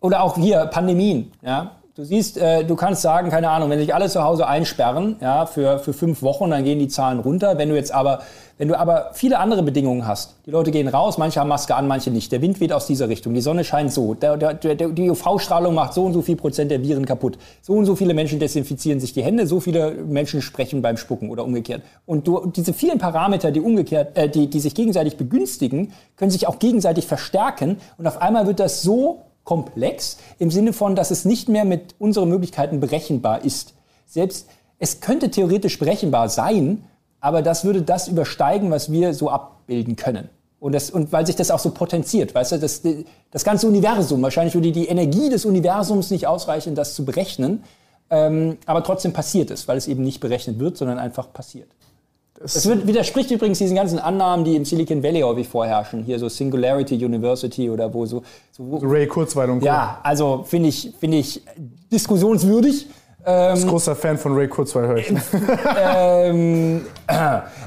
oder auch hier Pandemien, ja. Du siehst, äh, du kannst sagen, keine Ahnung, wenn sich alle zu Hause einsperren, ja, für, für fünf Wochen, dann gehen die Zahlen runter. Wenn du jetzt aber, wenn du aber viele andere Bedingungen hast, die Leute gehen raus, manche haben Maske an, manche nicht. Der Wind weht aus dieser Richtung, die Sonne scheint so, der, der, der, die UV-Strahlung macht so und so viel Prozent der Viren kaputt. So und so viele Menschen desinfizieren sich die Hände, so viele Menschen sprechen beim Spucken oder umgekehrt. Und du, diese vielen Parameter, die umgekehrt, äh, die, die sich gegenseitig begünstigen, können sich auch gegenseitig verstärken. Und auf einmal wird das so komplex im Sinne von, dass es nicht mehr mit unseren Möglichkeiten berechenbar ist. Selbst es könnte theoretisch berechenbar sein, aber das würde das übersteigen, was wir so abbilden können. Und, das, und weil sich das auch so potenziert, weißt du, das, das ganze Universum, wahrscheinlich würde die Energie des Universums nicht ausreichen, das zu berechnen, ähm, aber trotzdem passiert es, weil es eben nicht berechnet wird, sondern einfach passiert. Das, das wird, widerspricht übrigens diesen ganzen Annahmen, die im Silicon Valley häufig vorherrschen. Hier so Singularity University oder wo so. so wo, Ray Kurzweil und Co. Ja, also finde ich, finde ich diskussionswürdig. Ähm, ist großer Fan von Ray Kurzweil, höre ich. ähm,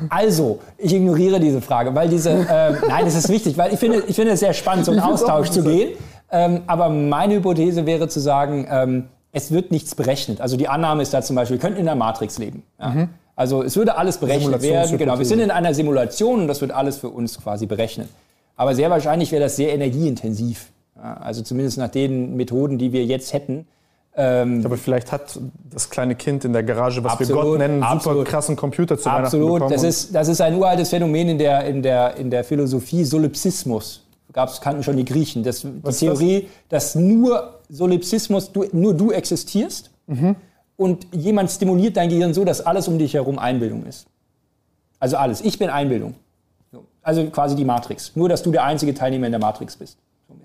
also, ich ignoriere diese Frage, weil diese. Äh, nein, es ist wichtig, weil ich finde, ich finde es sehr spannend, so einen Austausch zu gehen. Ähm, aber meine Hypothese wäre zu sagen, ähm, es wird nichts berechnet. Also die Annahme ist da zum Beispiel, wir könnten in der Matrix leben. Ja? Mhm. Also es würde alles berechnet werden. Genau, wir sind in einer Simulation und das wird alles für uns quasi berechnet. Aber sehr wahrscheinlich wäre das sehr energieintensiv. Also zumindest nach den Methoden, die wir jetzt hätten. Ähm, aber vielleicht hat das kleine Kind in der Garage, was absolut, wir Gott nennen, einen super krassen Computer zu absolut. Weihnachten Das ist, das ist ein uraltes Phänomen in der, in der, in der Philosophie, Solipsismus. Gab's, kannten schon die Griechen. Das, die Theorie, das? dass nur Solipsismus, du, nur du existierst. Mhm und jemand stimuliert dein Gehirn so, dass alles um dich herum Einbildung ist. Also alles. Ich bin Einbildung. Also quasi die Matrix. Nur, dass du der einzige Teilnehmer in der Matrix bist. So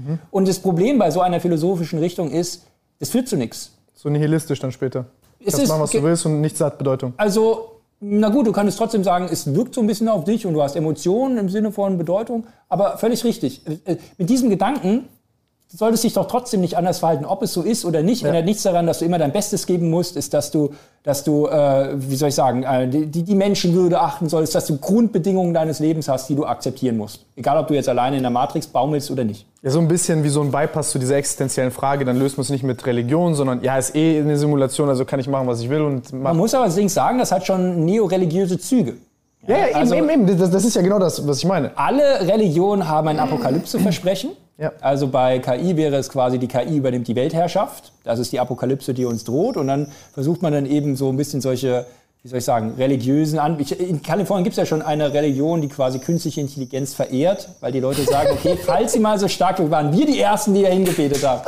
mhm. Und das Problem bei so einer philosophischen Richtung ist, es führt zu nichts. So nihilistisch dann später. Es Kannst ist, machen, was du willst und nichts hat Bedeutung. Also, na gut, du kannst trotzdem sagen, es wirkt so ein bisschen auf dich und du hast Emotionen im Sinne von Bedeutung, aber völlig richtig. Äh, mit diesem Gedanken solltest dich doch trotzdem nicht anders verhalten, ob es so ist oder nicht. Ja. Ändert nichts daran, dass du immer dein Bestes geben musst, ist, dass du, dass du, äh, wie soll ich sagen, äh, die, die Menschenwürde achten solltest, dass du Grundbedingungen deines Lebens hast, die du akzeptieren musst. Egal, ob du jetzt alleine in der Matrix baumelst oder nicht. Ja, so ein bisschen wie so ein Bypass zu dieser existenziellen Frage. Dann löst man es nicht mit Religion, sondern ja, ist eh eine Simulation, also kann ich machen, was ich will. Und man muss aber allerdings sagen, das hat schon neoreligiöse Züge. Ja, ja, also, eben, eben, eben. Das, das, ist ja genau das, was ich meine. Alle Religionen haben ein Apokalypse-Versprechen. Ja. Also bei KI wäre es quasi, die KI übernimmt die Weltherrschaft. Das ist die Apokalypse, die uns droht. Und dann versucht man dann eben so ein bisschen solche, wie soll ich sagen, religiösen An In Kalifornien gibt es ja schon eine Religion, die quasi künstliche Intelligenz verehrt, weil die Leute sagen, okay, falls sie mal so stark waren, wir die Ersten, die da hingebetet haben.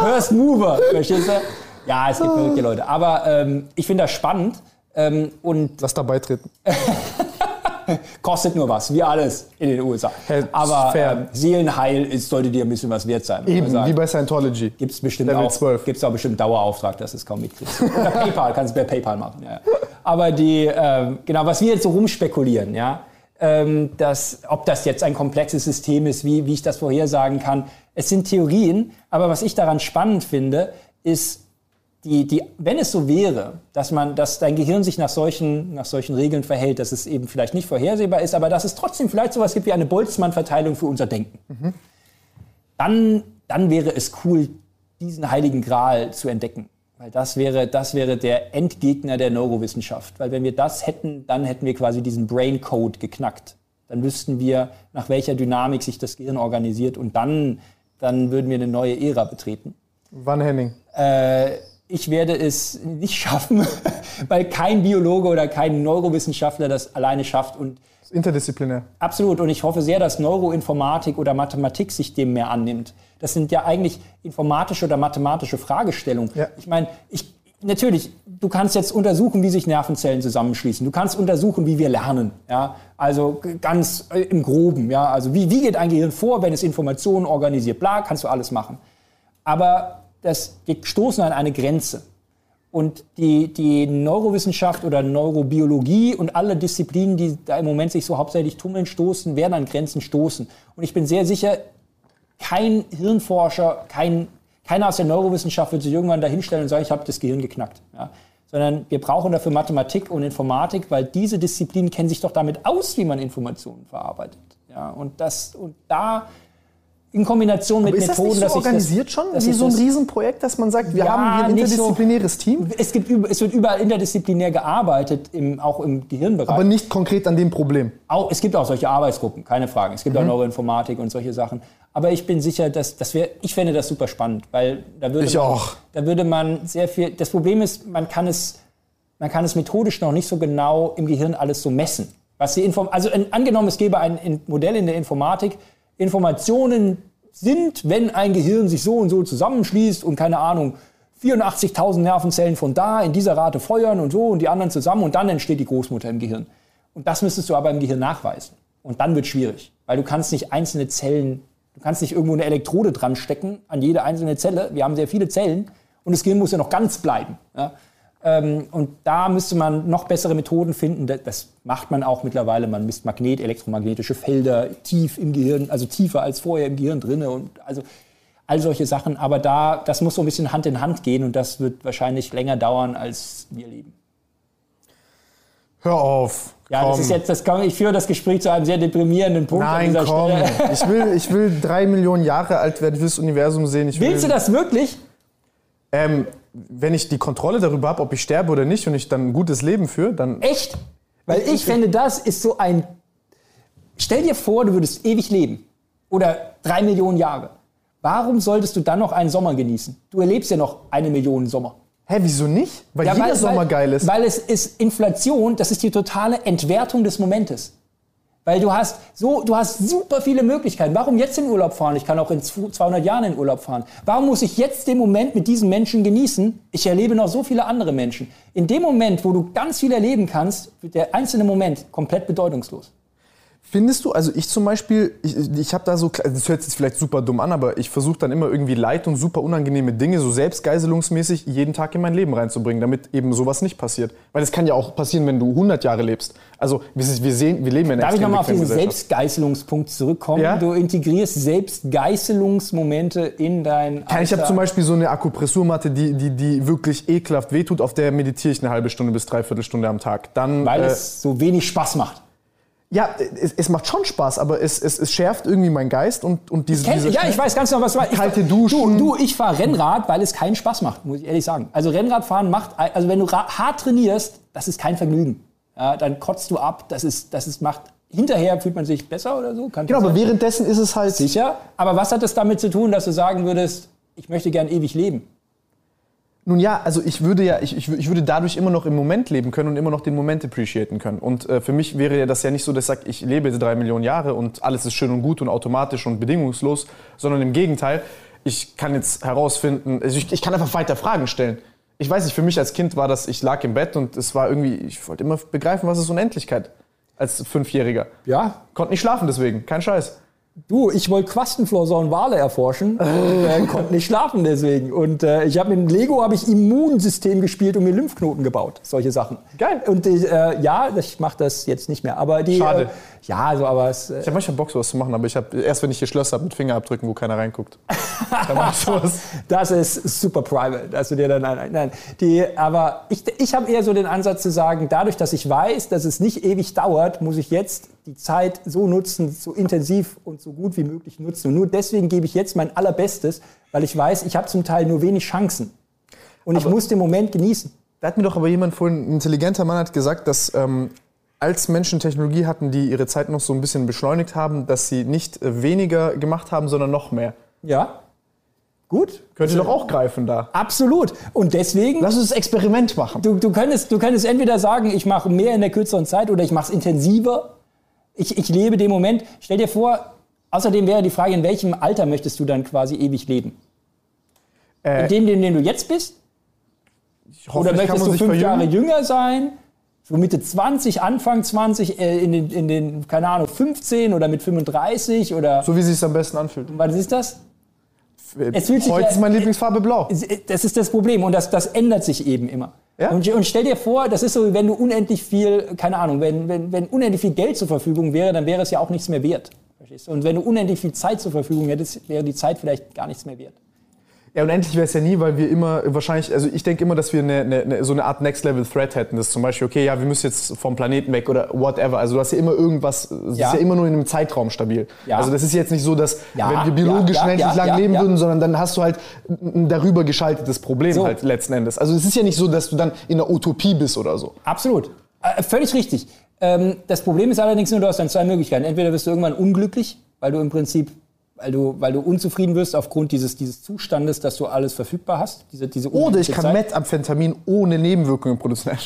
First Mover, verstehst du? Ja, es gibt verrückte Leute. Aber ähm, ich finde das spannend. Ähm, und Lass da beitreten. Kostet nur was, wie alles in den USA. Aber ähm, Seelenheil ist, sollte dir ein bisschen was wert sein. Eben, wie bei Scientology. Gibt es bestimmt Level auch, 12. Gibt's auch bestimmt Dauerauftrag, dass es kaum mitkriegst. Oder PayPal, kannst du per PayPal machen. Ja. Aber die, ähm, genau, was wir jetzt so rumspekulieren, ja, ähm, dass, ob das jetzt ein komplexes System ist, wie, wie ich das vorhersagen kann. Es sind Theorien, aber was ich daran spannend finde, ist, die, die, wenn es so wäre, dass man, dass dein Gehirn sich nach solchen, nach solchen Regeln verhält, dass es eben vielleicht nicht vorhersehbar ist, aber dass es trotzdem vielleicht sowas gibt wie eine Boltzmann-Verteilung für unser Denken, mhm. dann, dann wäre es cool, diesen heiligen Gral zu entdecken. Weil das wäre, das wäre der Endgegner der Neurowissenschaft. Weil wenn wir das hätten, dann hätten wir quasi diesen Brain Code geknackt. Dann wüssten wir, nach welcher Dynamik sich das Gehirn organisiert und dann, dann würden wir eine neue Ära betreten. Wann Henning? Äh, ich werde es nicht schaffen, weil kein Biologe oder kein Neurowissenschaftler das alleine schafft. Und interdisziplinär. Absolut. Und ich hoffe sehr, dass Neuroinformatik oder Mathematik sich dem mehr annimmt. Das sind ja eigentlich informatische oder mathematische Fragestellungen. Ja. Ich meine, ich, natürlich, du kannst jetzt untersuchen, wie sich Nervenzellen zusammenschließen. Du kannst untersuchen, wie wir lernen. Ja? Also ganz äh, im Groben. Ja? Also wie, wie geht ein Gehirn vor, wenn es Informationen organisiert? Bla, kannst du alles machen. Aber das, wir stoßen an eine Grenze. Und die, die Neurowissenschaft oder Neurobiologie und alle Disziplinen, die da im Moment sich so hauptsächlich tummeln, stoßen, werden an Grenzen stoßen. Und ich bin sehr sicher, kein Hirnforscher, kein, keiner aus der Neurowissenschaft wird sich irgendwann dahinstellen und sagen, ich habe das Gehirn geknackt. Ja? Sondern wir brauchen dafür Mathematik und Informatik, weil diese Disziplinen kennen sich doch damit aus, wie man Informationen verarbeitet. Ja? Und, das, und da in Kombination mit ist Methoden, das nicht so organisiert schon, wie so ein Riesenprojekt, dass man sagt, wir ja, haben hier ein interdisziplinäres so, Team? Es, gibt, es wird überall interdisziplinär gearbeitet, im, auch im Gehirnbereich. Aber nicht konkret an dem Problem? Auch, es gibt auch solche Arbeitsgruppen, keine Frage. Es gibt mhm. auch Neuroinformatik und solche Sachen. Aber ich bin sicher, dass, dass wir, ich fände das super spannend, weil da würde, ich man, auch. da würde man sehr viel, das Problem ist, man kann es, man kann es methodisch noch nicht so genau im Gehirn alles so messen. Was die Inform also in, angenommen, es gäbe ein Modell in der Informatik, Informationen sind, wenn ein Gehirn sich so und so zusammenschließt und keine Ahnung, 84.000 Nervenzellen von da in dieser Rate feuern und so und die anderen zusammen und dann entsteht die Großmutter im Gehirn. Und das müsstest du aber im Gehirn nachweisen. Und dann wird schwierig, weil du kannst nicht einzelne Zellen, du kannst nicht irgendwo eine Elektrode dran stecken an jede einzelne Zelle. Wir haben sehr viele Zellen und das Gehirn muss ja noch ganz bleiben. Ja? Ähm, und da müsste man noch bessere Methoden finden. Das macht man auch mittlerweile. Man misst Magnet, elektromagnetische Felder tief im Gehirn, also tiefer als vorher im Gehirn drinne und also all solche Sachen. Aber da, das muss so ein bisschen Hand in Hand gehen und das wird wahrscheinlich länger dauern, als wir leben. Hör auf. Ja, komm. das ist jetzt, das kann, ich führe das Gespräch zu einem sehr deprimierenden Punkt Nein, an dieser komm. Stelle. Ich will, ich will drei Millionen Jahre alt werden, ich will das Universum sehen. Ich Willst will, du das wirklich? Ähm, wenn ich die Kontrolle darüber habe, ob ich sterbe oder nicht und ich dann ein gutes Leben führe, dann. Echt? Weil ich, ich fände, das ist so ein. Stell dir vor, du würdest ewig leben. Oder drei Millionen Jahre. Warum solltest du dann noch einen Sommer genießen? Du erlebst ja noch eine Million Sommer. Hä, wieso nicht? Weil ja, jeder weil, Sommer geil ist. Weil es ist Inflation, das ist die totale Entwertung des Momentes. Weil du hast so, du hast super viele Möglichkeiten. Warum jetzt in Urlaub fahren? Ich kann auch in 200 Jahren in Urlaub fahren. Warum muss ich jetzt den Moment mit diesen Menschen genießen? Ich erlebe noch so viele andere Menschen. In dem Moment, wo du ganz viel erleben kannst, wird der einzelne Moment komplett bedeutungslos. Findest du, also ich zum Beispiel, ich, ich habe da so, das hört sich vielleicht super dumm an, aber ich versuche dann immer irgendwie Leid und super unangenehme Dinge so selbstgeiselungsmäßig jeden Tag in mein Leben reinzubringen, damit eben sowas nicht passiert. Weil es kann ja auch passieren, wenn du 100 Jahre lebst. Also wir, wir sehen, wir leben in einer Darf ich nochmal auf diesen Selbstgeißelungspunkt zurückkommen? Ja? Du integrierst Selbstgeißelungsmomente in dein Alter. Ich habe zum Beispiel so eine Akupressurmatte, die, die, die wirklich ekelhaft wehtut, auf der meditiere ich eine halbe Stunde bis dreiviertel Stunde am Tag. Dann, Weil äh, es so wenig Spaß macht. Ja, es, es, macht schon Spaß, aber es, es, es schärft irgendwie meinen Geist und, und diese, kenn, diese Ja, ich weiß ganz genau, was du meinst. Kalte Duschen. Du, du ich fahre Rennrad, weil es keinen Spaß macht, muss ich ehrlich sagen. Also Rennradfahren macht, also wenn du hart trainierst, das ist kein Vergnügen. Ja, dann kotzt du ab, das ist, das ist, macht, hinterher fühlt man sich besser oder so. Kann genau, aber währenddessen ist es halt... Sicher, aber was hat das damit zu tun, dass du sagen würdest, ich möchte gern ewig leben? Nun ja, also ich würde ja, ich, ich würde dadurch immer noch im Moment leben können und immer noch den Moment appreciaten können. Und äh, für mich wäre ja das ja nicht so, dass ich sage, ich lebe jetzt drei Millionen Jahre und alles ist schön und gut und automatisch und bedingungslos, sondern im Gegenteil, ich kann jetzt herausfinden, also ich, ich kann einfach weiter Fragen stellen. Ich weiß nicht, für mich als Kind war das, ich lag im Bett und es war irgendwie, ich wollte immer begreifen, was ist Unendlichkeit als Fünfjähriger. Ja. Konnte nicht schlafen deswegen, kein Scheiß. Du, ich wollte Quastenflosser und Wale erforschen, äh, konnte nicht schlafen deswegen. Und äh, ich habe mit Lego habe ich Immunsystem gespielt und mir Lymphknoten gebaut, solche Sachen. Geil. Und äh, ja, ich mache das jetzt nicht mehr. Aber die, Schade. Ja, also aber es. Äh, ich habe manchmal Bock sowas zu machen, aber ich habe erst, wenn ich hier Schlösser habe mit Fingerabdrücken, wo keiner reinguckt. dann mach ich sowas. Das ist super private, dass du dir dann nein, nein. Die, aber ich, ich habe eher so den Ansatz zu sagen, dadurch, dass ich weiß, dass es nicht ewig dauert, muss ich jetzt die Zeit so nutzen, so intensiv und so gut wie möglich nutzen. Und nur deswegen gebe ich jetzt mein allerbestes, weil ich weiß, ich habe zum Teil nur wenig Chancen. Und aber ich muss den Moment genießen. Da hat mir doch aber jemand vorhin, ein intelligenter Mann hat gesagt, dass ähm, als Menschen Technologie hatten, die ihre Zeit noch so ein bisschen beschleunigt haben, dass sie nicht äh, weniger gemacht haben, sondern noch mehr. Ja. Gut. Könnte doch auch greifen da. Absolut. Und deswegen. Lass uns das Experiment machen. Du, du, könntest, du könntest entweder sagen, ich mache mehr in der kürzeren Zeit oder ich mache es intensiver ich, ich lebe den Moment. Stell dir vor, außerdem wäre die Frage, in welchem Alter möchtest du dann quasi ewig leben? Äh, in dem, in dem du jetzt bist? Oder möchtest du fünf Jahre jünger sein? So Mitte 20, Anfang 20, äh, in, den, in den, keine Ahnung, 15 oder mit 35 oder. So wie es sich am besten anfühlt. Was ist das? Es fühlt sich Heute ist meine Lieblingsfarbe blau. Das ist das Problem und das, das ändert sich eben immer. Ja? Und, und, stell dir vor, das ist so, wenn du unendlich viel, keine Ahnung, wenn, wenn, wenn unendlich viel Geld zur Verfügung wäre, dann wäre es ja auch nichts mehr wert. Und wenn du unendlich viel Zeit zur Verfügung hättest, wäre die Zeit vielleicht gar nichts mehr wert. Ja, unendlich wäre es ja nie, weil wir immer wahrscheinlich, also ich denke immer, dass wir eine, eine, so eine Art Next-Level-Threat hätten. Das ist zum Beispiel, okay, ja, wir müssen jetzt vom Planeten weg oder whatever. Also du hast ja immer irgendwas, das ja. ist ja immer nur in einem Zeitraum stabil. Ja. Also das ist jetzt nicht so, dass ja. wenn wir biologisch ja, unendlich lang leben würden, sondern dann hast du halt ein darüber geschaltetes Problem so. halt letzten Endes. Also es ist ja nicht so, dass du dann in einer Utopie bist oder so. Absolut. Äh, völlig richtig. Ähm, das Problem ist allerdings nur, du hast dann zwei Möglichkeiten. Entweder wirst du irgendwann unglücklich, weil du im Prinzip weil du, weil du unzufrieden wirst aufgrund dieses, dieses Zustandes, dass du alles verfügbar hast. Diese, diese Oder ich kann Zeit. Methamphetamin ohne Nebenwirkungen produzieren.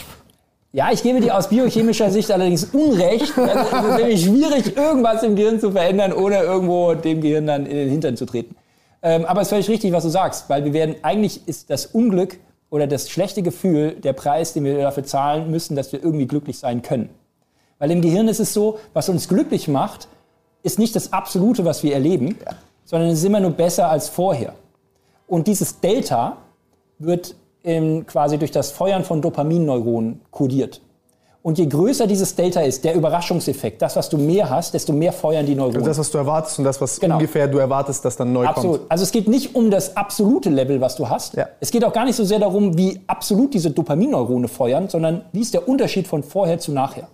Ja, ich gebe dir aus biochemischer Sicht allerdings Unrecht. Es ist nämlich schwierig, irgendwas im Gehirn zu verändern, ohne irgendwo dem Gehirn dann in den Hintern zu treten. Ähm, aber es ist völlig richtig, was du sagst, weil wir werden, eigentlich ist das Unglück oder das schlechte Gefühl der Preis, den wir dafür zahlen müssen, dass wir irgendwie glücklich sein können. Weil im Gehirn ist es so, was uns glücklich macht, ist nicht das Absolute, was wir erleben, ja. sondern es ist immer nur besser als vorher. Und dieses Delta wird ähm, quasi durch das Feuern von Dopaminneuronen kodiert. Und je größer dieses Delta ist, der Überraschungseffekt, das, was du mehr hast, desto mehr feuern die Neuronen. Also das, was du erwartest und das, was genau. ungefähr du erwartest, dass dann neu absolut. kommt. Also es geht nicht um das absolute Level, was du hast. Ja. Es geht auch gar nicht so sehr darum, wie absolut diese Dopaminneurone feuern, sondern wie ist der Unterschied von vorher zu nachher.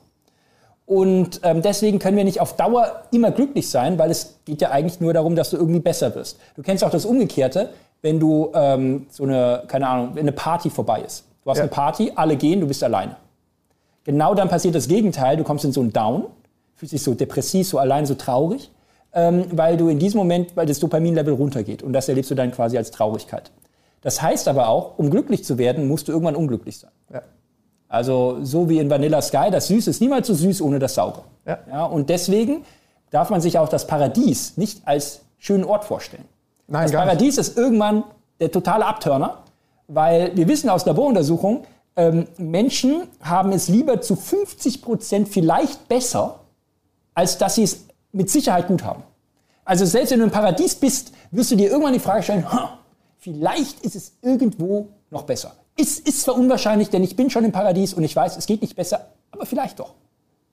Und ähm, deswegen können wir nicht auf Dauer immer glücklich sein, weil es geht ja eigentlich nur darum, dass du irgendwie besser wirst. Du kennst auch das Umgekehrte, wenn du ähm, so eine, keine Ahnung, wenn eine Party vorbei ist. Du hast ja. eine Party, alle gehen, du bist alleine. Genau dann passiert das Gegenteil, du kommst in so einen Down, fühlst dich so depressiv, so allein, so traurig, ähm, weil du in diesem Moment, weil das Dopaminlevel runtergeht und das erlebst du dann quasi als Traurigkeit. Das heißt aber auch, um glücklich zu werden, musst du irgendwann unglücklich sein. Ja. Also so wie in Vanilla Sky, das Süße ist niemals so süß ohne das Saure. Ja. ja. und deswegen darf man sich auch das Paradies nicht als schönen Ort vorstellen. Nein, das Paradies nicht. ist irgendwann der totale Abturner, weil wir wissen aus Laboruntersuchungen, ähm, Menschen haben es lieber zu 50 Prozent vielleicht besser, als dass sie es mit Sicherheit gut haben. Also selbst wenn du im Paradies bist, wirst du dir irgendwann die Frage stellen, vielleicht ist es irgendwo noch besser. Ist, ist zwar unwahrscheinlich, denn ich bin schon im Paradies und ich weiß, es geht nicht besser, aber vielleicht doch.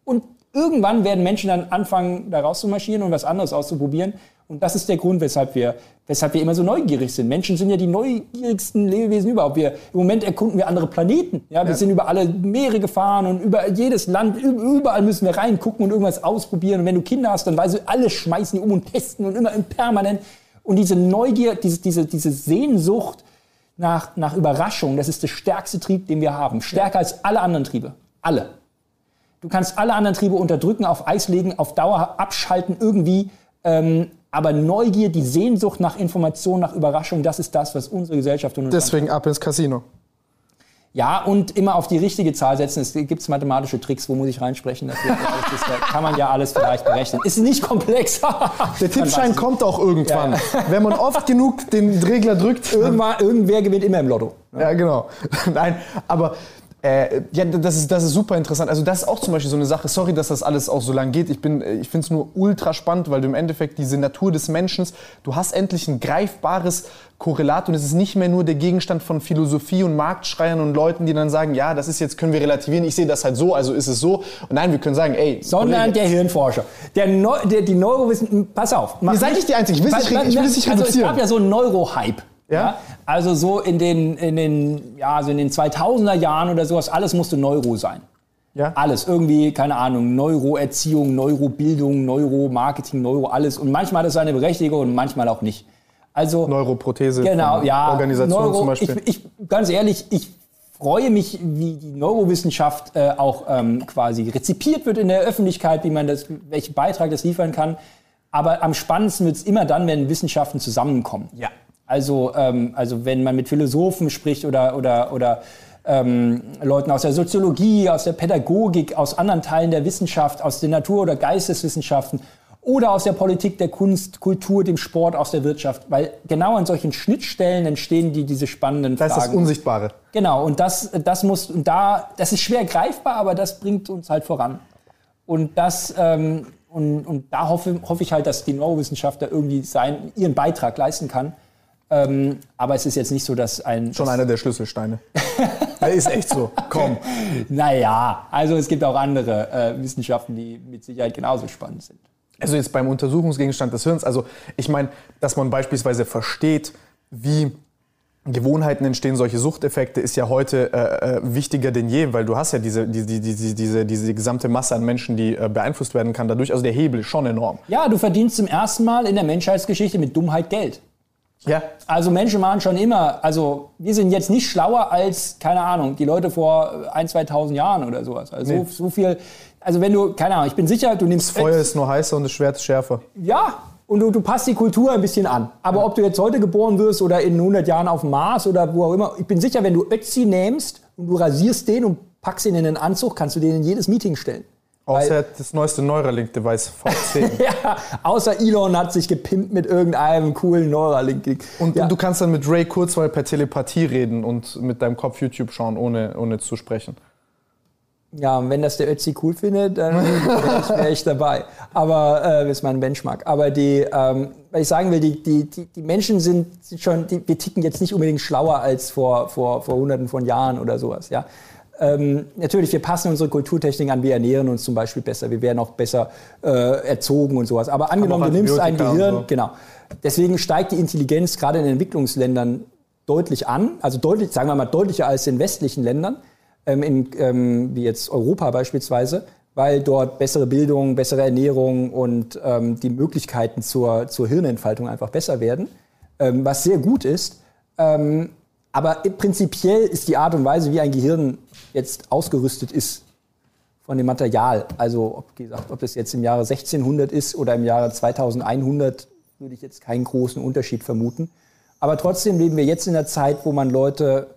Und irgendwann werden Menschen dann anfangen, da rauszumarschieren und was anderes auszuprobieren. Und das ist der Grund, weshalb wir, weshalb wir immer so neugierig sind. Menschen sind ja die neugierigsten Lebewesen überhaupt. Wir, Im Moment erkunden wir andere Planeten. Ja, wir ja. sind über alle Meere gefahren und über jedes Land, überall müssen wir reingucken und irgendwas ausprobieren. Und wenn du Kinder hast, dann weißt du, alle schmeißen die um und testen und immer permanent. Und diese Neugier, diese, diese, diese Sehnsucht nach, nach Überraschung, das ist der stärkste Trieb, den wir haben. Stärker ja. als alle anderen Triebe. Alle. Du kannst alle anderen Triebe unterdrücken, auf Eis legen, auf Dauer abschalten, irgendwie. Ähm, aber Neugier, die Sehnsucht nach Information, nach Überraschung, das ist das, was unsere Gesellschaft und Deswegen ab ins Casino. Ja, und immer auf die richtige Zahl setzen. Es gibt mathematische Tricks, wo muss ich reinsprechen? Das, das kann man ja alles vielleicht berechnen. Ist nicht komplex. Der Tippschein kommt auch irgendwann. Ja. Wenn man oft genug den Regler drückt. Irgendwann, irgendwer gewinnt immer im Lotto. Ja, genau. Nein, aber äh, ja, das ist, das ist super interessant. Also das ist auch zum Beispiel so eine Sache. Sorry, dass das alles auch so lang geht. Ich, bin, ich finde es nur ultra spannend, weil du im Endeffekt diese Natur des Menschen, du hast endlich ein greifbares Korrelat und es ist nicht mehr nur der Gegenstand von Philosophie und Marktschreiern und Leuten, die dann sagen, ja, das ist jetzt, können wir relativieren, ich sehe das halt so, also ist es so. Und nein, wir können sagen, ey. Sondern der Hirnforscher. Der, Neu der die Neurowissen, pass auf. Ihr seid nicht die Einzige, ich will es nicht, nicht reduzieren. Also es gab ja so einen Neurohype. Ja? ja? Also so in den, in den, ja, also in den 2000er Jahren oder sowas, alles musste Neuro sein. Ja? Alles. Irgendwie, keine Ahnung, Neuroerziehung, Neurobildung, Neuromarketing, Neuro, alles. Und manchmal hat es seine Berechtigung und manchmal auch nicht. Also, Neuroprothese, genau, ja, Organisation Neuro, zum Beispiel. Ich, ich, ganz ehrlich, ich freue mich, wie die Neurowissenschaft äh, auch ähm, quasi rezipiert wird in der Öffentlichkeit, wie man das, welchen Beitrag das liefern kann. Aber am spannendsten wird es immer dann, wenn Wissenschaften zusammenkommen. Ja. Also, ähm, also wenn man mit Philosophen spricht oder, oder, oder ähm, Leuten aus der Soziologie, aus der Pädagogik, aus anderen Teilen der Wissenschaft, aus den Natur- oder Geisteswissenschaften oder aus der Politik, der Kunst, Kultur, dem Sport, aus der Wirtschaft. Weil genau an solchen Schnittstellen entstehen die, diese spannenden das Fragen. Das ist das Unsichtbare. Genau, und das, das muss, und da, das ist schwer greifbar, aber das bringt uns halt voran. Und das, ähm, und, und da hoffe, hoffe ich halt, dass die Neurowissenschaft da irgendwie sein, ihren Beitrag leisten kann. Ähm, aber es ist jetzt nicht so, dass ein. Schon einer der Schlüsselsteine. ist echt so. Komm. Naja, also es gibt auch andere äh, Wissenschaften, die mit Sicherheit genauso spannend sind. Also jetzt beim Untersuchungsgegenstand des Hirns, also ich meine, dass man beispielsweise versteht, wie Gewohnheiten entstehen, solche Suchteffekte, ist ja heute äh, äh wichtiger denn je, weil du hast ja diese, die, die, die, diese, diese gesamte Masse an Menschen, die äh, beeinflusst werden kann dadurch. Also der Hebel ist schon enorm. Ja, du verdienst zum ersten Mal in der Menschheitsgeschichte mit Dummheit Geld. Ja. Also Menschen waren schon immer, also wir sind jetzt nicht schlauer als, keine Ahnung, die Leute vor ein, 2000 Jahren oder sowas. Also nee. so, so, viel, also wenn du, keine Ahnung, ich bin sicher, du nimmst... Das Feuer ist nur heißer und das Schwert ist schärfer. Ja, und du, du passt die Kultur ein bisschen an. Aber ja. ob du jetzt heute geboren wirst oder in 100 Jahren auf dem Mars oder wo auch immer, ich bin sicher, wenn du Ötzi nimmst und du rasierst den und packst ihn in den Anzug, kannst du den in jedes Meeting stellen. Außer das neueste Neuralink-Device V10. ja, außer Elon hat sich gepimpt mit irgendeinem coolen Neuralink. Und, ja. und, du kannst dann mit Ray Kurzweil per Telepathie reden und mit deinem Kopf YouTube schauen, ohne, ohne zu sprechen. Ja, und wenn das der Ötzi cool findet, dann wäre ich, wär ich, dabei. Aber äh, das ist mein Benchmark. Aber die, ähm, weil ich sagen will, die, die, die, die Menschen sind schon, die, wir ticken jetzt nicht unbedingt schlauer als vor, vor, vor hunderten von Jahren oder sowas. Ja? Ähm, natürlich, wir passen unsere Kulturtechnik an, wir ernähren uns zum Beispiel besser, wir werden auch besser äh, erzogen und sowas. Aber angenommen, du nimmst ein Gehirn, so. genau. Deswegen steigt die Intelligenz gerade in Entwicklungsländern deutlich an, also deutlich, sagen wir mal, deutlicher als in westlichen Ländern, ähm, in, ähm, wie jetzt Europa beispielsweise, weil dort bessere Bildung, bessere Ernährung und ähm, die Möglichkeiten zur, zur Hirnentfaltung einfach besser werden, ähm, was sehr gut ist. Ähm, aber prinzipiell ist die Art und Weise, wie ein Gehirn jetzt ausgerüstet ist von dem Material, also ob, gesagt, ob das jetzt im Jahre 1600 ist oder im Jahre 2100, würde ich jetzt keinen großen Unterschied vermuten. Aber trotzdem leben wir jetzt in einer Zeit, wo man Leute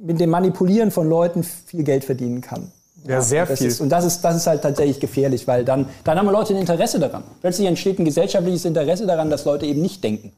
mit dem Manipulieren von Leuten viel Geld verdienen kann. Ja, sehr das viel. Ist, und das ist, das ist halt tatsächlich gefährlich, weil dann, dann haben Leute ein Interesse daran. Plötzlich entsteht ein gesellschaftliches Interesse daran, dass Leute eben nicht denken.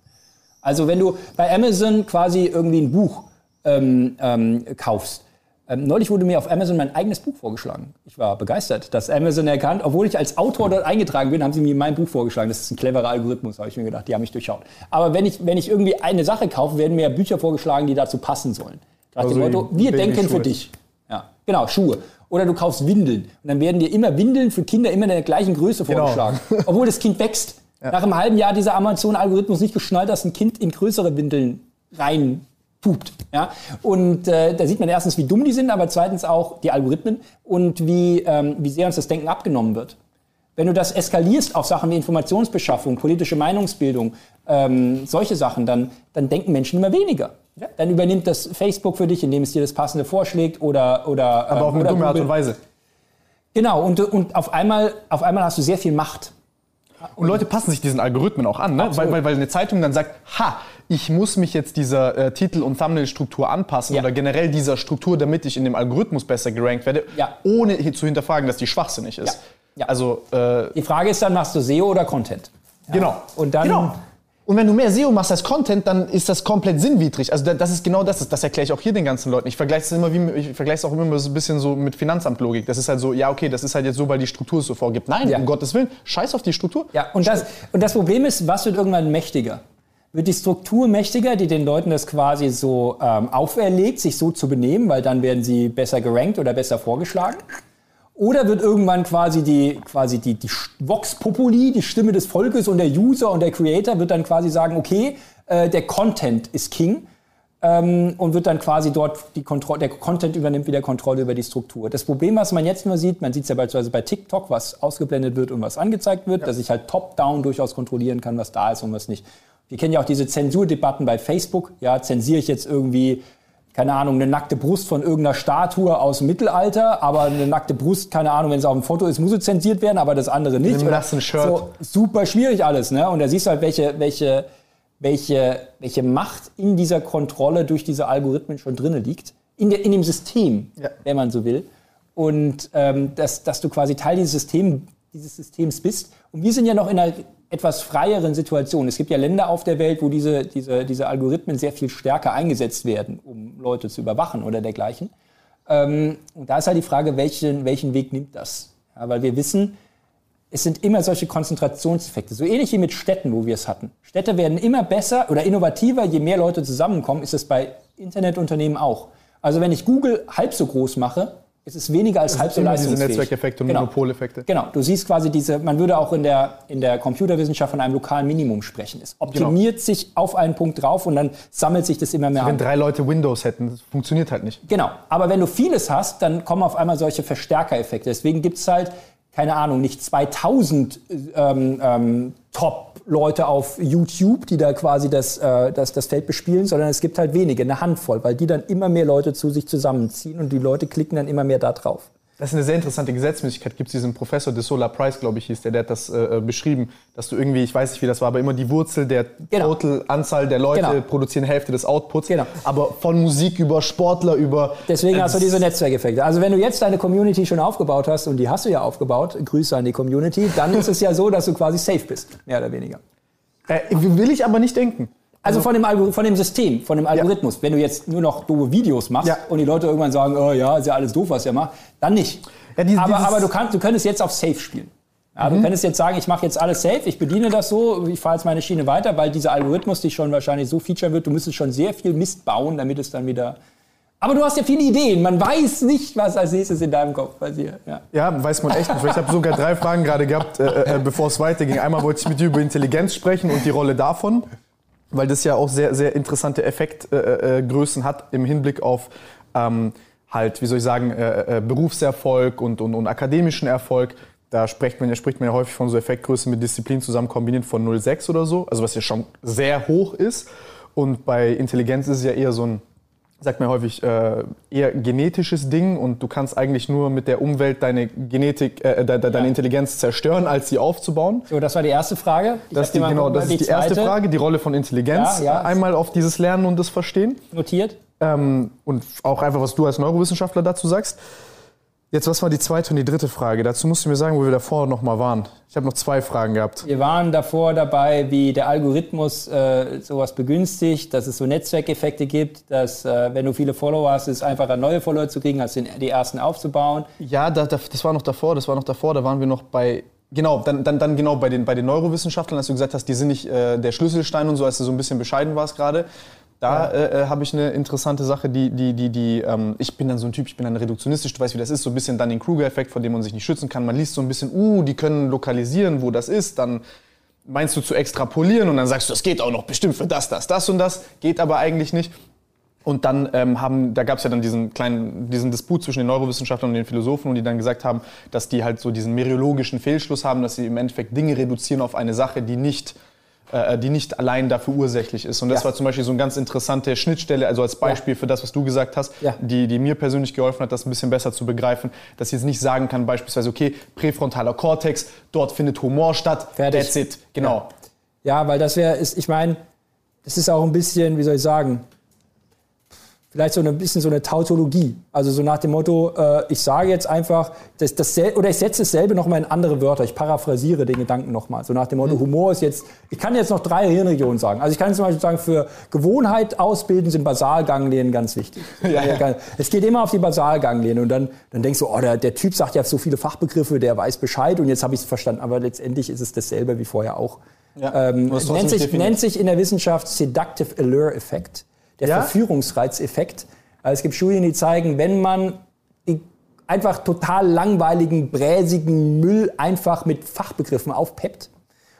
Also wenn du bei Amazon quasi irgendwie ein Buch ähm, ähm, kaufst, Ähm, neulich wurde mir auf Amazon mein eigenes Buch vorgeschlagen. Ich war begeistert, dass Amazon erkannt, obwohl ich als Autor dort eingetragen bin, haben sie mir mein Buch vorgeschlagen. Das ist ein cleverer Algorithmus, habe ich mir gedacht. Die haben mich durchschaut. Aber wenn ich, wenn ich irgendwie eine Sache kaufe, werden mir Bücher vorgeschlagen, die dazu passen sollen. Nach also dem Motto, wir denken für dich. Ja, genau, Schuhe. Oder du kaufst Windeln. Und dann werden dir immer Windeln für Kinder immer in der gleichen Größe genau. vorgeschlagen. Genau. Obwohl das Kind wächst. Ja. Nach einem halben Jahr dieser Amazon-Algorithmus nicht geschnallt, dass ein Kind in größere Windeln rein pupt. Ja? Und äh, da sieht man erstens, wie dumm die sind, aber zweitens auch die Algorithmen und wie, ähm, wie sehr uns das Denken abgenommen wird. Wenn du das eskalierst auf Sachen wie Informationsbeschaffung, politische Meinungsbildung, ähm, solche Sachen, dann, dann denken Menschen immer weniger. Ja? Dann übernimmt das Facebook für dich, indem es dir das Passende vorschlägt oder oder aber auf eine dumme Art und Weise. Genau und, und auf einmal auf einmal hast du sehr viel Macht. Und Leute passen sich diesen Algorithmen auch an, ne? weil, weil, weil eine Zeitung dann sagt, ha, ich muss mich jetzt dieser äh, Titel- und Thumbnail-Struktur anpassen ja. oder generell dieser Struktur, damit ich in dem Algorithmus besser gerankt werde, ja. ohne zu hinterfragen, dass die schwachsinnig ist. Ja. Also, äh, die Frage ist dann, machst du SEO oder Content? Genau. Und dann genau. Und wenn du mehr SEO machst als Content, dann ist das komplett sinnwidrig. Also das ist genau das. Das erkläre ich auch hier den ganzen Leuten. Ich vergleiche es immer wie, ich vergleiche es auch immer so ein bisschen so mit Finanzamtlogik. Das ist halt so, ja okay, das ist halt jetzt so, weil die Struktur es so vorgibt. Nein, ja. um Gottes Willen, scheiß auf die Struktur. Ja, und das, und das Problem ist, was wird irgendwann mächtiger? Wird die Struktur mächtiger, die den Leuten das quasi so ähm, auferlegt, sich so zu benehmen, weil dann werden sie besser gerankt oder besser vorgeschlagen? Oder wird irgendwann quasi die, quasi die, die Vox Populi, die Stimme des Volkes und der User und der Creator wird dann quasi sagen, okay, äh, der Content ist King ähm, und wird dann quasi dort die Kontrolle, der Content übernimmt wieder Kontrolle über die Struktur. Das Problem, was man jetzt nur sieht, man sieht es ja beispielsweise bei TikTok, was ausgeblendet wird und was angezeigt wird, ja. dass ich halt top-down durchaus kontrollieren kann, was da ist und was nicht. Wir kennen ja auch diese Zensurdebatten bei Facebook. Ja, zensiere ich jetzt irgendwie keine Ahnung, eine nackte Brust von irgendeiner Statue aus dem Mittelalter, aber eine nackte Brust, keine Ahnung, wenn es auf dem Foto ist, muss es zensiert werden, aber das andere nicht. Mit einem Shirt. So, super schwierig alles, ne? Und da siehst du halt, welche, welche, welche, welche Macht in dieser Kontrolle durch diese Algorithmen schon drinnen liegt. In, der, in dem System, ja. wenn man so will. Und ähm, dass, dass du quasi Teil dieses, System, dieses Systems bist. Und wir sind ja noch in einer etwas freieren Situation. Es gibt ja Länder auf der Welt, wo diese, diese, diese Algorithmen sehr viel stärker eingesetzt werden, um Leute zu überwachen oder dergleichen. Ähm, und da ist halt die Frage, welchen, welchen Weg nimmt das? Ja, weil wir wissen, es sind immer solche Konzentrationseffekte. So ähnlich wie mit Städten, wo wir es hatten. Städte werden immer besser oder innovativer, je mehr Leute zusammenkommen, ist es bei Internetunternehmen auch. Also wenn ich Google halb so groß mache, es ist weniger als halb so leistungsfähig. Diese Netzwerkeffekte und genau. Monopoleffekte. Genau, du siehst quasi diese, man würde auch in der, in der Computerwissenschaft von einem lokalen Minimum sprechen. Es optimiert genau. sich auf einen Punkt drauf und dann sammelt sich das immer mehr also Wenn drei Leute Windows hätten, das funktioniert halt nicht. Genau, aber wenn du vieles hast, dann kommen auf einmal solche Verstärkereffekte. Deswegen gibt es halt, keine Ahnung, nicht 2000 ähm, ähm, Top- Leute auf YouTube, die da quasi das, äh, das, das Feld bespielen, sondern es gibt halt wenige, eine Handvoll, weil die dann immer mehr Leute zu sich zusammenziehen und die Leute klicken dann immer mehr da drauf. Das ist eine sehr interessante Gesetzmäßigkeit. Gibt es diesen Professor de Solar Price, glaube ich, hieß der, der hat das äh, beschrieben, dass du irgendwie, ich weiß nicht, wie das war, aber immer die Wurzel der genau. Total-Anzahl der Leute genau. produzieren Hälfte des Outputs. Genau. Aber von Musik über Sportler über. Deswegen äh, hast du diese Netzwerkeffekte. Also wenn du jetzt deine Community schon aufgebaut hast und die hast du ja aufgebaut, Grüße an die Community, dann ist es ja so, dass du quasi safe bist, mehr oder weniger. Äh, will ich aber nicht denken. Also von dem, von dem System, von dem Algorithmus. Ja. Wenn du jetzt nur noch doofe Videos machst ja. und die Leute irgendwann sagen, oh ja, ist ja alles doof, was ihr macht, dann nicht. Ja, diese, aber aber du, kannst, du könntest jetzt auf Safe spielen. Ja, mhm. Du könntest jetzt sagen, ich mache jetzt alles safe, ich bediene das so, ich fahre jetzt meine Schiene weiter, weil dieser Algorithmus dich schon wahrscheinlich so featuren wird, du müsstest schon sehr viel Mist bauen, damit es dann wieder aber du hast ja viele Ideen. Man weiß nicht, was als nächstes in deinem Kopf passiert. Ja, ja weiß man echt nicht. Ich habe sogar drei Fragen gerade gehabt, äh, äh, bevor es weiterging. Einmal wollte ich mit dir über Intelligenz sprechen und die Rolle davon, weil das ja auch sehr, sehr interessante Effektgrößen äh, äh hat im Hinblick auf ähm, halt, wie soll ich sagen, äh, äh, Berufserfolg und, und, und akademischen Erfolg. Da spricht man, ja, spricht man ja häufig von so Effektgrößen mit Disziplin zusammen kombiniert von 0,6 oder so, also was ja schon sehr hoch ist. Und bei Intelligenz ist es ja eher so ein sagt mir häufig, äh, eher genetisches Ding und du kannst eigentlich nur mit der Umwelt deine Genetik, äh, de, de, deine ja. Intelligenz zerstören, als sie aufzubauen. So, das war die erste Frage. das, die, genau, das ist die, erste Frage, die Rolle von Intelligenz. Ja, ja. Einmal auf dieses Lernen und das Verstehen. Notiert. Ähm, und auch einfach, was du als Neurowissenschaftler dazu sagst. Jetzt, was war die zweite und die dritte Frage? Dazu musst du mir sagen, wo wir davor noch mal waren. Ich habe noch zwei Fragen gehabt. Wir waren davor dabei, wie der Algorithmus äh, sowas begünstigt, dass es so Netzwerkeffekte gibt, dass äh, wenn du viele Follower hast, es einfacher, neue Follower zu kriegen, als die ersten aufzubauen. Ja, da, da, das war noch davor, das war noch davor, da waren wir noch bei Genau, dann, dann, dann genau bei den, bei den Neurowissenschaftlern, als du gesagt hast, die sind nicht äh, der Schlüsselstein und so, als du so ein bisschen bescheiden warst gerade. Da ja. Äh, äh, habe ich eine interessante Sache, die, die, die, die ähm, ich bin dann so ein Typ, ich bin dann reduktionistisch, du weißt, wie das ist, so ein bisschen dann den Kruger-Effekt, vor dem man sich nicht schützen kann. Man liest so ein bisschen, uh, die können lokalisieren, wo das ist, dann meinst du zu extrapolieren und dann sagst du, das geht auch noch bestimmt für das, das, das und das, geht aber eigentlich nicht. Und dann ähm, haben, da gab es ja dann diesen kleinen, diesen Disput zwischen den Neurowissenschaftlern und den Philosophen, und die dann gesagt haben, dass die halt so diesen meriologischen Fehlschluss haben, dass sie im Endeffekt Dinge reduzieren auf eine Sache, die nicht die nicht allein dafür ursächlich ist. Und das ja. war zum Beispiel so eine ganz interessante Schnittstelle, also als Beispiel ja. für das, was du gesagt hast, ja. die, die mir persönlich geholfen hat, das ein bisschen besser zu begreifen, dass ich jetzt nicht sagen kann, beispielsweise, okay, präfrontaler Kortex, dort findet Humor statt, Fertig. that's it, genau. Ja, weil das wäre, ich meine, das ist auch ein bisschen, wie soll ich sagen, vielleicht so ein bisschen so eine Tautologie. Also so nach dem Motto, äh, ich sage jetzt einfach, das, das, oder ich setze dasselbe nochmal in andere Wörter. Ich paraphrasiere den Gedanken nochmal. So nach dem Motto, mhm. Humor ist jetzt, ich kann jetzt noch drei Hirnregionen sagen. Also ich kann zum Beispiel sagen, für Gewohnheit ausbilden sind Basalganglien ganz wichtig. ja, ja. Es geht immer auf die Basalganglien und dann, dann denkst du, oh, der, der Typ sagt ja so viele Fachbegriffe, der weiß Bescheid und jetzt habe ich es verstanden. Aber letztendlich ist es dasselbe wie vorher auch. Ja. Ähm, nennt, sich, nennt sich in der Wissenschaft Seductive Allure Effekt der ja? Verführungsreizeffekt. Also es gibt Studien, die zeigen, wenn man einfach total langweiligen, bräsigen Müll einfach mit Fachbegriffen aufpeppt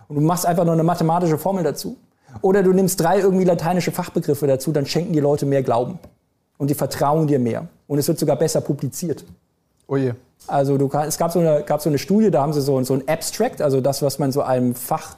und du machst einfach nur eine mathematische Formel dazu oder du nimmst drei irgendwie lateinische Fachbegriffe dazu, dann schenken die Leute mehr Glauben und die vertrauen dir mehr und es wird sogar besser publiziert. Oh je. Also du, es gab so, eine, gab so eine Studie, da haben sie so, so ein Abstract, also das, was man so einem Fach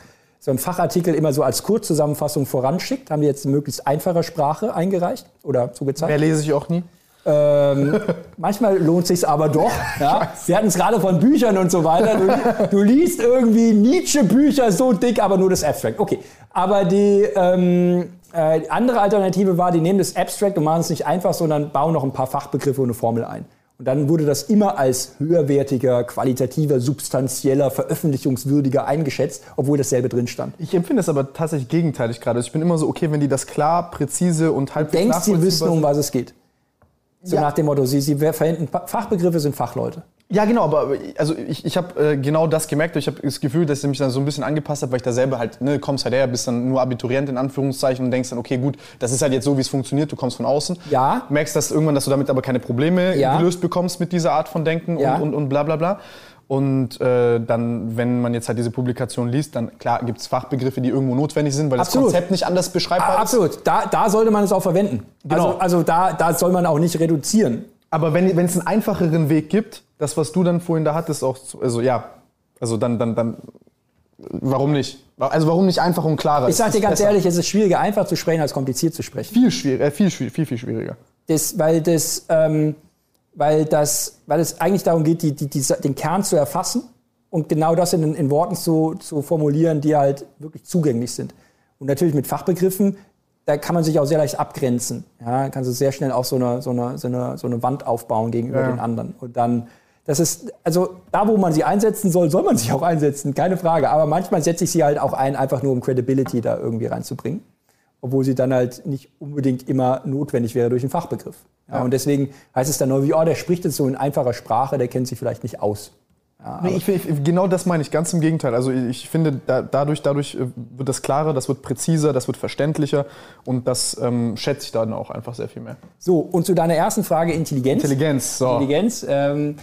so einen Fachartikel immer so als Kurzzusammenfassung voranschickt. Haben die jetzt in möglichst einfacher Sprache eingereicht oder zugezeigt. Mehr lese ich auch nie. Ähm, manchmal lohnt sich aber doch. Ja? Wir hatten es gerade von Büchern und so weiter. Du, du liest irgendwie Nietzsche-Bücher so dick, aber nur das Abstract. Okay, aber die ähm, äh, andere Alternative war, die nehmen das Abstract und machen es nicht einfach, sondern bauen noch ein paar Fachbegriffe und eine Formel ein. Und dann wurde das immer als höherwertiger, qualitativer, substanzieller, veröffentlichungswürdiger eingeschätzt, obwohl dasselbe drin stand. Ich empfinde es aber tatsächlich gegenteilig gerade. Ich bin immer so, okay, wenn die das klar, präzise und halbwegs Du denkst, sie wissen, um was es geht. So ja. nach dem Motto, sie, sie verwenden Fachbegriffe sind Fachleute. Ja, genau, aber also ich, ich habe äh, genau das gemerkt. Ich habe das Gefühl, dass ich mich dann so ein bisschen angepasst habe, weil ich da selber halt, ne, kommst halt her, bist dann nur Abiturient in Anführungszeichen und denkst dann, okay, gut, das ist halt jetzt so, wie es funktioniert, du kommst von außen. Ja. Merkst dass irgendwann, dass du damit aber keine Probleme ja. gelöst bekommst mit dieser Art von Denken ja. und, und, und bla bla bla. Und äh, dann, wenn man jetzt halt diese Publikation liest, dann klar gibt es Fachbegriffe, die irgendwo notwendig sind, weil Absolut. das Konzept nicht anders beschreibbar Absolut. ist. Absolut, da, da sollte man es auch verwenden. Genau. Also, also da, da soll man auch nicht reduzieren. Aber wenn es einen einfacheren Weg gibt, das, was du dann vorhin da hattest, auch, also ja, also dann, dann, dann, warum nicht? Also warum nicht einfach und klarer? Ich sag dir ganz besser. ehrlich, es ist schwieriger, einfach zu sprechen, als kompliziert zu sprechen. Viel schwieriger, äh, viel, viel, viel, viel schwieriger. Das, weil das, ähm, weil das, weil es eigentlich darum geht, die, die, die, den Kern zu erfassen und genau das in, in Worten zu, zu formulieren, die halt wirklich zugänglich sind. Und natürlich mit Fachbegriffen, da kann man sich auch sehr leicht abgrenzen. Ja, kannst du sehr schnell auch so eine, so eine, so eine, so eine Wand aufbauen gegenüber ja. den anderen. Und dann das ist, also da, wo man sie einsetzen soll, soll man sie auch einsetzen, keine Frage. Aber manchmal setze ich sie halt auch ein, einfach nur um Credibility da irgendwie reinzubringen. Obwohl sie dann halt nicht unbedingt immer notwendig wäre durch einen Fachbegriff. Ja, ja. Und deswegen heißt es dann nur wie, oh, der spricht jetzt so in einfacher Sprache, der kennt sich vielleicht nicht aus. Ja, nee, ich, ich, genau das meine ich, ganz im Gegenteil. Also ich finde, da, dadurch, dadurch äh, wird das klarer, das wird präziser, das wird verständlicher und das ähm, schätze ich dann auch einfach sehr viel mehr. So, und zu deiner ersten Frage, Intelligenz. Intelligenz, so. Intelligenz. Ähm,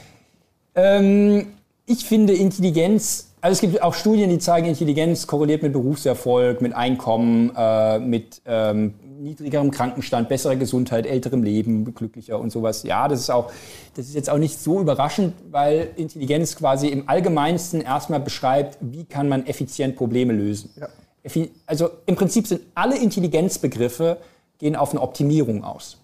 ähm, ich finde Intelligenz, also es gibt auch Studien, die zeigen, Intelligenz korreliert mit Berufserfolg, mit Einkommen, äh, mit ähm, niedrigerem Krankenstand, besserer Gesundheit, älterem Leben, glücklicher und sowas. Ja, das ist auch, das ist jetzt auch nicht so überraschend, weil Intelligenz quasi im Allgemeinsten erstmal beschreibt, wie kann man effizient Probleme lösen. Ja. Also im Prinzip sind alle Intelligenzbegriffe gehen auf eine Optimierung aus.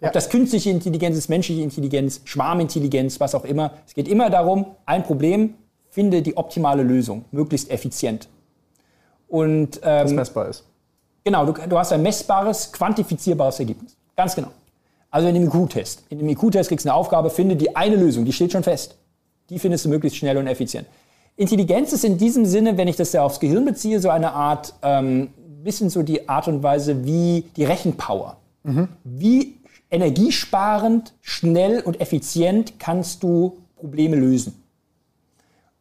Ob das künstliche Intelligenz ist, menschliche Intelligenz, Schwarmintelligenz, was auch immer. Es geht immer darum, ein Problem, finde die optimale Lösung, möglichst effizient. Und, ähm, das messbar ist. Genau, du, du hast ein messbares, quantifizierbares Ergebnis. Ganz genau. Also in dem IQ-Test. In dem IQ-Test kriegst du eine Aufgabe, finde die eine Lösung, die steht schon fest. Die findest du möglichst schnell und effizient. Intelligenz ist in diesem Sinne, wenn ich das ja aufs Gehirn beziehe, so eine Art, ähm, bisschen so die Art und Weise wie die Rechenpower. Mhm. Wie energiesparend, schnell und effizient kannst du Probleme lösen.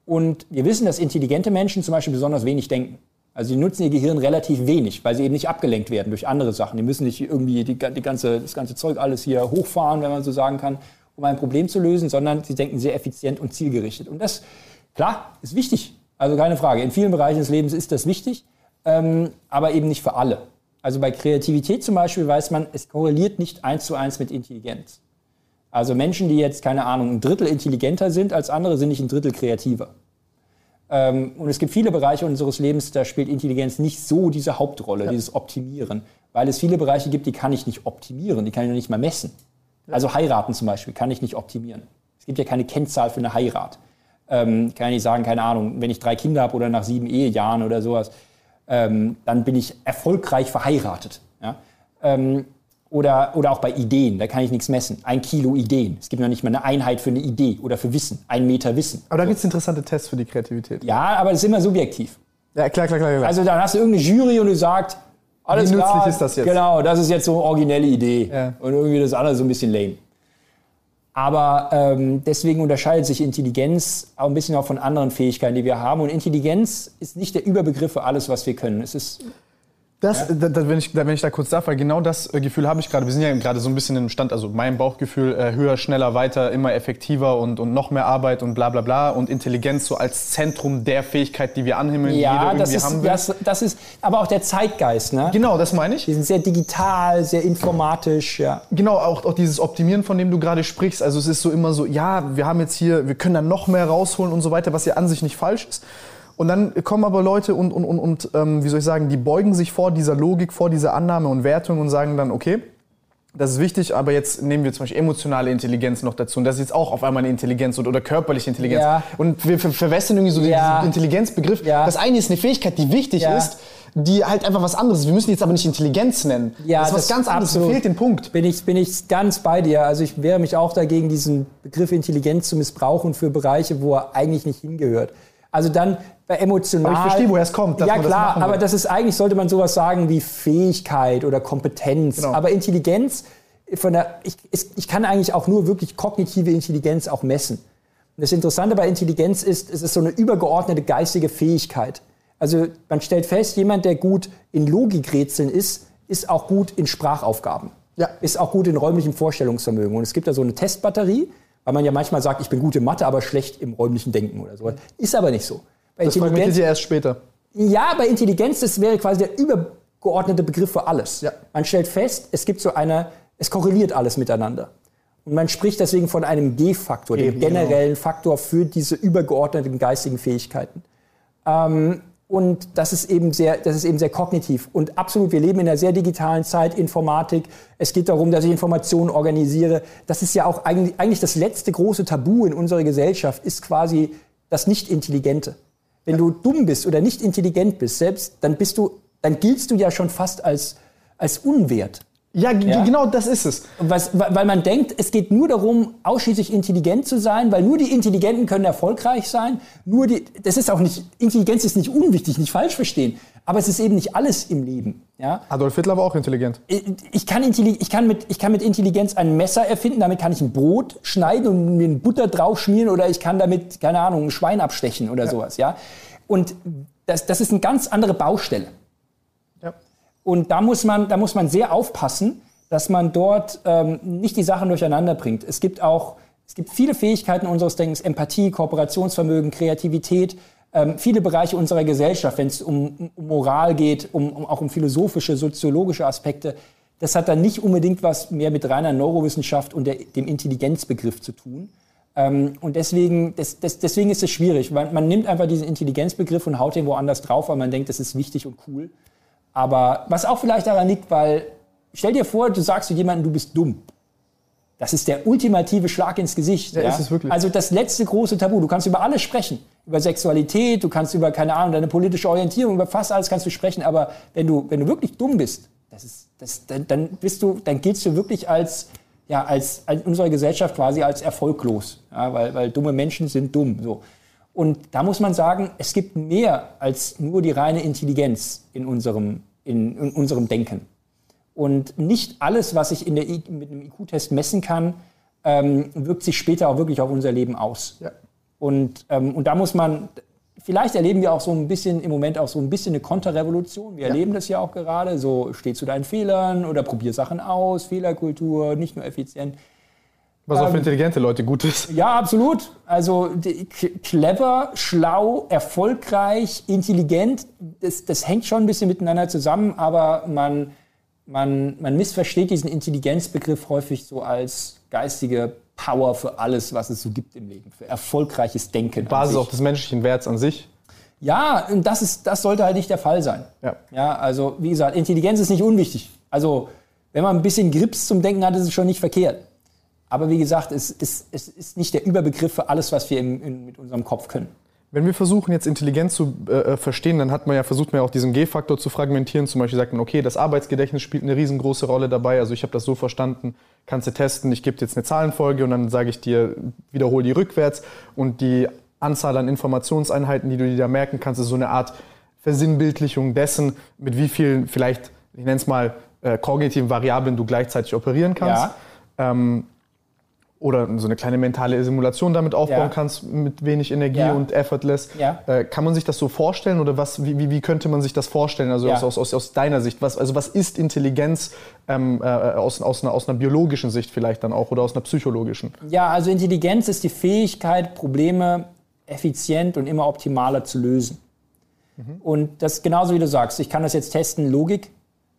Und wir wissen, dass intelligente Menschen zum Beispiel besonders wenig denken. Also sie nutzen ihr Gehirn relativ wenig, weil sie eben nicht abgelenkt werden durch andere Sachen. Die müssen nicht irgendwie die, die ganze, das ganze Zeug alles hier hochfahren, wenn man so sagen kann, um ein Problem zu lösen, sondern sie denken sehr effizient und zielgerichtet. Und das, klar, ist wichtig. Also keine Frage. In vielen Bereichen des Lebens ist das wichtig, ähm, aber eben nicht für alle. Also bei Kreativität zum Beispiel weiß man, es korreliert nicht eins zu eins mit Intelligenz. Also Menschen, die jetzt, keine Ahnung, ein Drittel intelligenter sind als andere, sind nicht ein Drittel kreativer. Ähm, und es gibt viele Bereiche unseres Lebens, da spielt Intelligenz nicht so diese Hauptrolle, ja. dieses Optimieren. Weil es viele Bereiche gibt, die kann ich nicht optimieren, die kann ich noch nicht mal messen. Also heiraten zum Beispiel kann ich nicht optimieren. Es gibt ja keine Kennzahl für eine Heirat. Ähm, kann ich nicht sagen, keine Ahnung, wenn ich drei Kinder habe oder nach sieben Ehejahren oder sowas, ähm, dann bin ich erfolgreich verheiratet. Ja? Ähm, oder, oder auch bei Ideen, da kann ich nichts messen. Ein Kilo Ideen. Es gibt noch nicht mal eine Einheit für eine Idee oder für Wissen. Ein Meter Wissen. Aber da so. gibt es interessante Tests für die Kreativität. Ja, aber das ist immer subjektiv. Ja, klar, klar, klar. klar. Also dann hast du irgendeine Jury und du sagst, alles Wie klar, nützlich ist das jetzt? Genau, das ist jetzt so eine originelle Idee. Ja. Und irgendwie das andere so ein bisschen lame. Aber ähm, deswegen unterscheidet sich Intelligenz auch ein bisschen auch von anderen Fähigkeiten, die wir haben. Und Intelligenz ist nicht der Überbegriff für alles, was wir können. Es ist das, ja? da, da, wenn, ich, da, wenn ich da kurz darf, weil genau das äh, Gefühl habe ich gerade. Wir sind ja gerade so ein bisschen im Stand, also mein Bauchgefühl, äh, höher, schneller, weiter, immer effektiver und, und noch mehr Arbeit und bla bla bla. Und Intelligenz so als Zentrum der Fähigkeit, die wir anhimmeln, ja, die jeder irgendwie das ist, haben will. Das, das ist aber auch der Zeitgeist, ne? Genau, das meine ich. Die sind sehr digital, sehr informatisch, ja. Genau, auch, auch dieses Optimieren, von dem du gerade sprichst. Also es ist so immer so, ja, wir haben jetzt hier, wir können da noch mehr rausholen und so weiter, was ja an sich nicht falsch ist. Und dann kommen aber Leute und, und, und, und ähm, wie soll ich sagen, die beugen sich vor dieser Logik, vor dieser Annahme und Wertung und sagen dann, okay, das ist wichtig, aber jetzt nehmen wir zum Beispiel emotionale Intelligenz noch dazu. Und das ist jetzt auch auf einmal eine Intelligenz oder, oder körperliche Intelligenz. Ja. Und wir ver verwässern irgendwie so ja. diesen Intelligenzbegriff. Ja. Das eine ist eine Fähigkeit, die wichtig ist, die halt einfach was anderes ist. Wir müssen jetzt aber nicht Intelligenz nennen. Ja, das ist was ganz anderes. Absolut. Fehlt den Punkt. Bin ich, bin ich ganz bei dir. Also ich wehre mich auch dagegen, diesen Begriff Intelligenz zu missbrauchen für Bereiche, wo er eigentlich nicht hingehört. Also dann bei emotional. Aber ich verstehe, woher es kommt. ja klar, das aber das ist eigentlich sollte man sowas sagen wie Fähigkeit oder Kompetenz. Genau. Aber Intelligenz von der ich, ich kann eigentlich auch nur wirklich kognitive Intelligenz auch messen. Und das Interessante bei Intelligenz ist, es ist so eine übergeordnete geistige Fähigkeit. Also man stellt fest, jemand, der gut in Logikrätseln ist, ist auch gut in Sprachaufgaben. Ja. Ist auch gut in räumlichem Vorstellungsvermögen. Und es gibt da so eine Testbatterie, weil man ja manchmal sagt, ich bin gut in Mathe, aber schlecht im räumlichen Denken oder so. Ist aber nicht so. Bei das vermittelt ihr erst später. Ja, bei Intelligenz, das wäre quasi der übergeordnete Begriff für alles. Ja. Man stellt fest, es gibt so eine, es korreliert alles miteinander. Und man spricht deswegen von einem G-Faktor, dem genau. generellen genau. Faktor für diese übergeordneten geistigen Fähigkeiten. Ähm, und das ist eben sehr, das ist eben sehr kognitiv. Und absolut, wir leben in einer sehr digitalen Zeit, Informatik. Es geht darum, dass ich Informationen organisiere. Das ist ja auch eigentlich, eigentlich das letzte große Tabu in unserer Gesellschaft, ist quasi das Nicht-Intelligente. Wenn du dumm bist oder nicht intelligent bist, selbst, dann bist du, dann giltst du ja schon fast als, als unwert. Ja, ja, genau das ist es. Was, weil man denkt, es geht nur darum, ausschließlich intelligent zu sein, weil nur die Intelligenten können erfolgreich sein. Nur die, das ist auch nicht, Intelligenz ist nicht unwichtig, nicht falsch verstehen. Aber es ist eben nicht alles im Leben. Ja? Adolf Hitler war auch intelligent. Ich, ich, kann ich, kann mit, ich kann mit Intelligenz ein Messer erfinden, damit kann ich ein Brot schneiden und mir Butter drauf schmieren oder ich kann damit, keine Ahnung, ein Schwein abstechen oder ja. sowas. Ja? Und das, das ist eine ganz andere Baustelle. Und da muss man, da muss man sehr aufpassen, dass man dort ähm, nicht die Sachen durcheinander bringt. Es gibt auch, es gibt viele Fähigkeiten unseres Denkens, Empathie, Kooperationsvermögen, Kreativität, ähm, viele Bereiche unserer Gesellschaft, wenn es um, um, Moral geht, um, um, auch um philosophische, soziologische Aspekte. Das hat dann nicht unbedingt was mehr mit reiner Neurowissenschaft und der, dem Intelligenzbegriff zu tun. Ähm, und deswegen, das, das, deswegen ist es schwierig. Man, man nimmt einfach diesen Intelligenzbegriff und haut den woanders drauf, weil man denkt, das ist wichtig und cool. Aber was auch vielleicht daran liegt, weil stell dir vor, du sagst zu jemandem, du bist dumm. Das ist der ultimative Schlag ins Gesicht. Ja, ja? Ist es wirklich. Also das letzte große Tabu. Du kannst über alles sprechen. Über Sexualität, du kannst über, keine Ahnung, deine politische Orientierung, über fast alles kannst du sprechen. Aber wenn du, wenn du wirklich dumm bist, das ist, das, dann, dann bist du, dann giltst du wirklich als, ja, als, als unsere Gesellschaft quasi als erfolglos, ja, weil, weil dumme Menschen sind dumm. So. Und da muss man sagen, es gibt mehr als nur die reine Intelligenz in unserem, in, in unserem Denken. Und nicht alles, was ich in der, mit einem IQ-Test messen kann, ähm, wirkt sich später auch wirklich auf unser Leben aus. Ja. Und, ähm, und da muss man, vielleicht erleben wir auch so ein bisschen im Moment auch so ein bisschen eine Konterrevolution. Wir ja. erleben das ja auch gerade. So steh zu deinen Fehlern oder probier Sachen aus, Fehlerkultur, nicht nur effizient. Was auch für ähm, intelligente Leute gut ist. Ja, absolut. Also clever, schlau, erfolgreich, intelligent, das, das hängt schon ein bisschen miteinander zusammen, aber man, man, man missversteht diesen Intelligenzbegriff häufig so als geistige Power für alles, was es so gibt im Leben, für erfolgreiches Denken. Basis auch des menschlichen Werts an sich. Ja, und das, ist, das sollte halt nicht der Fall sein. Ja. ja. Also, wie gesagt, Intelligenz ist nicht unwichtig. Also, wenn man ein bisschen Grips zum Denken hat, ist es schon nicht verkehrt. Aber wie gesagt, es, es, es ist nicht der Überbegriff für alles, was wir im, in, mit unserem Kopf können. Wenn wir versuchen, jetzt Intelligenz zu äh, äh, verstehen, dann hat man ja versucht, man ja auch diesen G-Faktor zu fragmentieren. Zum Beispiel sagt man, okay, das Arbeitsgedächtnis spielt eine riesengroße Rolle dabei. Also ich habe das so verstanden, kannst du testen, ich gebe dir jetzt eine Zahlenfolge und dann sage ich dir, wiederhole die rückwärts. Und die Anzahl an Informationseinheiten, die du dir da merken kannst, ist so eine Art Versinnbildlichung dessen, mit wie vielen vielleicht, ich nenne es mal, äh, kognitiven Variablen du gleichzeitig operieren kannst. Ja. Ähm, oder so eine kleine mentale Simulation damit aufbauen ja. kannst mit wenig Energie ja. und effortless. Ja. Äh, kann man sich das so vorstellen oder was, wie, wie könnte man sich das vorstellen? Also aus, aus, aus deiner Sicht, was, also was ist Intelligenz ähm, äh, aus, aus, einer, aus einer biologischen Sicht vielleicht dann auch oder aus einer psychologischen? Ja, also Intelligenz ist die Fähigkeit, Probleme effizient und immer optimaler zu lösen. Mhm. Und das genauso wie du sagst, ich kann das jetzt testen, Logik,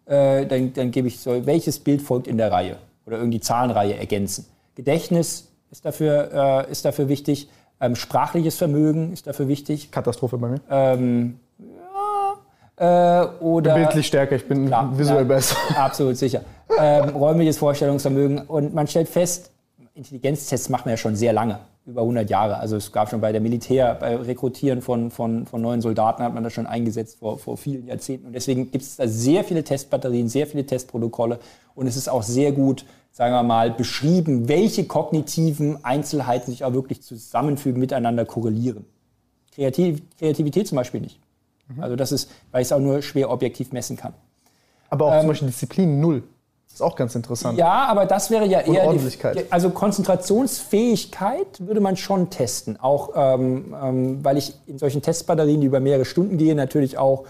äh, dann, dann gebe ich so, welches Bild folgt in der Reihe oder irgendwie Zahlenreihe ergänzen. Gedächtnis ist dafür, äh, ist dafür wichtig. Ähm, sprachliches Vermögen ist dafür wichtig. Katastrophe bei mir. Ähm, ja, äh, oder bildlich stärker, ich bin klar, visuell ja, besser. Absolut sicher. Ähm, räumliches Vorstellungsvermögen. Und man stellt fest, Intelligenztests machen wir ja schon sehr lange, über 100 Jahre. Also es gab schon bei der Militär, bei Rekrutieren von, von, von neuen Soldaten hat man das schon eingesetzt vor, vor vielen Jahrzehnten. Und deswegen gibt es da sehr viele Testbatterien, sehr viele Testprotokolle. Und es ist auch sehr gut sagen wir mal, beschrieben, welche kognitiven Einzelheiten sich auch wirklich zusammenfügen, miteinander korrelieren. Kreativ Kreativität zum Beispiel nicht. Mhm. Also das ist, weil ich es auch nur schwer objektiv messen kann. Aber auch ähm, zum Beispiel Disziplin null. Das ist auch ganz interessant. Ja, aber das wäre ja eher. Die, also Konzentrationsfähigkeit würde man schon testen. Auch ähm, ähm, weil ich in solchen Testbatterien, die über mehrere Stunden gehen, natürlich auch,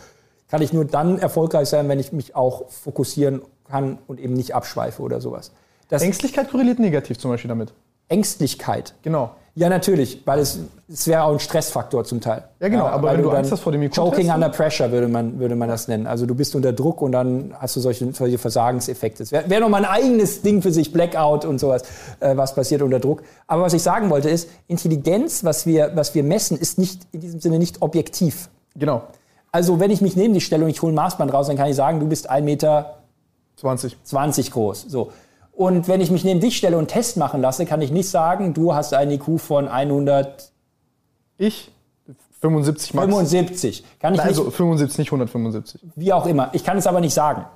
kann ich nur dann erfolgreich sein, wenn ich mich auch fokussieren kann und eben nicht abschweife oder sowas. Ängstlichkeit korreliert negativ zum Beispiel damit. Ängstlichkeit. Genau. Ja, natürlich, weil es, es wäre auch ein Stressfaktor zum Teil. Ja, genau, ja, aber wenn du, Angst hast vor dem IQ Choking under pressure würde man, würde man das nennen. Also du bist unter Druck und dann hast du solche, solche Versagenseffekte. Es wäre wär nochmal ein eigenes Ding für sich, Blackout und sowas, äh, was passiert unter Druck. Aber was ich sagen wollte ist, Intelligenz, was wir, was wir messen, ist nicht in diesem Sinne nicht objektiv. Genau. Also wenn ich mich neben dich stelle und ich hole ein Maßband raus, dann kann ich sagen, du bist 1,20 Meter 20. 20 groß. So. Und wenn ich mich neben dich stelle und Test machen lasse, kann ich nicht sagen, du hast einen IQ von 100. Ich? 75 max. 75. Kann ich Nein, nicht, also 75, nicht 175. Wie auch immer. Ich kann es aber nicht sagen.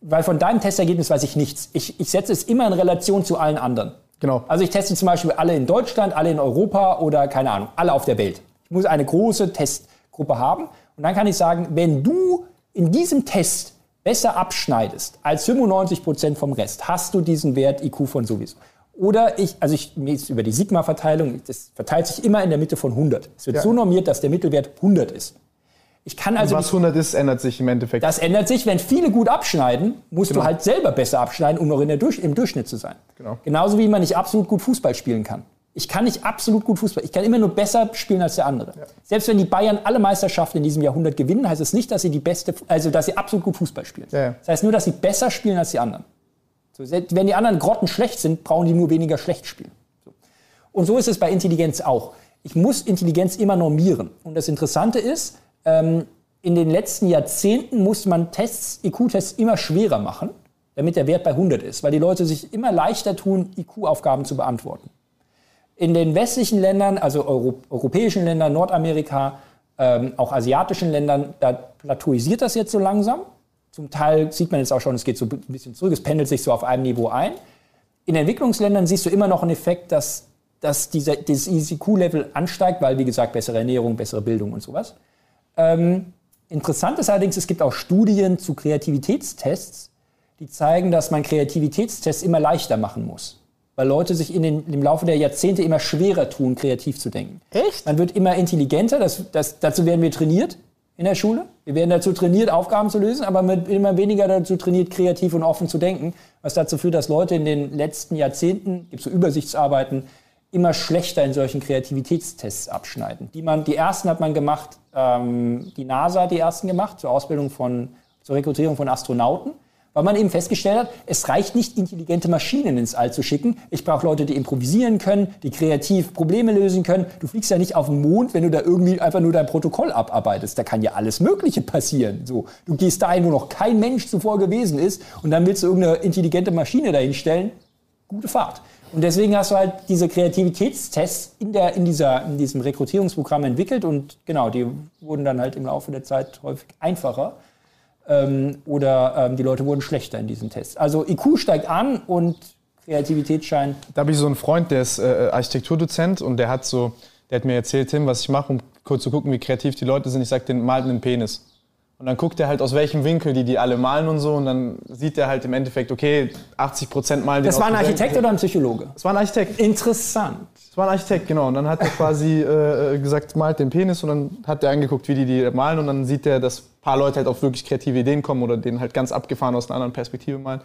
Weil von deinem Testergebnis weiß ich nichts. Ich, ich setze es immer in Relation zu allen anderen. Genau. Also ich teste zum Beispiel alle in Deutschland, alle in Europa oder keine Ahnung, alle auf der Welt. Ich muss eine große Testgruppe haben. Und dann kann ich sagen, wenn du in diesem Test besser abschneidest als 95 Prozent vom Rest, hast du diesen Wert IQ von sowieso. Oder ich, also ich, jetzt über die Sigma-Verteilung, das verteilt sich immer in der Mitte von 100. Es wird ja. so normiert, dass der Mittelwert 100 ist. Ich kann also was 100 ist, ändert sich im Endeffekt. Das ändert sich, wenn viele gut abschneiden, musst genau. du halt selber besser abschneiden, um noch in der Durch, im Durchschnitt zu sein. Genau. Genauso wie man nicht absolut gut Fußball spielen kann. Ich kann nicht absolut gut Fußball. Ich kann immer nur besser spielen als der andere. Ja. Selbst wenn die Bayern alle Meisterschaften in diesem Jahrhundert gewinnen, heißt es nicht, dass sie die beste, also dass sie absolut gut Fußball spielen. Ja. Das heißt nur, dass sie besser spielen als die anderen. So, wenn die anderen Grotten schlecht sind, brauchen die nur weniger schlecht spielen. So. Und so ist es bei Intelligenz auch. Ich muss Intelligenz immer normieren. Und das Interessante ist, ähm, in den letzten Jahrzehnten muss man Tests, IQ-Tests immer schwerer machen, damit der Wert bei 100 ist, weil die Leute sich immer leichter tun, IQ-Aufgaben zu beantworten. In den westlichen Ländern, also Euro europäischen Ländern, Nordamerika, ähm, auch asiatischen Ländern, da plateauisiert das jetzt so langsam. Zum Teil sieht man jetzt auch schon, es geht so ein bisschen zurück, es pendelt sich so auf einem Niveau ein. In Entwicklungsländern siehst du immer noch einen Effekt, dass, dass dieser, dieses ICQ-Level ansteigt, weil, wie gesagt, bessere Ernährung, bessere Bildung und sowas. Ähm, interessant ist allerdings, es gibt auch Studien zu Kreativitätstests, die zeigen, dass man Kreativitätstests immer leichter machen muss weil Leute sich in den, im Laufe der Jahrzehnte immer schwerer tun, kreativ zu denken. Echt? Man wird immer intelligenter, das, das, dazu werden wir trainiert in der Schule. Wir werden dazu trainiert, Aufgaben zu lösen, aber mit immer weniger dazu trainiert, kreativ und offen zu denken, was dazu führt, dass Leute in den letzten Jahrzehnten, gibt so Übersichtsarbeiten, immer schlechter in solchen Kreativitätstests abschneiden. Die, man, die ersten hat man gemacht, ähm, die NASA hat die ersten gemacht, zur Ausbildung von, zur Rekrutierung von Astronauten weil man eben festgestellt hat, es reicht nicht, intelligente Maschinen ins All zu schicken. Ich brauche Leute, die improvisieren können, die kreativ Probleme lösen können. Du fliegst ja nicht auf den Mond, wenn du da irgendwie einfach nur dein Protokoll abarbeitest. Da kann ja alles Mögliche passieren. So, du gehst dahin, wo noch kein Mensch zuvor gewesen ist, und dann willst du irgendeine intelligente Maschine dahinstellen. Gute Fahrt. Und deswegen hast du halt diese Kreativitätstests in, der, in, dieser, in diesem Rekrutierungsprogramm entwickelt und genau, die wurden dann halt im Laufe der Zeit häufig einfacher ähm, oder ähm, die Leute wurden schlechter in diesen Tests. Also IQ steigt an und Kreativität scheint. Da habe ich so einen Freund, der ist äh, Architekturdozent und der hat so, der hat mir erzählt, Tim, was ich mache, um kurz zu gucken, wie kreativ die Leute sind. Ich sage, den malt einen Penis. Und dann guckt er halt, aus welchem Winkel die die alle malen und so. Und dann sieht er halt im Endeffekt, okay, 80 Prozent malen den Das war ein Architekt oder ein Psychologe? Das war ein Architekt. Interessant. Das war ein Architekt, genau. Und dann hat er quasi äh, gesagt, malt den Penis. Und dann hat er angeguckt, wie die die malen. Und dann sieht er, dass ein paar Leute halt auf wirklich kreative Ideen kommen oder den halt ganz abgefahren aus einer anderen Perspektive malen.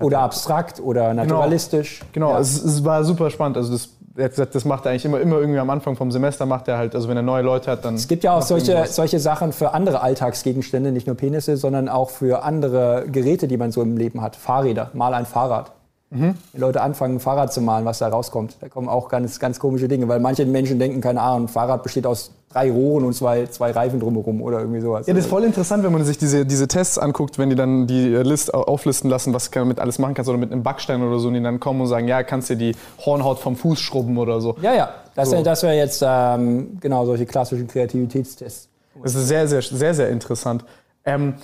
Oder abstrakt oder genau. naturalistisch. Genau, genau. Ja. Es, es, war super spannend. Also das er hat gesagt, das macht er eigentlich immer, immer irgendwie am Anfang vom Semester macht er halt, also wenn er neue Leute hat, dann. Es gibt ja auch solche, solche Sachen für andere Alltagsgegenstände, nicht nur Penisse, sondern auch für andere Geräte, die man so im Leben hat. Fahrräder, mal ein Fahrrad. Mhm. Die Leute anfangen, ein Fahrrad zu malen, was da rauskommt. Da kommen auch ganz, ganz komische Dinge, weil manche Menschen denken, keine Ahnung, ein Fahrrad besteht aus drei Rohren und zwei, zwei Reifen drumherum oder irgendwie sowas. Ja, das ist voll interessant, wenn man sich diese, diese Tests anguckt, wenn die dann die List auflisten lassen, was du damit alles machen kannst oder mit einem Backstein oder so, und die dann kommen und sagen, ja, kannst du die Hornhaut vom Fuß schrubben oder so. Ja, ja, das, so. das wäre jetzt ähm, genau solche klassischen Kreativitätstests. Das ist sehr, sehr, sehr, sehr interessant. Ähm,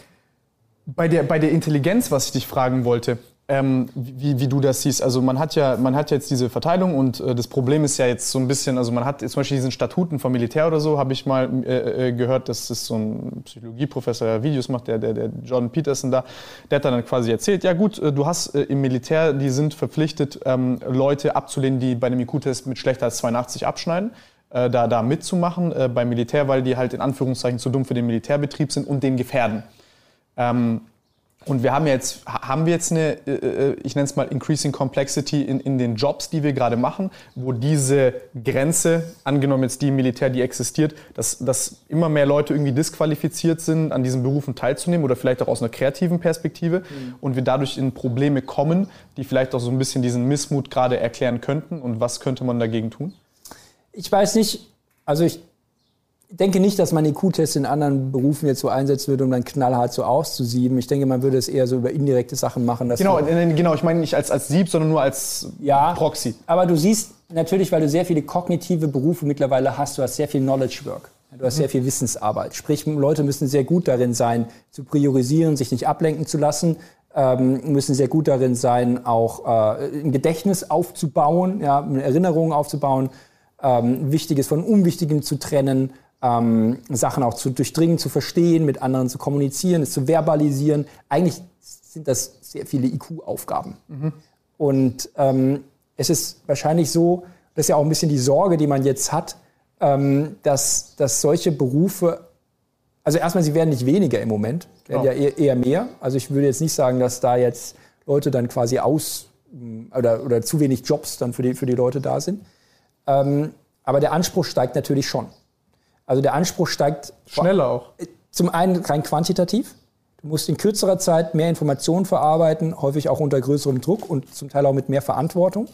bei, der, bei der Intelligenz, was ich dich fragen wollte, ähm, wie, wie, du das siehst. Also man hat ja, man hat jetzt diese Verteilung und äh, das Problem ist ja jetzt so ein bisschen, also man hat zum Beispiel diesen Statuten vom Militär oder so, habe ich mal äh, äh, gehört, dass das so ein Psychologieprofessor, der Videos macht, der, der, der John Peterson da, der hat dann quasi erzählt, ja gut, äh, du hast äh, im Militär, die sind verpflichtet, ähm, Leute abzulehnen, die bei einem IQ-Test mit schlechter als 82 abschneiden äh, da, da mitzumachen beim Militär, weil die halt in Anführungszeichen zu dumm für den Militärbetrieb sind und den gefährden. Ähm, und wir haben jetzt, haben wir jetzt eine, äh, äh, ich nenne es mal Increasing Complexity in, in den Jobs, die wir gerade machen, wo diese Grenze, angenommen jetzt die Militär, die existiert, dass, dass immer mehr Leute irgendwie disqualifiziert sind, an diesen Berufen teilzunehmen oder vielleicht auch aus einer kreativen Perspektive mhm. und wir dadurch in Probleme kommen, die vielleicht auch so ein bisschen diesen Missmut gerade erklären könnten. Und was könnte man dagegen tun? Ich weiß nicht, also ich denke nicht, dass man IQ-Tests in anderen Berufen jetzt so einsetzen würde, um dann knallhart so auszusieben. Ich denke, man würde es eher so über indirekte Sachen machen. genau, genau, ich meine nicht als, als Sieb, sondern nur als ja, Proxy. Aber du siehst natürlich, weil du sehr viele kognitive Berufe mittlerweile hast, du hast sehr viel Knowledge Work. Du hast mhm. sehr viel Wissensarbeit. Sprich, Leute müssen sehr gut darin sein, zu priorisieren, sich nicht ablenken zu lassen, ähm, müssen sehr gut darin sein, auch äh, ein Gedächtnis aufzubauen, ja, eine Erinnerung aufzubauen, ähm, Wichtiges von Unwichtigem zu trennen ähm, Sachen auch zu durchdringen, zu verstehen, mit anderen zu kommunizieren, es zu verbalisieren. Eigentlich sind das sehr viele IQ-Aufgaben. Mhm. Und ähm, es ist wahrscheinlich so, das ist ja auch ein bisschen die Sorge, die man jetzt hat, ähm, dass, dass solche Berufe, also erstmal, sie werden nicht weniger im Moment, werden oh. ja eher, eher, mehr. Also ich würde jetzt nicht sagen, dass da jetzt Leute dann quasi aus oder, oder zu wenig Jobs dann für die, für die Leute da sind. Ähm, aber der Anspruch steigt natürlich schon. Also der Anspruch steigt schneller auch. Zum einen rein quantitativ. Du musst in kürzerer Zeit mehr Informationen verarbeiten, häufig auch unter größerem Druck und zum Teil auch mit mehr Verantwortung.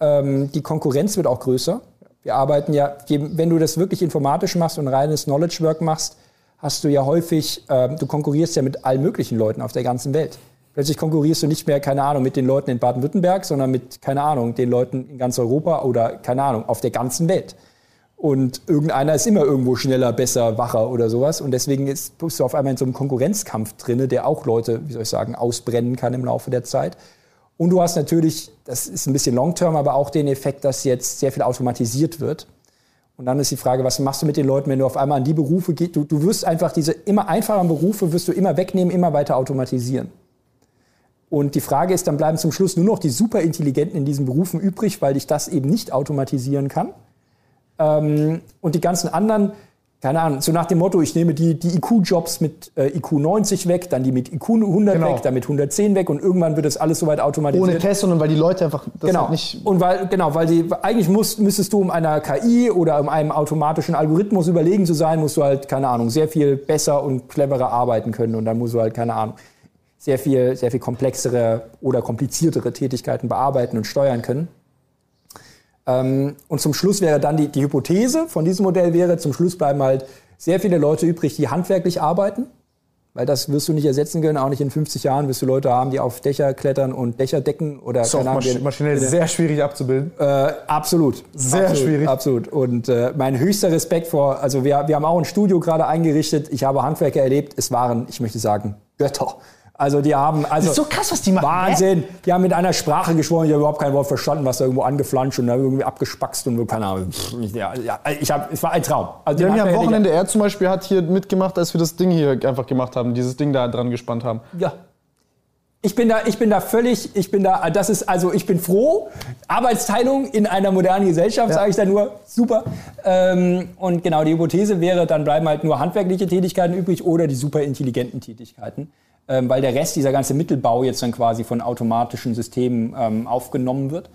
Ähm, die Konkurrenz wird auch größer. Wir arbeiten ja, wenn du das wirklich informatisch machst und reines Knowledge Work machst, hast du ja häufig, äh, du konkurrierst ja mit allen möglichen Leuten auf der ganzen Welt. Plötzlich konkurrierst du nicht mehr, keine Ahnung, mit den Leuten in Baden-Württemberg, sondern mit, keine Ahnung, den Leuten in ganz Europa oder, keine Ahnung, auf der ganzen Welt. Und irgendeiner ist immer irgendwo schneller, besser, wacher oder sowas. Und deswegen ist, bist du auf einmal in so einem Konkurrenzkampf drinne, der auch Leute, wie soll ich sagen, ausbrennen kann im Laufe der Zeit. Und du hast natürlich, das ist ein bisschen long-term, aber auch den Effekt, dass jetzt sehr viel automatisiert wird. Und dann ist die Frage, was machst du mit den Leuten, wenn du auf einmal an die Berufe gehst? Du, du wirst einfach diese immer einfacheren Berufe wirst du immer wegnehmen, immer weiter automatisieren. Und die Frage ist, dann bleiben zum Schluss nur noch die Superintelligenten in diesen Berufen übrig, weil ich das eben nicht automatisieren kann. Ähm, und die ganzen anderen, keine Ahnung, so nach dem Motto, ich nehme die, die IQ-Jobs mit äh, IQ 90 weg, dann die mit IQ 100 genau. weg, dann mit 110 weg und irgendwann wird das alles soweit automatisiert. Ohne Tests, sondern weil die Leute einfach das genau. Halt nicht... Und weil, genau, weil die, eigentlich musst, müsstest du um einer KI oder um einem automatischen Algorithmus überlegen zu sein, musst du halt, keine Ahnung, sehr viel besser und cleverer arbeiten können und dann musst du halt, keine Ahnung, sehr viel, sehr viel komplexere oder kompliziertere Tätigkeiten bearbeiten und steuern können. Ähm, und zum Schluss wäre dann die, die Hypothese von diesem Modell wäre, zum Schluss bleiben halt sehr viele Leute übrig, die handwerklich arbeiten. Weil das wirst du nicht ersetzen können, auch nicht in 50 Jahren wirst du Leute haben, die auf Dächer klettern und Dächer decken oder so keine Ahnung, maschinell sehr schwierig abzubilden. Äh, absolut. Sehr absolut, schwierig. Absolut. Und äh, mein höchster Respekt vor, also wir, wir haben auch ein Studio gerade eingerichtet. Ich habe Handwerker erlebt. Es waren, ich möchte sagen, Götter. Also die haben also das ist so krass, was die machen. Wahnsinn. Hä? Die haben mit einer Sprache gesprochen, ich habe überhaupt kein Wort verstanden, was da irgendwo angeflanscht und da irgendwie abgespackst und keine Ahnung. Ja, ja, ich hab, es war ein Traum. Also wir haben ja am Wochenende, er zum Beispiel hat hier mitgemacht, als wir das Ding hier einfach gemacht haben, dieses Ding da dran gespannt haben. Ja. Ich bin da, ich bin da völlig, ich bin da, das ist also, ich bin froh. Arbeitsteilung in einer modernen Gesellschaft, ja. sage ich da nur, super. Ähm, und genau die Hypothese wäre, dann bleiben halt nur handwerkliche Tätigkeiten übrig oder die super intelligenten Tätigkeiten ähm, weil der Rest, dieser ganze Mittelbau jetzt dann quasi von automatischen Systemen ähm, aufgenommen wird.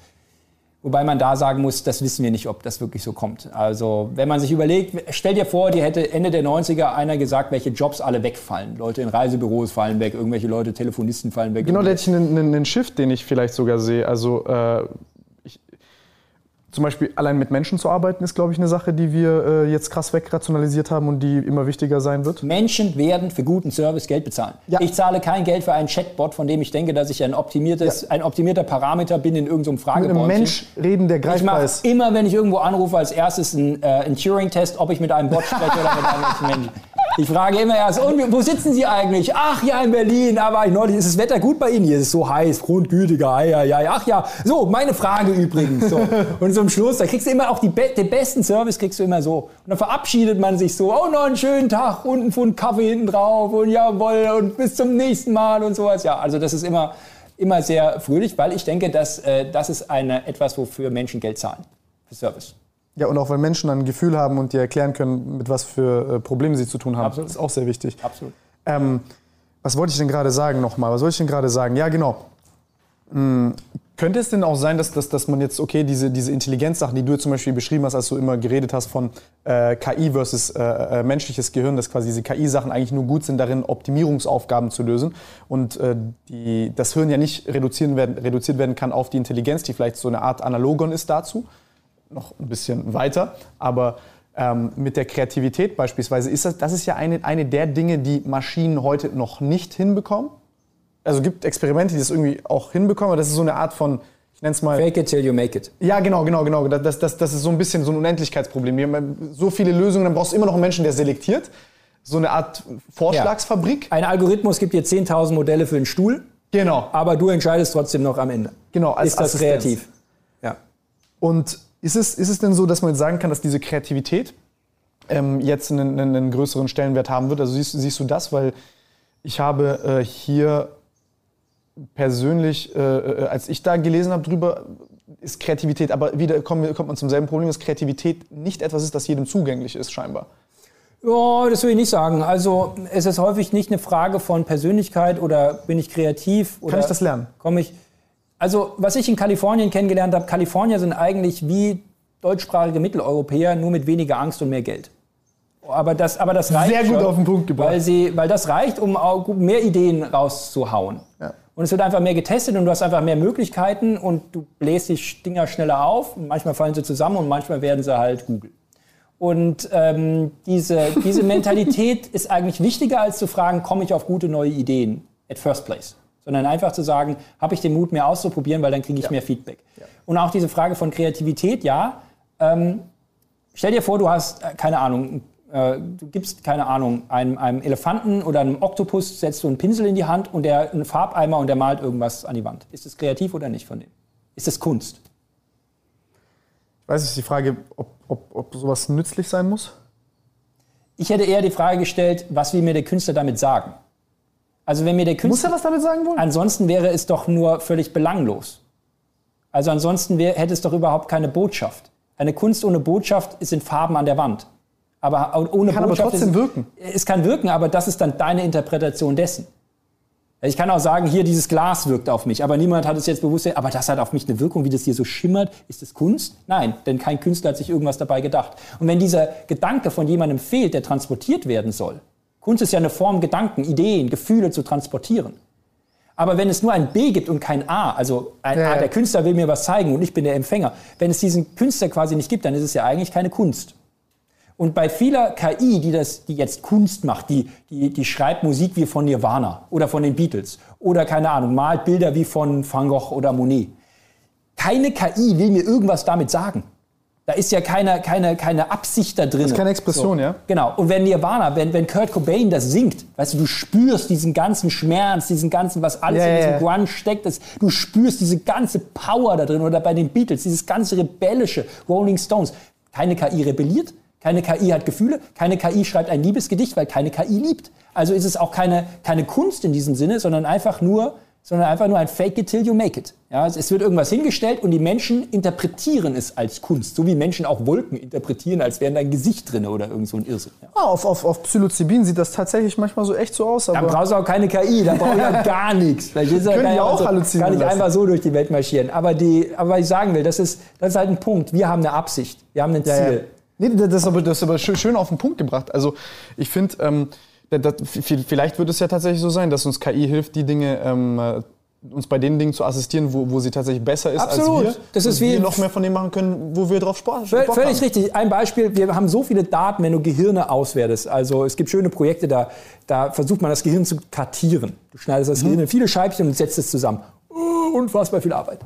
Wobei man da sagen muss, das wissen wir nicht, ob das wirklich so kommt. Also wenn man sich überlegt, stell dir vor, die hätte Ende der 90er einer gesagt, welche Jobs alle wegfallen. Leute in Reisebüros fallen weg, irgendwelche Leute, Telefonisten fallen weg. Genau, da hätte ich einen, einen Shift, den ich vielleicht sogar sehe. Also äh, zum Beispiel allein mit Menschen zu arbeiten, ist, glaube ich, eine Sache, die wir äh, jetzt krass wegrationalisiert haben und die immer wichtiger sein wird. Menschen werden für guten Service Geld bezahlen. Ja. Ich zahle kein Geld für einen Chatbot, von dem ich denke, dass ich ein, optimiertes, ja. ein optimierter Parameter bin in irgendeinem so Fragebot. Mit einem Mensch reden, der greifbar ist. immer, wenn ich irgendwo anrufe, als erstes einen, äh, einen Turing-Test, ob ich mit einem Bot spreche oder mit einem Menschen. Ich frage immer erst, und wo sitzen Sie eigentlich? Ach ja, in Berlin. Aber neulich ist das Wetter gut bei Ihnen. Hier ist es so heiß, grundgütiger. Ja, ja. Ach ja. So, meine Frage übrigens. So. Und zum Schluss, da kriegst du immer auch die, den besten Service kriegst du immer so. Und dann verabschiedet man sich so. Oh, noch einen schönen Tag und einen Pfund Kaffee hinten drauf und jawohl und bis zum nächsten Mal und sowas. Ja, also das ist immer, immer sehr fröhlich, weil ich denke, dass äh, das ist eine, etwas, wofür Menschen Geld zahlen. Für Service. Ja, und auch weil Menschen ein Gefühl haben und dir erklären können, mit was für äh, Problemen sie zu tun haben. Absolut. Das ist auch sehr wichtig. Absolut. Ähm, was wollte ich denn gerade sagen nochmal? Was wollte ich denn gerade sagen? Ja, genau. Hm, könnte es denn auch sein, dass, dass, dass man jetzt, okay, diese, diese Intelligenzsachen, die du zum Beispiel beschrieben hast, als du immer geredet hast von äh, KI versus äh, äh, menschliches Gehirn, dass quasi diese KI-Sachen eigentlich nur gut sind darin, Optimierungsaufgaben zu lösen und äh, die, das Hirn ja nicht reduzieren werden, reduziert werden kann auf die Intelligenz, die vielleicht so eine Art Analogon ist dazu, noch ein bisschen weiter, aber ähm, mit der Kreativität beispielsweise ist das, das ist ja eine, eine der Dinge, die Maschinen heute noch nicht hinbekommen. Also es gibt Experimente, die das irgendwie auch hinbekommen, aber das ist so eine Art von, ich nenne es mal... Fake it till you make it. Ja, genau, genau, genau. Das, das, das ist so ein bisschen so ein Unendlichkeitsproblem. Wir haben so viele Lösungen, dann brauchst du immer noch einen Menschen, der selektiert. So eine Art Vorschlagsfabrik. Ja. Ein Algorithmus gibt dir 10.000 Modelle für einen Stuhl. Genau. Aber du entscheidest trotzdem noch am Ende. Genau, als Ist das Assistenz. kreativ? Ja. Und ist es, ist es denn so, dass man jetzt sagen kann, dass diese Kreativität ähm, jetzt einen, einen, größeren Stellenwert haben wird? Also siehst, siehst du das? Weil ich habe äh, hier persönlich, äh, äh als ich da gelesen habe drüber, ist Kreativität, aber wieder kommt, kommt man zum selben Problem, dass Kreativität nicht etwas ist, das jedem zugänglich ist, scheinbar. Ja, das will ich nicht sagen. Also es ist häufig nicht eine Frage von Persönlichkeit oder bin ich kreativ. Oder Kann ich das lernen? Komme ich, also, was ich in Kalifornien kennengelernt habe, Kalifornier sind eigentlich wie deutschsprachige Mitteleuropäer, nur mit weniger Angst und mehr Geld. Aber das, aber das reicht. Sehr gut schon, auf den Punkt gebracht. Weil, sie, weil das reicht, um mehr Ideen rauszuhauen. Ja. Und es wird einfach mehr getestet und du hast einfach mehr Möglichkeiten und du bläst die Dinger schneller auf. Manchmal fallen sie zusammen und manchmal werden sie halt Google. Und ähm, diese, diese Mentalität ist eigentlich wichtiger, als zu fragen, komme ich auf gute neue Ideen at first place sondern einfach zu sagen, habe ich den Mut, mehr auszuprobieren, weil dann kriege ich ja. mehr Feedback. Ja. Und auch diese Frage von Kreativität, ja. Ähm, stell dir vor, du hast, äh, keine Ahnung, äh, du gibst, keine Ahnung, einem, einem Elefanten oder einem Oktopus, setzt du einen Pinsel in die Hand und der einen Farbeimer und der malt irgendwas an die Wand. Ist es kreativ oder nicht von dem? Ist es Kunst? Ich weiß nicht, die Frage, ob, ob, ob sowas nützlich sein muss? Ich hätte eher die Frage gestellt, was will mir der Künstler damit sagen? Also wenn mir der Künstler... Muss er was damit sagen wollen? Ansonsten wäre es doch nur völlig belanglos. Also ansonsten wär, hätte es doch überhaupt keine Botschaft. Eine Kunst ohne Botschaft sind Farben an der Wand. Aber ohne kann Botschaft aber trotzdem ist, wirken. Es kann wirken, aber das ist dann deine Interpretation dessen. Ich kann auch sagen, hier dieses Glas wirkt auf mich, aber niemand hat es jetzt bewusst, aber das hat auf mich eine Wirkung, wie das hier so schimmert. Ist das Kunst? Nein, denn kein Künstler hat sich irgendwas dabei gedacht. Und wenn dieser Gedanke von jemandem fehlt, der transportiert werden soll, Kunst ist ja eine Form, Gedanken, Ideen, Gefühle zu transportieren. Aber wenn es nur ein B gibt und kein A, also ein ja, A, der Künstler will mir was zeigen und ich bin der Empfänger, wenn es diesen Künstler quasi nicht gibt, dann ist es ja eigentlich keine Kunst. Und bei vieler KI, die, das, die jetzt Kunst macht, die, die, die schreibt Musik wie von Nirvana oder von den Beatles oder keine Ahnung, malt Bilder wie von Van Gogh oder Monet. Keine KI will mir irgendwas damit sagen. Da ist ja keine, keine, keine Absicht da drin. Das ist keine Expression, so. ja? Genau. Und wenn Nirvana, wenn, wenn Kurt Cobain das singt, weißt du, du spürst diesen ganzen Schmerz, diesen ganzen, was alles ja, in diesem ja. Grunge steckt, das, du spürst diese ganze Power da drin. Oder bei den Beatles, dieses ganze rebellische Rolling Stones. Keine KI rebelliert, keine KI hat Gefühle, keine KI schreibt ein Liebesgedicht, weil keine KI liebt. Also ist es auch keine, keine Kunst in diesem Sinne, sondern einfach nur sondern einfach nur ein Fake it till you make it. Ja, es wird irgendwas hingestellt und die Menschen interpretieren es als Kunst, so wie Menschen auch Wolken interpretieren, als wären da ein Gesicht drin oder irgend so ein Irrsinn. Ja. Ah, auf, auf, auf Psilocybin sieht das tatsächlich manchmal so echt so aus. Aber da brauchst du auch keine KI, da brauchst du ja gar nichts. Vielleicht ist Können die auch so, halluzinieren Kann ich einfach so durch die Welt marschieren. Aber, die, aber was ich sagen will, das ist, das ist halt ein Punkt. Wir haben eine Absicht, wir haben ein Ziel. Ja, ja. Nee, das ist aber, das ist aber schön auf den Punkt gebracht. Also ich finde... Ähm, vielleicht wird es ja tatsächlich so sein, dass uns KI hilft, die Dinge ähm, uns bei den Dingen zu assistieren, wo, wo sie tatsächlich besser ist Absolut. als wir. Das ist wir noch mehr von dem machen können, wo wir drauf Spaß Völ Völlig haben. richtig. Ein Beispiel, wir haben so viele Daten, wenn du Gehirne auswertest. Also es gibt schöne Projekte, da, da versucht man das Gehirn zu kartieren. Du schneidest das mhm. Gehirn in viele Scheibchen und setzt es zusammen. Unfassbar viel Arbeit.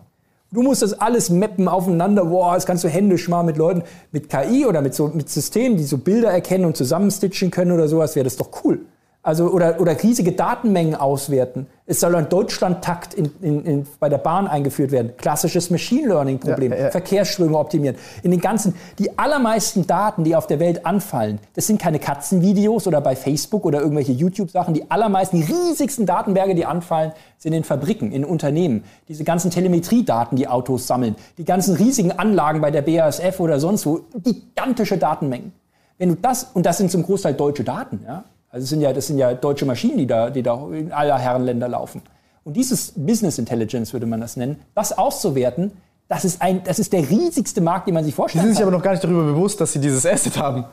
Du musst das alles mappen aufeinander. Boah, das kannst du händisch mal mit Leuten, mit KI oder mit, so, mit Systemen, die so Bilder erkennen und zusammenstitchen können oder sowas, wäre das doch cool. Also, oder, oder riesige Datenmengen auswerten. Es soll ein Deutschlandtakt in, in, in, bei der Bahn eingeführt werden. Klassisches Machine Learning Problem. Ja, ja. Verkehrsströme optimieren. In den ganzen, die allermeisten Daten, die auf der Welt anfallen, das sind keine Katzenvideos oder bei Facebook oder irgendwelche YouTube-Sachen. Die allermeisten, die riesigsten Datenberge, die anfallen, sind in Fabriken, in Unternehmen. Diese ganzen Telemetriedaten, die Autos sammeln. Die ganzen riesigen Anlagen bei der BASF oder sonst wo. Gigantische Datenmengen. Wenn du das, und das sind zum Großteil deutsche Daten, ja, also das sind ja, das sind ja deutsche Maschinen, die da, die da in aller Herrenländer laufen. Und dieses Business Intelligence würde man das nennen, das auszuwerten, das ist, ein, das ist der riesigste Markt, den man sich vorstellen kann. Die sind sich aber noch gar nicht darüber bewusst, dass sie dieses Asset haben.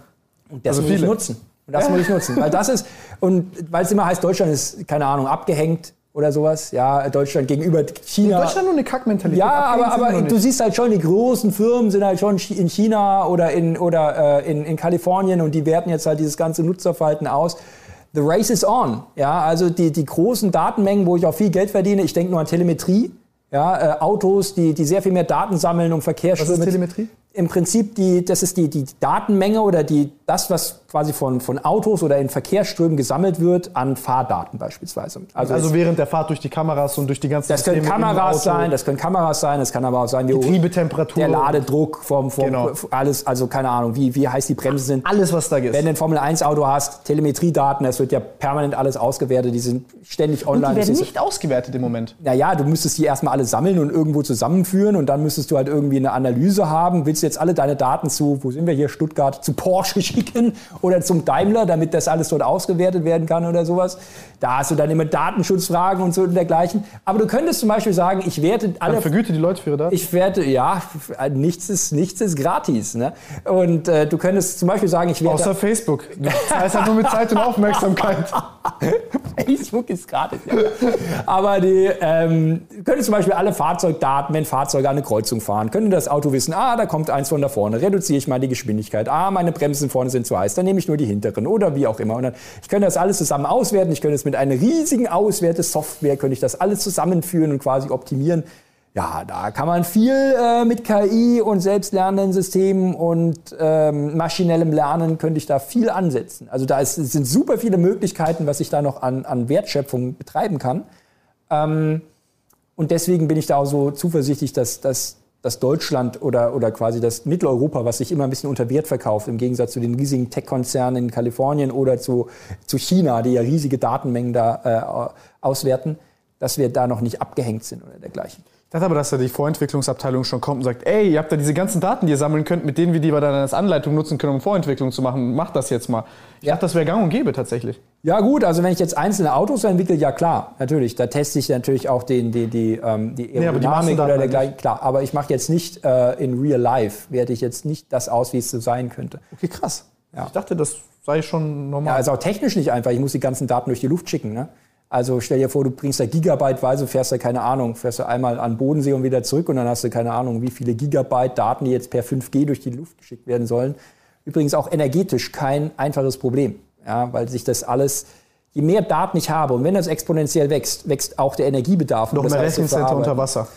Und das also muss ich nutzen. Und das muss ich nutzen. Weil das ist, und weil es immer heißt, Deutschland ist, keine Ahnung, abgehängt, oder sowas. Ja, Deutschland gegenüber China. In Deutschland nur eine Kackmentalität. Ja, aber, aber du siehst halt schon, die großen Firmen sind halt schon in China oder in, oder, äh, in, in Kalifornien und die werten jetzt halt dieses ganze Nutzerverhalten aus. The race is on. Ja, also die, die großen Datenmengen, wo ich auch viel Geld verdiene, ich denke nur an Telemetrie. Ja, äh, Autos, die, die sehr viel mehr Daten sammeln, um Verkehrsströme. Was ist Telemetrie? im Prinzip die, das ist die, die Datenmenge oder die, das, was quasi von, von Autos oder in Verkehrsströmen gesammelt wird, an Fahrdaten beispielsweise. Also, also während der Fahrt durch die Kameras und durch die ganzen Das können Kameras sein, das können Kameras sein, das kann aber auch sein, wie Getriebetemperatur, der Ladedruck vom, vom genau. alles, also keine Ahnung, wie, wie heiß die Bremsen sind. Alles, was da ist. Wenn du ein Formel 1 Auto hast, Telemetriedaten, das wird ja permanent alles ausgewertet, die sind ständig online. Und die werden nicht ausgewertet im Moment. Naja, du müsstest die erstmal alle sammeln und irgendwo zusammenführen und dann müsstest du halt irgendwie eine Analyse haben. Willst du jetzt alle deine Daten zu, wo sind wir hier, Stuttgart, zu Porsche schicken oder zum Daimler, damit das alles dort ausgewertet werden kann oder sowas. Da hast du dann immer Datenschutzfragen und so und dergleichen. Aber du könntest zum Beispiel sagen, ich werte alle. Dann vergüte die Leute für ihre Daten? Ich werte, ja, nichts ist, nichts ist gratis. Ne? Und äh, du könntest zum Beispiel sagen, ich werte. Außer Facebook. Das heißt halt nur mit Zeit und Aufmerksamkeit. Facebook ist gratis, ja. Aber die, ähm, können zum Beispiel alle Fahrzeugdaten, wenn Fahrzeuge an eine Kreuzung fahren, können das Auto wissen, ah, da kommt eins von da vorne, reduziere ich mal die Geschwindigkeit, ah, meine Bremsen vorne sind zu heiß, dann nehme ich nur die hinteren oder wie auch immer. Und dann, ich könnte das alles zusammen auswerten, ich könnte es mit einer riesigen Auswertesoftware, könnte ich das alles zusammenführen und quasi optimieren. Ja, da kann man viel äh, mit KI und selbstlernenden Systemen und ähm, maschinellem Lernen könnte ich da viel ansetzen. Also da ist, sind super viele Möglichkeiten, was ich da noch an, an Wertschöpfung betreiben kann. Ähm, und deswegen bin ich da auch so zuversichtlich, dass, dass, dass Deutschland oder, oder quasi das Mitteleuropa, was sich immer ein bisschen unter Wert verkauft, im Gegensatz zu den riesigen Tech-Konzernen in Kalifornien oder zu, zu China, die ja riesige Datenmengen da äh, auswerten, dass wir da noch nicht abgehängt sind oder dergleichen dachte aber, dass da die Vorentwicklungsabteilung schon kommt und sagt, ey, ihr habt da diese ganzen Daten, die ihr sammeln könnt, mit denen wir die wir dann als Anleitung nutzen können, um Vorentwicklung zu machen. Macht das jetzt mal. Ich ja. dachte, das wäre gang und gäbe tatsächlich. Ja gut, also wenn ich jetzt einzelne Autos entwickle, ja klar, natürlich. Da teste ich natürlich auch den, die, die, ähm, die Aerodynamik nee, oder dergleichen. Klar, aber ich mache jetzt nicht äh, in real life, werte ich jetzt nicht das aus, wie es so sein könnte. Okay, krass. Ja. Ich dachte, das sei schon normal. Ja, also auch technisch nicht einfach. Ich muss die ganzen Daten durch die Luft schicken. Ne? Also stell dir vor, du bringst da gigabyteweise, fährst da keine Ahnung, fährst du einmal an Bodensee und wieder zurück und dann hast du keine Ahnung, wie viele Gigabyte Daten, die jetzt per 5G durch die Luft geschickt werden sollen. Übrigens auch energetisch kein einfaches Problem, ja, weil sich das alles, je mehr Daten ich habe und wenn das exponentiell wächst, wächst auch der Energiebedarf. Noch mehr Rechencenter unter Wasser.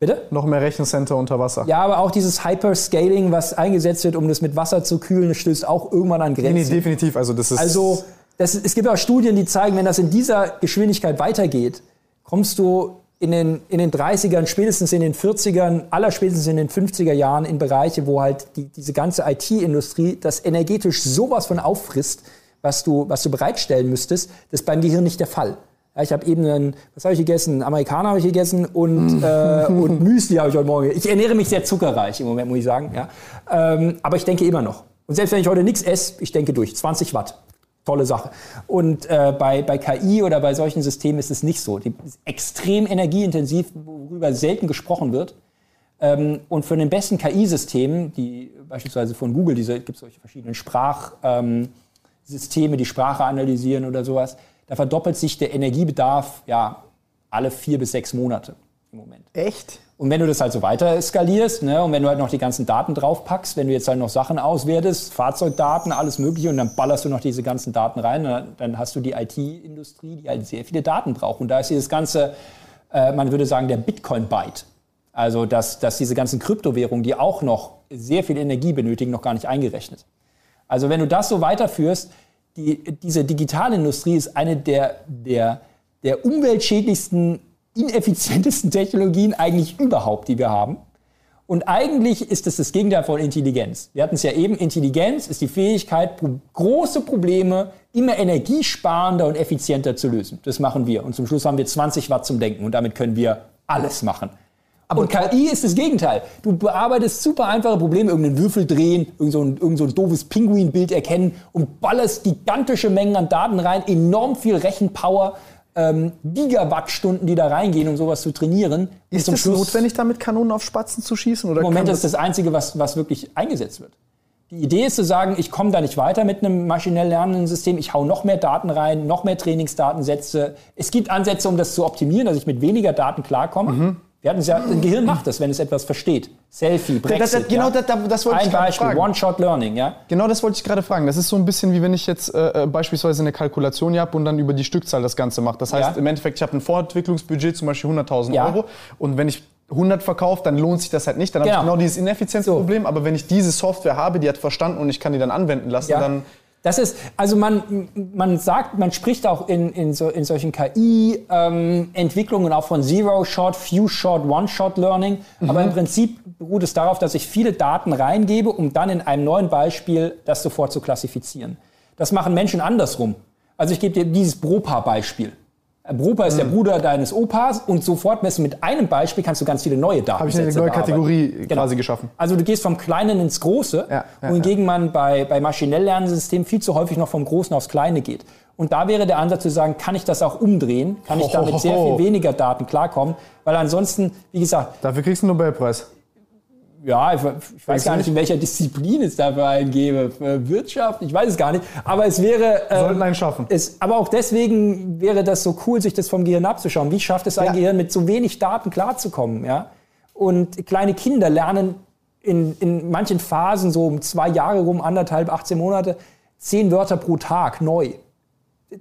Bitte? Noch mehr Rechencenter unter Wasser. Ja, aber auch dieses Hyperscaling, was eingesetzt wird, um das mit Wasser zu kühlen, stößt auch irgendwann an Grenzen. Nee, nee definitiv. Also das ist also das, es gibt auch Studien, die zeigen, wenn das in dieser Geschwindigkeit weitergeht, kommst du in den, in den 30ern, spätestens in den 40ern, allerspätestens in den 50er Jahren in Bereiche, wo halt die, diese ganze IT-Industrie das energetisch sowas von auffrisst, was du, was du bereitstellen müsstest. Das ist beim Gehirn nicht der Fall. Ja, ich habe eben einen, was habe ich gegessen? Einen Amerikaner habe ich gegessen und, äh, und Müsli habe ich heute Morgen. Ich ernähre mich sehr zuckerreich im Moment, muss ich sagen. Ja. Ähm, aber ich denke immer noch. Und selbst wenn ich heute nichts esse, ich denke durch. 20 Watt tolle Sache. Und äh, bei, bei KI oder bei solchen Systemen ist es nicht so. Die ist extrem energieintensiv, worüber selten gesprochen wird. Ähm, und für den besten KI-Systemen, die beispielsweise von Google, diese gibt es solche verschiedenen Sprachsysteme, ähm, die Sprache analysieren oder sowas, da verdoppelt sich der Energiebedarf ja alle vier bis sechs Monate im Moment. Echt? Und wenn du das halt so weiter skalierst, ne, und wenn du halt noch die ganzen Daten draufpackst, wenn du jetzt halt noch Sachen auswertest, Fahrzeugdaten, alles Mögliche, und dann ballerst du noch diese ganzen Daten rein, dann, dann hast du die IT-Industrie, die halt sehr viele Daten braucht. Und da ist dieses ganze, äh, man würde sagen, der Bitcoin-Byte. Also, dass, dass diese ganzen Kryptowährungen, die auch noch sehr viel Energie benötigen, noch gar nicht eingerechnet. Also, wenn du das so weiterführst, die, diese Digitalindustrie ist eine der, der, der umweltschädlichsten ineffizientesten Technologien eigentlich überhaupt, die wir haben. Und eigentlich ist es das Gegenteil von Intelligenz. Wir hatten es ja eben, Intelligenz ist die Fähigkeit, große Probleme immer energiesparender und effizienter zu lösen. Das machen wir. Und zum Schluss haben wir 20 Watt zum Denken und damit können wir alles machen. Aber und KI ist das Gegenteil. Du bearbeitest super einfache Probleme, irgendeinen Würfel drehen, irgend so ein, irgend so ein doofes Pinguinbild erkennen und ballerst gigantische Mengen an Daten rein, enorm viel Rechenpower ähm, Gigawattstunden, die da reingehen, um sowas zu trainieren. Ist es notwendig, damit Kanonen auf Spatzen zu schießen? Oder Im Moment ist das das Einzige, was, was wirklich eingesetzt wird. Die Idee ist zu sagen, ich komme da nicht weiter mit einem maschinell lernenden System, ich hau noch mehr Daten rein, noch mehr Trainingsdatensätze. Es gibt Ansätze, um das zu optimieren, dass ich mit weniger Daten klarkomme. Mhm. Wir hatten es ja, ein Gehirn macht das, wenn es etwas versteht. Selfie, Brexit. Das, das, genau, ja. das, das wollte ein ich Beispiel, One-Shot-Learning, ja. Genau das wollte ich gerade fragen. Das ist so ein bisschen wie wenn ich jetzt äh, äh beispielsweise eine Kalkulation habe und dann über die Stückzahl das Ganze mache. Das heißt, ja. im Endeffekt, ich habe ein Vorentwicklungsbudget, zum Beispiel 100.000 ja. Euro. Und wenn ich 100 verkaufe, dann lohnt sich das halt nicht. Dann genau. habe ich genau dieses Ineffizienzproblem. So. Aber wenn ich diese Software habe, die hat verstanden und ich kann die dann anwenden lassen, dann das ist, also man, man sagt, man spricht auch in, in, so, in solchen KI-Entwicklungen ähm, auch von Zero-Shot, Few-Shot, One-Shot-Learning. Mhm. Aber im Prinzip beruht es darauf, dass ich viele Daten reingebe, um dann in einem neuen Beispiel das sofort zu klassifizieren. Das machen Menschen andersrum. Also ich gebe dir dieses Bropa-Beispiel. Bropa ist mhm. der Bruder deines Opas und sofort messen mit einem Beispiel kannst du ganz viele neue Daten. Habe ich eine neue Kategorie genau. quasi geschaffen. Also du gehst vom Kleinen ins Große, ja, ja, wohingegen ja. man bei, bei maschinell lernenden Systemen viel zu häufig noch vom Großen aufs Kleine geht. Und da wäre der Ansatz zu sagen, kann ich das auch umdrehen? Kann ich damit sehr viel weniger Daten klarkommen? Weil ansonsten, wie gesagt... Dafür kriegst du einen Nobelpreis ja, ich, ich weiß gar nicht, in welcher Disziplin es dafür einen gäbe. Für Wirtschaft, ich weiß es gar nicht. Aber es wäre. Ähm, Sollten einen schaffen. Es, aber auch deswegen wäre das so cool, sich das vom Gehirn abzuschauen. Wie schafft es ein ja. Gehirn, mit so wenig Daten klarzukommen? Ja? Und kleine Kinder lernen in, in manchen Phasen, so um zwei Jahre rum, anderthalb, 18 Monate, zehn Wörter pro Tag neu.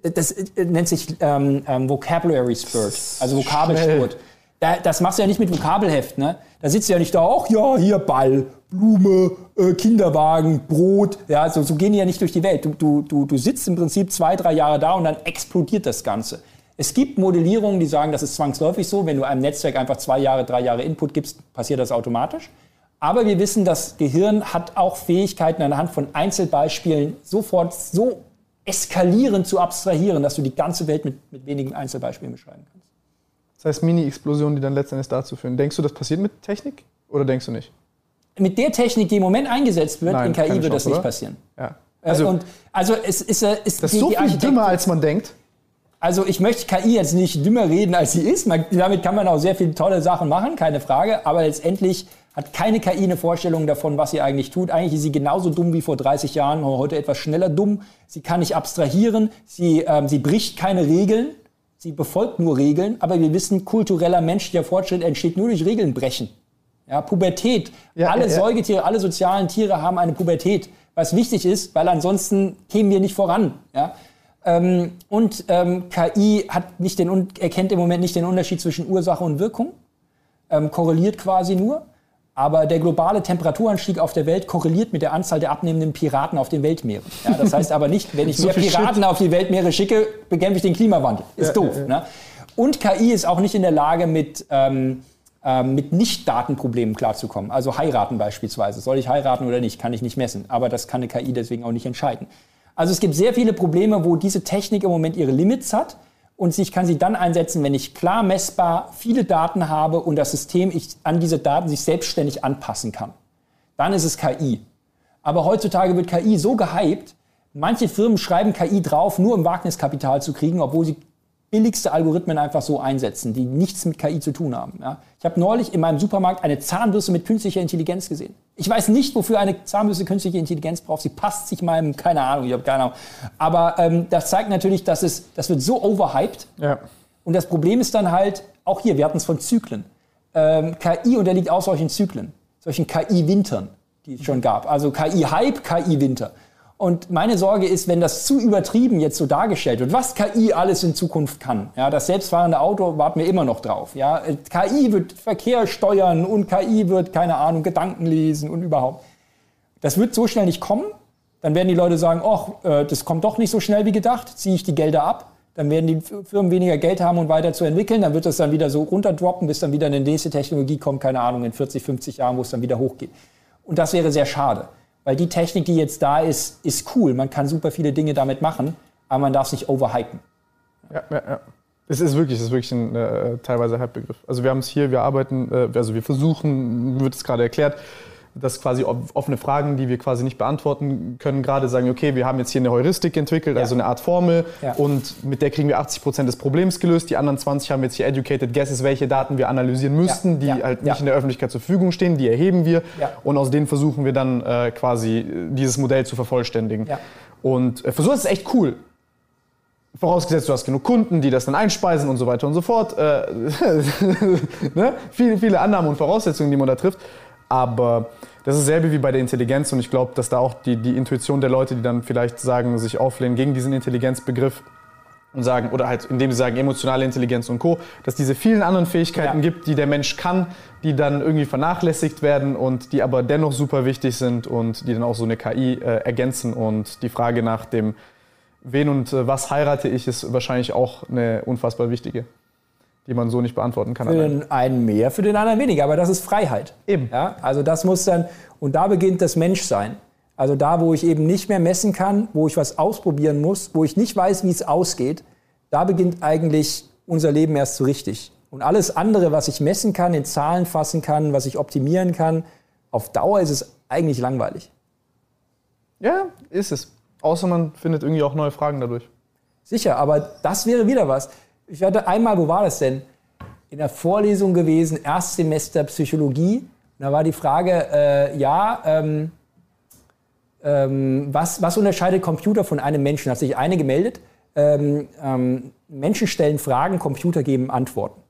Das nennt sich ähm, ähm, Vocabulary Spurt, also Vokabelspurt. Da, das machst du ja nicht mit Vokabelheft, ne? Da sitzt du ja nicht da, auch ja, hier Ball, Blume, äh, Kinderwagen, Brot. Ja, so, so gehen die ja nicht durch die Welt. Du, du, du, du sitzt im Prinzip zwei, drei Jahre da und dann explodiert das Ganze. Es gibt Modellierungen, die sagen, das ist zwangsläufig so. Wenn du einem Netzwerk einfach zwei Jahre, drei Jahre Input gibst, passiert das automatisch. Aber wir wissen, das Gehirn hat auch Fähigkeiten anhand von Einzelbeispielen sofort so eskalierend zu abstrahieren, dass du die ganze Welt mit, mit wenigen Einzelbeispielen beschreiben kannst. Das heißt Mini-Explosionen, die dann letztendlich dazu führen. Denkst du, das passiert mit Technik oder denkst du nicht? Mit der Technik, die im Moment eingesetzt wird, Nein, in KI wird das nicht passieren. Ja. Äh, also, und, also es ist, ist das ist so viel dümmer, als man denkt. Also ich möchte KI jetzt nicht dümmer reden, als sie ist. Man, damit kann man auch sehr viele tolle Sachen machen, keine Frage. Aber letztendlich hat keine KI eine Vorstellung davon, was sie eigentlich tut. Eigentlich ist sie genauso dumm wie vor 30 Jahren, heute etwas schneller dumm. Sie kann nicht abstrahieren, sie, ähm, sie bricht keine Regeln, sie befolgt nur Regeln. Aber wir wissen, kultureller menschlicher Fortschritt entsteht nur durch Regeln brechen. Ja, Pubertät. Ja, alle ja. Säugetiere, alle sozialen Tiere haben eine Pubertät, was wichtig ist, weil ansonsten kämen wir nicht voran. Ja? Ähm, und ähm, KI hat nicht den, erkennt im Moment nicht den Unterschied zwischen Ursache und Wirkung, ähm, korreliert quasi nur. Aber der globale Temperaturanstieg auf der Welt korreliert mit der Anzahl der abnehmenden Piraten auf den Weltmeeren. Ja, das heißt aber nicht, wenn ich so mehr Piraten Shit. auf die Weltmeere schicke, bekämpfe ich den Klimawandel. Ist ja, doof. Ja. Ne? Und KI ist auch nicht in der Lage, mit, ähm, ähm, mit Nicht-Datenproblemen klarzukommen. Also heiraten beispielsweise. Soll ich heiraten oder nicht, kann ich nicht messen. Aber das kann eine KI deswegen auch nicht entscheiden. Also es gibt sehr viele Probleme, wo diese Technik im Moment ihre Limits hat und ich kann sie dann einsetzen, wenn ich klar messbar viele Daten habe und das System ich an diese Daten sich selbstständig anpassen kann. Dann ist es KI. Aber heutzutage wird KI so gehypt, manche Firmen schreiben KI drauf, nur um Wagniskapital zu kriegen, obwohl sie billigste Algorithmen einfach so einsetzen, die nichts mit KI zu tun haben. Ja? Ich habe neulich in meinem Supermarkt eine Zahnbürste mit künstlicher Intelligenz gesehen. Ich weiß nicht, wofür eine Zahnbürste künstliche Intelligenz braucht. Sie passt sich meinem, keine Ahnung, ich habe keine Ahnung. Aber ähm, das zeigt natürlich, dass es, das wird so overhyped. Ja. Und das Problem ist dann halt, auch hier, wir hatten es von Zyklen. Ähm, KI unterliegt auch solchen Zyklen, solchen KI-Wintern, die es schon gab. Also KI-Hype, KI-Winter. Und meine Sorge ist, wenn das zu übertrieben jetzt so dargestellt wird, was KI alles in Zukunft kann. Ja, das selbstfahrende Auto warten wir immer noch drauf. Ja, KI wird Verkehr steuern und KI wird, keine Ahnung, Gedanken lesen und überhaupt. Das wird so schnell nicht kommen. Dann werden die Leute sagen, ach, äh, das kommt doch nicht so schnell wie gedacht, ziehe ich die Gelder ab. Dann werden die Firmen weniger Geld haben, um weiter zu entwickeln. Dann wird es dann wieder so runterdroppen, bis dann wieder eine nächste Technologie kommt, keine Ahnung, in 40, 50 Jahren, wo es dann wieder hochgeht. Und das wäre sehr schade. Weil die Technik, die jetzt da ist, ist cool. Man kann super viele Dinge damit machen, aber man darf es nicht overhypen. Ja, ja, ja. Es ist wirklich, es ist wirklich ein äh, teilweise Hype-Begriff. Also wir haben es hier, wir arbeiten, äh, also wir versuchen, wird es gerade erklärt, dass quasi offene Fragen, die wir quasi nicht beantworten können, gerade sagen, okay, wir haben jetzt hier eine Heuristik entwickelt, also eine Art Formel und mit der kriegen wir 80 Prozent des Problems gelöst. Die anderen 20 haben jetzt hier Educated Guesses, welche Daten wir analysieren müssten, die halt nicht in der Öffentlichkeit zur Verfügung stehen, die erheben wir und aus denen versuchen wir dann äh, quasi dieses Modell zu vervollständigen. Und äh, für sowas ist es echt cool. Vorausgesetzt, du hast genug Kunden, die das dann einspeisen und so weiter und so fort. Äh, ne? viele, viele Annahmen und Voraussetzungen, die man da trifft. Aber das ist dasselbe wie bei der Intelligenz und ich glaube, dass da auch die, die Intuition der Leute, die dann vielleicht sagen, sich auflehnen gegen diesen Intelligenzbegriff und sagen, oder halt indem sie sagen emotionale Intelligenz und Co., dass diese vielen anderen Fähigkeiten ja. gibt, die der Mensch kann, die dann irgendwie vernachlässigt werden und die aber dennoch super wichtig sind und die dann auch so eine KI äh, ergänzen und die Frage nach dem wen und äh, was heirate ich ist wahrscheinlich auch eine unfassbar wichtige die man so nicht beantworten kann. Für den einen mehr, für den anderen weniger, aber das ist Freiheit. Eben. Ja, also das muss dann, und da beginnt das Menschsein. Also da, wo ich eben nicht mehr messen kann, wo ich was ausprobieren muss, wo ich nicht weiß, wie es ausgeht, da beginnt eigentlich unser Leben erst so richtig. Und alles andere, was ich messen kann, in Zahlen fassen kann, was ich optimieren kann, auf Dauer ist es eigentlich langweilig. Ja, ist es. Außer man findet irgendwie auch neue Fragen dadurch. Sicher, aber das wäre wieder was ich hatte einmal, wo war das denn? In der Vorlesung gewesen, Erstsemester Psychologie. Da war die Frage, äh, ja, ähm, ähm, was, was unterscheidet Computer von einem Menschen? Hat sich eine gemeldet. Ähm, ähm Menschen stellen Fragen, Computer geben Antworten.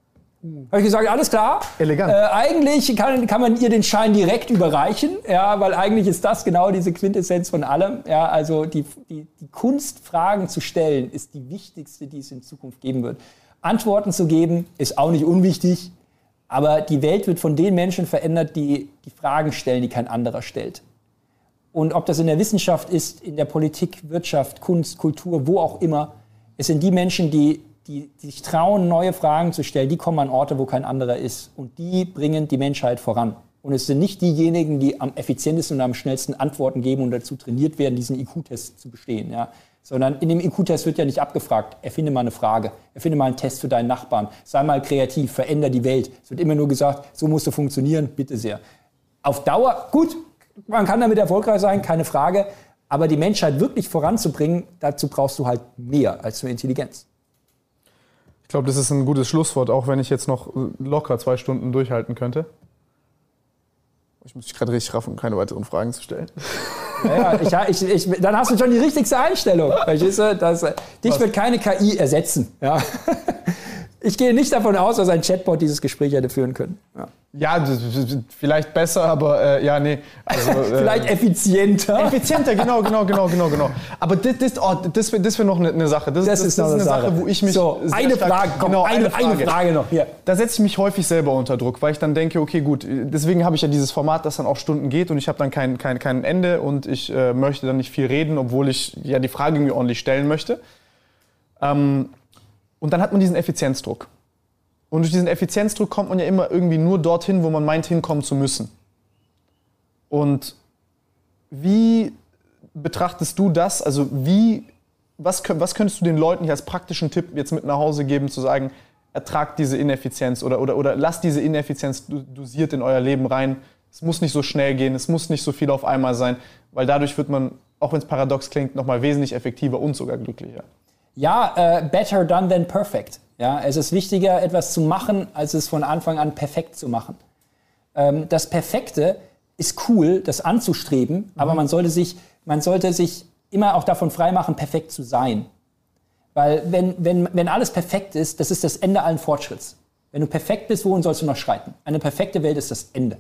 Habe ich gesagt, alles klar. Elegant. Äh, eigentlich kann, kann man ihr den Schein direkt überreichen, ja, weil eigentlich ist das genau diese Quintessenz von allem. Ja, also die, die, die Kunst, Fragen zu stellen, ist die wichtigste, die es in Zukunft geben wird. Antworten zu geben, ist auch nicht unwichtig, Aber die Welt wird von den Menschen verändert, die die Fragen stellen, die kein anderer stellt. Und ob das in der Wissenschaft ist, in der Politik, Wirtschaft, Kunst, Kultur, wo auch immer, es sind die Menschen, die, die, die sich trauen, neue Fragen zu stellen, die kommen an Orte, wo kein anderer ist. Und die bringen die Menschheit voran. Und es sind nicht diejenigen, die am effizientesten und am schnellsten Antworten geben und dazu trainiert werden, diesen IQ-Test zu bestehen. Ja. Sondern in dem IQ-Test wird ja nicht abgefragt, erfinde mal eine Frage, erfinde mal einen Test für deinen Nachbarn, sei mal kreativ, veränder die Welt. Es wird immer nur gesagt, so musst du funktionieren, bitte sehr. Auf Dauer, gut, man kann damit erfolgreich sein, keine Frage. Aber die Menschheit wirklich voranzubringen, dazu brauchst du halt mehr als nur Intelligenz. Ich glaube, das ist ein gutes Schlusswort, auch wenn ich jetzt noch locker zwei Stunden durchhalten könnte. Ich muss mich gerade richtig raffen, keine weiteren Fragen zu stellen. Ja, ich, ich, ich, dann hast du schon die richtigste Einstellung. Verstehst du? Das, dich Was? wird keine KI ersetzen. Ja. Ich gehe nicht davon aus, dass ein Chatbot dieses Gespräch hätte führen können. Ja, ja vielleicht besser, aber äh, ja, nee. Also, äh, vielleicht effizienter. Effizienter, genau, genau, genau, genau, genau. Aber das, das, oh, das, das wäre noch eine, eine Sache. Das, das, das ist, das ist eine Sache, wo ich mich. So, eine Frage, komm, genau, eine, eine, Frage. eine Frage noch. Hier. Da setze ich mich häufig selber unter Druck, weil ich dann denke, okay, gut, deswegen habe ich ja dieses Format, das dann auch Stunden geht und ich habe dann kein, kein, kein Ende und ich äh, möchte dann nicht viel reden, obwohl ich ja die Frage irgendwie ordentlich stellen möchte. Ähm, und dann hat man diesen Effizienzdruck. Und durch diesen Effizienzdruck kommt man ja immer irgendwie nur dorthin, wo man meint, hinkommen zu müssen. Und wie betrachtest du das? Also wie, was, was könntest du den Leuten hier als praktischen Tipp jetzt mit nach Hause geben, zu sagen, ertragt diese Ineffizienz oder, oder, oder lasst diese Ineffizienz dosiert in euer Leben rein. Es muss nicht so schnell gehen, es muss nicht so viel auf einmal sein, weil dadurch wird man, auch wenn es paradox klingt, nochmal wesentlich effektiver und sogar glücklicher. Ja, uh, better done than perfect. Ja, es ist wichtiger, etwas zu machen, als es von Anfang an perfekt zu machen. Ähm, das Perfekte ist cool, das anzustreben, mhm. aber man sollte, sich, man sollte sich immer auch davon freimachen, perfekt zu sein. Weil wenn, wenn, wenn alles perfekt ist, das ist das Ende allen Fortschritts. Wenn du perfekt bist, wohin sollst du noch schreiten? Eine perfekte Welt ist das Ende.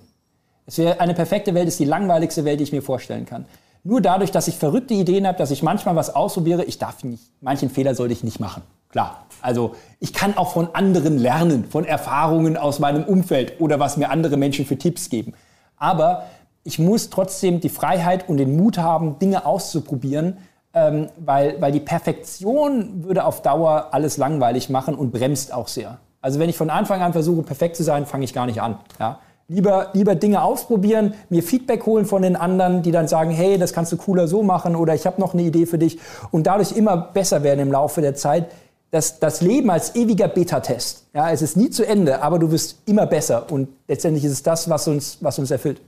Es wäre, eine perfekte Welt ist die langweiligste Welt, die ich mir vorstellen kann. Nur dadurch, dass ich verrückte Ideen habe, dass ich manchmal was ausprobiere, ich darf nicht, manchen Fehler sollte ich nicht machen. Klar. Also ich kann auch von anderen lernen, von Erfahrungen aus meinem Umfeld oder was mir andere Menschen für Tipps geben. Aber ich muss trotzdem die Freiheit und den Mut haben, Dinge auszuprobieren, ähm, weil, weil die Perfektion würde auf Dauer alles langweilig machen und bremst auch sehr. Also wenn ich von Anfang an versuche, perfekt zu sein, fange ich gar nicht an. Ja? Lieber, lieber Dinge ausprobieren, mir Feedback holen von den anderen, die dann sagen, hey, das kannst du cooler so machen oder ich habe noch eine Idee für dich und dadurch immer besser werden im Laufe der Zeit. Das, das Leben als ewiger Beta-Test. Ja, es ist nie zu Ende, aber du wirst immer besser und letztendlich ist es das, was uns, was uns erfüllt.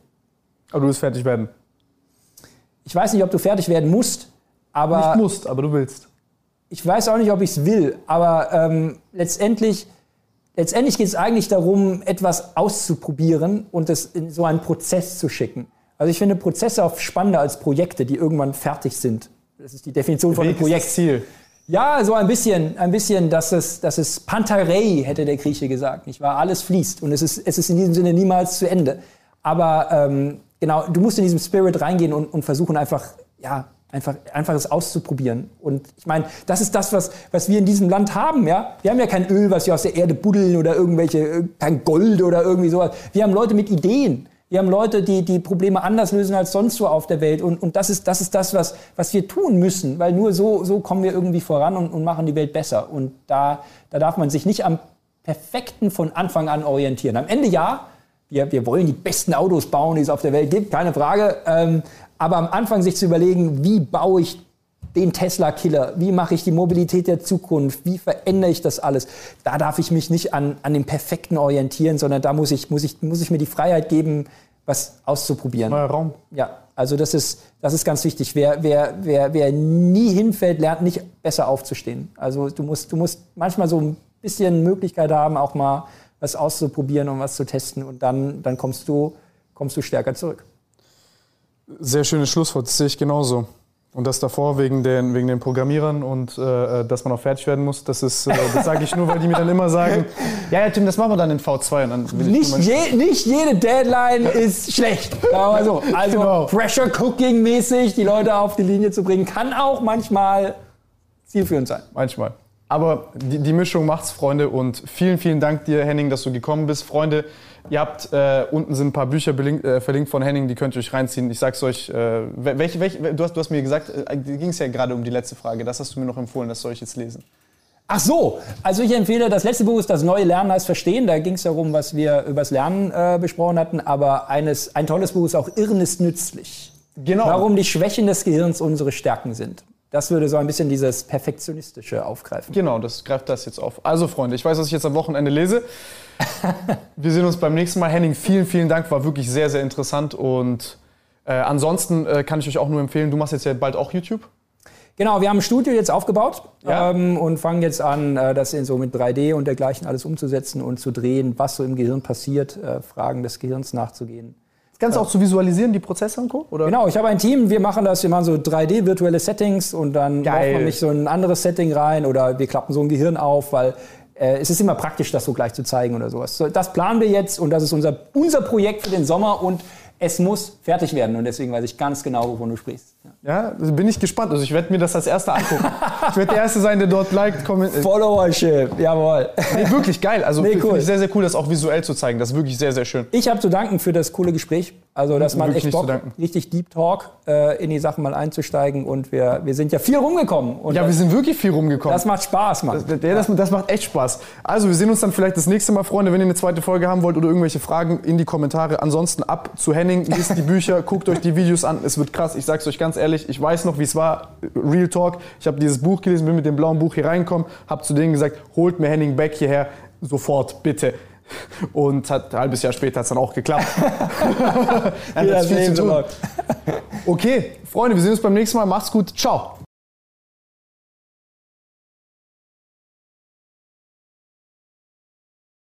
Aber du willst fertig werden. Ich weiß nicht, ob du fertig werden musst, aber. Nicht musst, aber du willst. Ich weiß auch nicht, ob ich es will, aber ähm, letztendlich letztendlich geht es eigentlich darum, etwas auszuprobieren und es in so einen Prozess zu schicken. Also ich finde Prozesse auch spannender als Projekte, die irgendwann fertig sind. Das ist die Definition von einem Projekt. Ziel. Ja, so ein bisschen, ein bisschen, dass es, dass es Pantarei, hätte der Grieche gesagt, nicht wahr? Alles fließt und es ist, es ist in diesem Sinne niemals zu Ende. Aber ähm, genau, du musst in diesem Spirit reingehen und, und versuchen einfach, ja, einfach, einfach es auszuprobieren. Und ich meine, das ist das, was, was wir in diesem Land haben. Ja? Wir haben ja kein Öl, was wir aus der Erde buddeln oder irgendwelche, äh, kein Gold oder irgendwie sowas. Wir haben Leute mit Ideen. Wir haben Leute, die die Probleme anders lösen als sonst so auf der Welt. Und, und das ist das, ist das was, was wir tun müssen, weil nur so, so kommen wir irgendwie voran und, und machen die Welt besser. Und da, da darf man sich nicht am Perfekten von Anfang an orientieren. Am Ende ja, wir, wir wollen die besten Autos bauen, die es auf der Welt gibt, keine Frage. Ähm, aber am Anfang sich zu überlegen, wie baue ich den Tesla-Killer, wie mache ich die Mobilität der Zukunft, wie verändere ich das alles, da darf ich mich nicht an, an dem Perfekten orientieren, sondern da muss ich, muss, ich, muss ich mir die Freiheit geben, was auszuprobieren. Neuer Raum. Ja, also das ist, das ist ganz wichtig. Wer, wer, wer, wer nie hinfällt, lernt nicht besser aufzustehen. Also du musst, du musst manchmal so ein bisschen Möglichkeit haben, auch mal was auszuprobieren und was zu testen und dann, dann kommst, du, kommst du stärker zurück. Sehr schönes Schlusswort, das sehe ich genauso. Und das davor wegen den, wegen den Programmierern und äh, dass man auch fertig werden muss, das ist, äh, das sage ich nur, weil die mir dann immer sagen, ja, ja, Tim, das machen wir dann in V2. Und dann nicht, je, nicht jede Deadline ist schlecht. Also, also genau. Pressure Cooking mäßig die Leute auf die Linie zu bringen, kann auch manchmal zielführend sein. Manchmal. Aber die, die Mischung macht's, Freunde. Und vielen, vielen Dank dir, Henning, dass du gekommen bist. Freunde, ihr habt äh, unten sind ein paar Bücher äh, verlinkt von Henning, die könnt ihr euch reinziehen. Ich sag's euch, äh, welche, welche, du, hast, du hast mir gesagt, äh, ging es ja gerade um die letzte Frage. Das hast du mir noch empfohlen, das soll ich jetzt lesen. Ach so, also ich empfehle, das letzte Buch ist Das neue Lernen als Verstehen. Da ging es darum, was wir übers Lernen äh, besprochen hatten. Aber eines, ein tolles Buch ist auch Irren ist nützlich. Genau. Warum die Schwächen des Gehirns unsere Stärken sind. Das würde so ein bisschen dieses Perfektionistische aufgreifen. Genau, das greift das jetzt auf. Also Freunde, ich weiß, was ich jetzt am Wochenende lese. wir sehen uns beim nächsten Mal. Henning, vielen, vielen Dank. War wirklich sehr, sehr interessant. Und äh, ansonsten äh, kann ich euch auch nur empfehlen, du machst jetzt ja bald auch YouTube. Genau, wir haben ein Studio jetzt aufgebaut ja. ähm, und fangen jetzt an, äh, das in so mit 3D und dergleichen alles umzusetzen und zu drehen, was so im Gehirn passiert, äh, Fragen des Gehirns nachzugehen. Das Ganze auch zu visualisieren, die Prozesse und Co? Oder? Genau, ich habe ein Team, wir machen das, wir machen so 3D-virtuelle Settings und dann Geil. man nicht so ein anderes Setting rein oder wir klappen so ein Gehirn auf, weil äh, es ist immer praktisch, das so gleich zu zeigen oder sowas. So, das planen wir jetzt und das ist unser, unser Projekt für den Sommer und es muss fertig werden und deswegen weiß ich ganz genau, wovon du sprichst. Ja, also bin ich gespannt. Also ich werde mir das als erster angucken. ich werde der Erste sein, der dort liked, kommentiert. Followership, jawohl. Nee, wirklich geil. Also nee, cool. sehr, sehr cool, das auch visuell zu zeigen. Das ist wirklich sehr, sehr schön. Ich habe zu danken für das coole Gespräch. Also, dass man echt Bock, richtig Deep Talk äh, in die Sachen mal einzusteigen. Und wir, wir sind ja viel rumgekommen. Und ja, das, wir sind wirklich viel rumgekommen. Das macht Spaß, Mann. Das, das, das, macht echt Spaß. Also, wir sehen uns dann vielleicht das nächste Mal, Freunde. Wenn ihr eine zweite Folge haben wollt oder irgendwelche Fragen in die Kommentare. Ansonsten ab zu Henning, lest die Bücher, guckt euch die Videos an. Es wird krass. Ich sag's euch ganz ehrlich, ich weiß noch, wie es war. Real Talk. Ich habe dieses Buch gelesen, bin mit dem blauen Buch hier reingekommen, habe zu denen gesagt, holt mir Henning Beck hierher. Sofort, bitte. Und hat, ein halbes Jahr später hat es dann auch geklappt. ja, viel zu tun. Okay, Freunde, wir sehen uns beim nächsten Mal. Macht's gut. Ciao.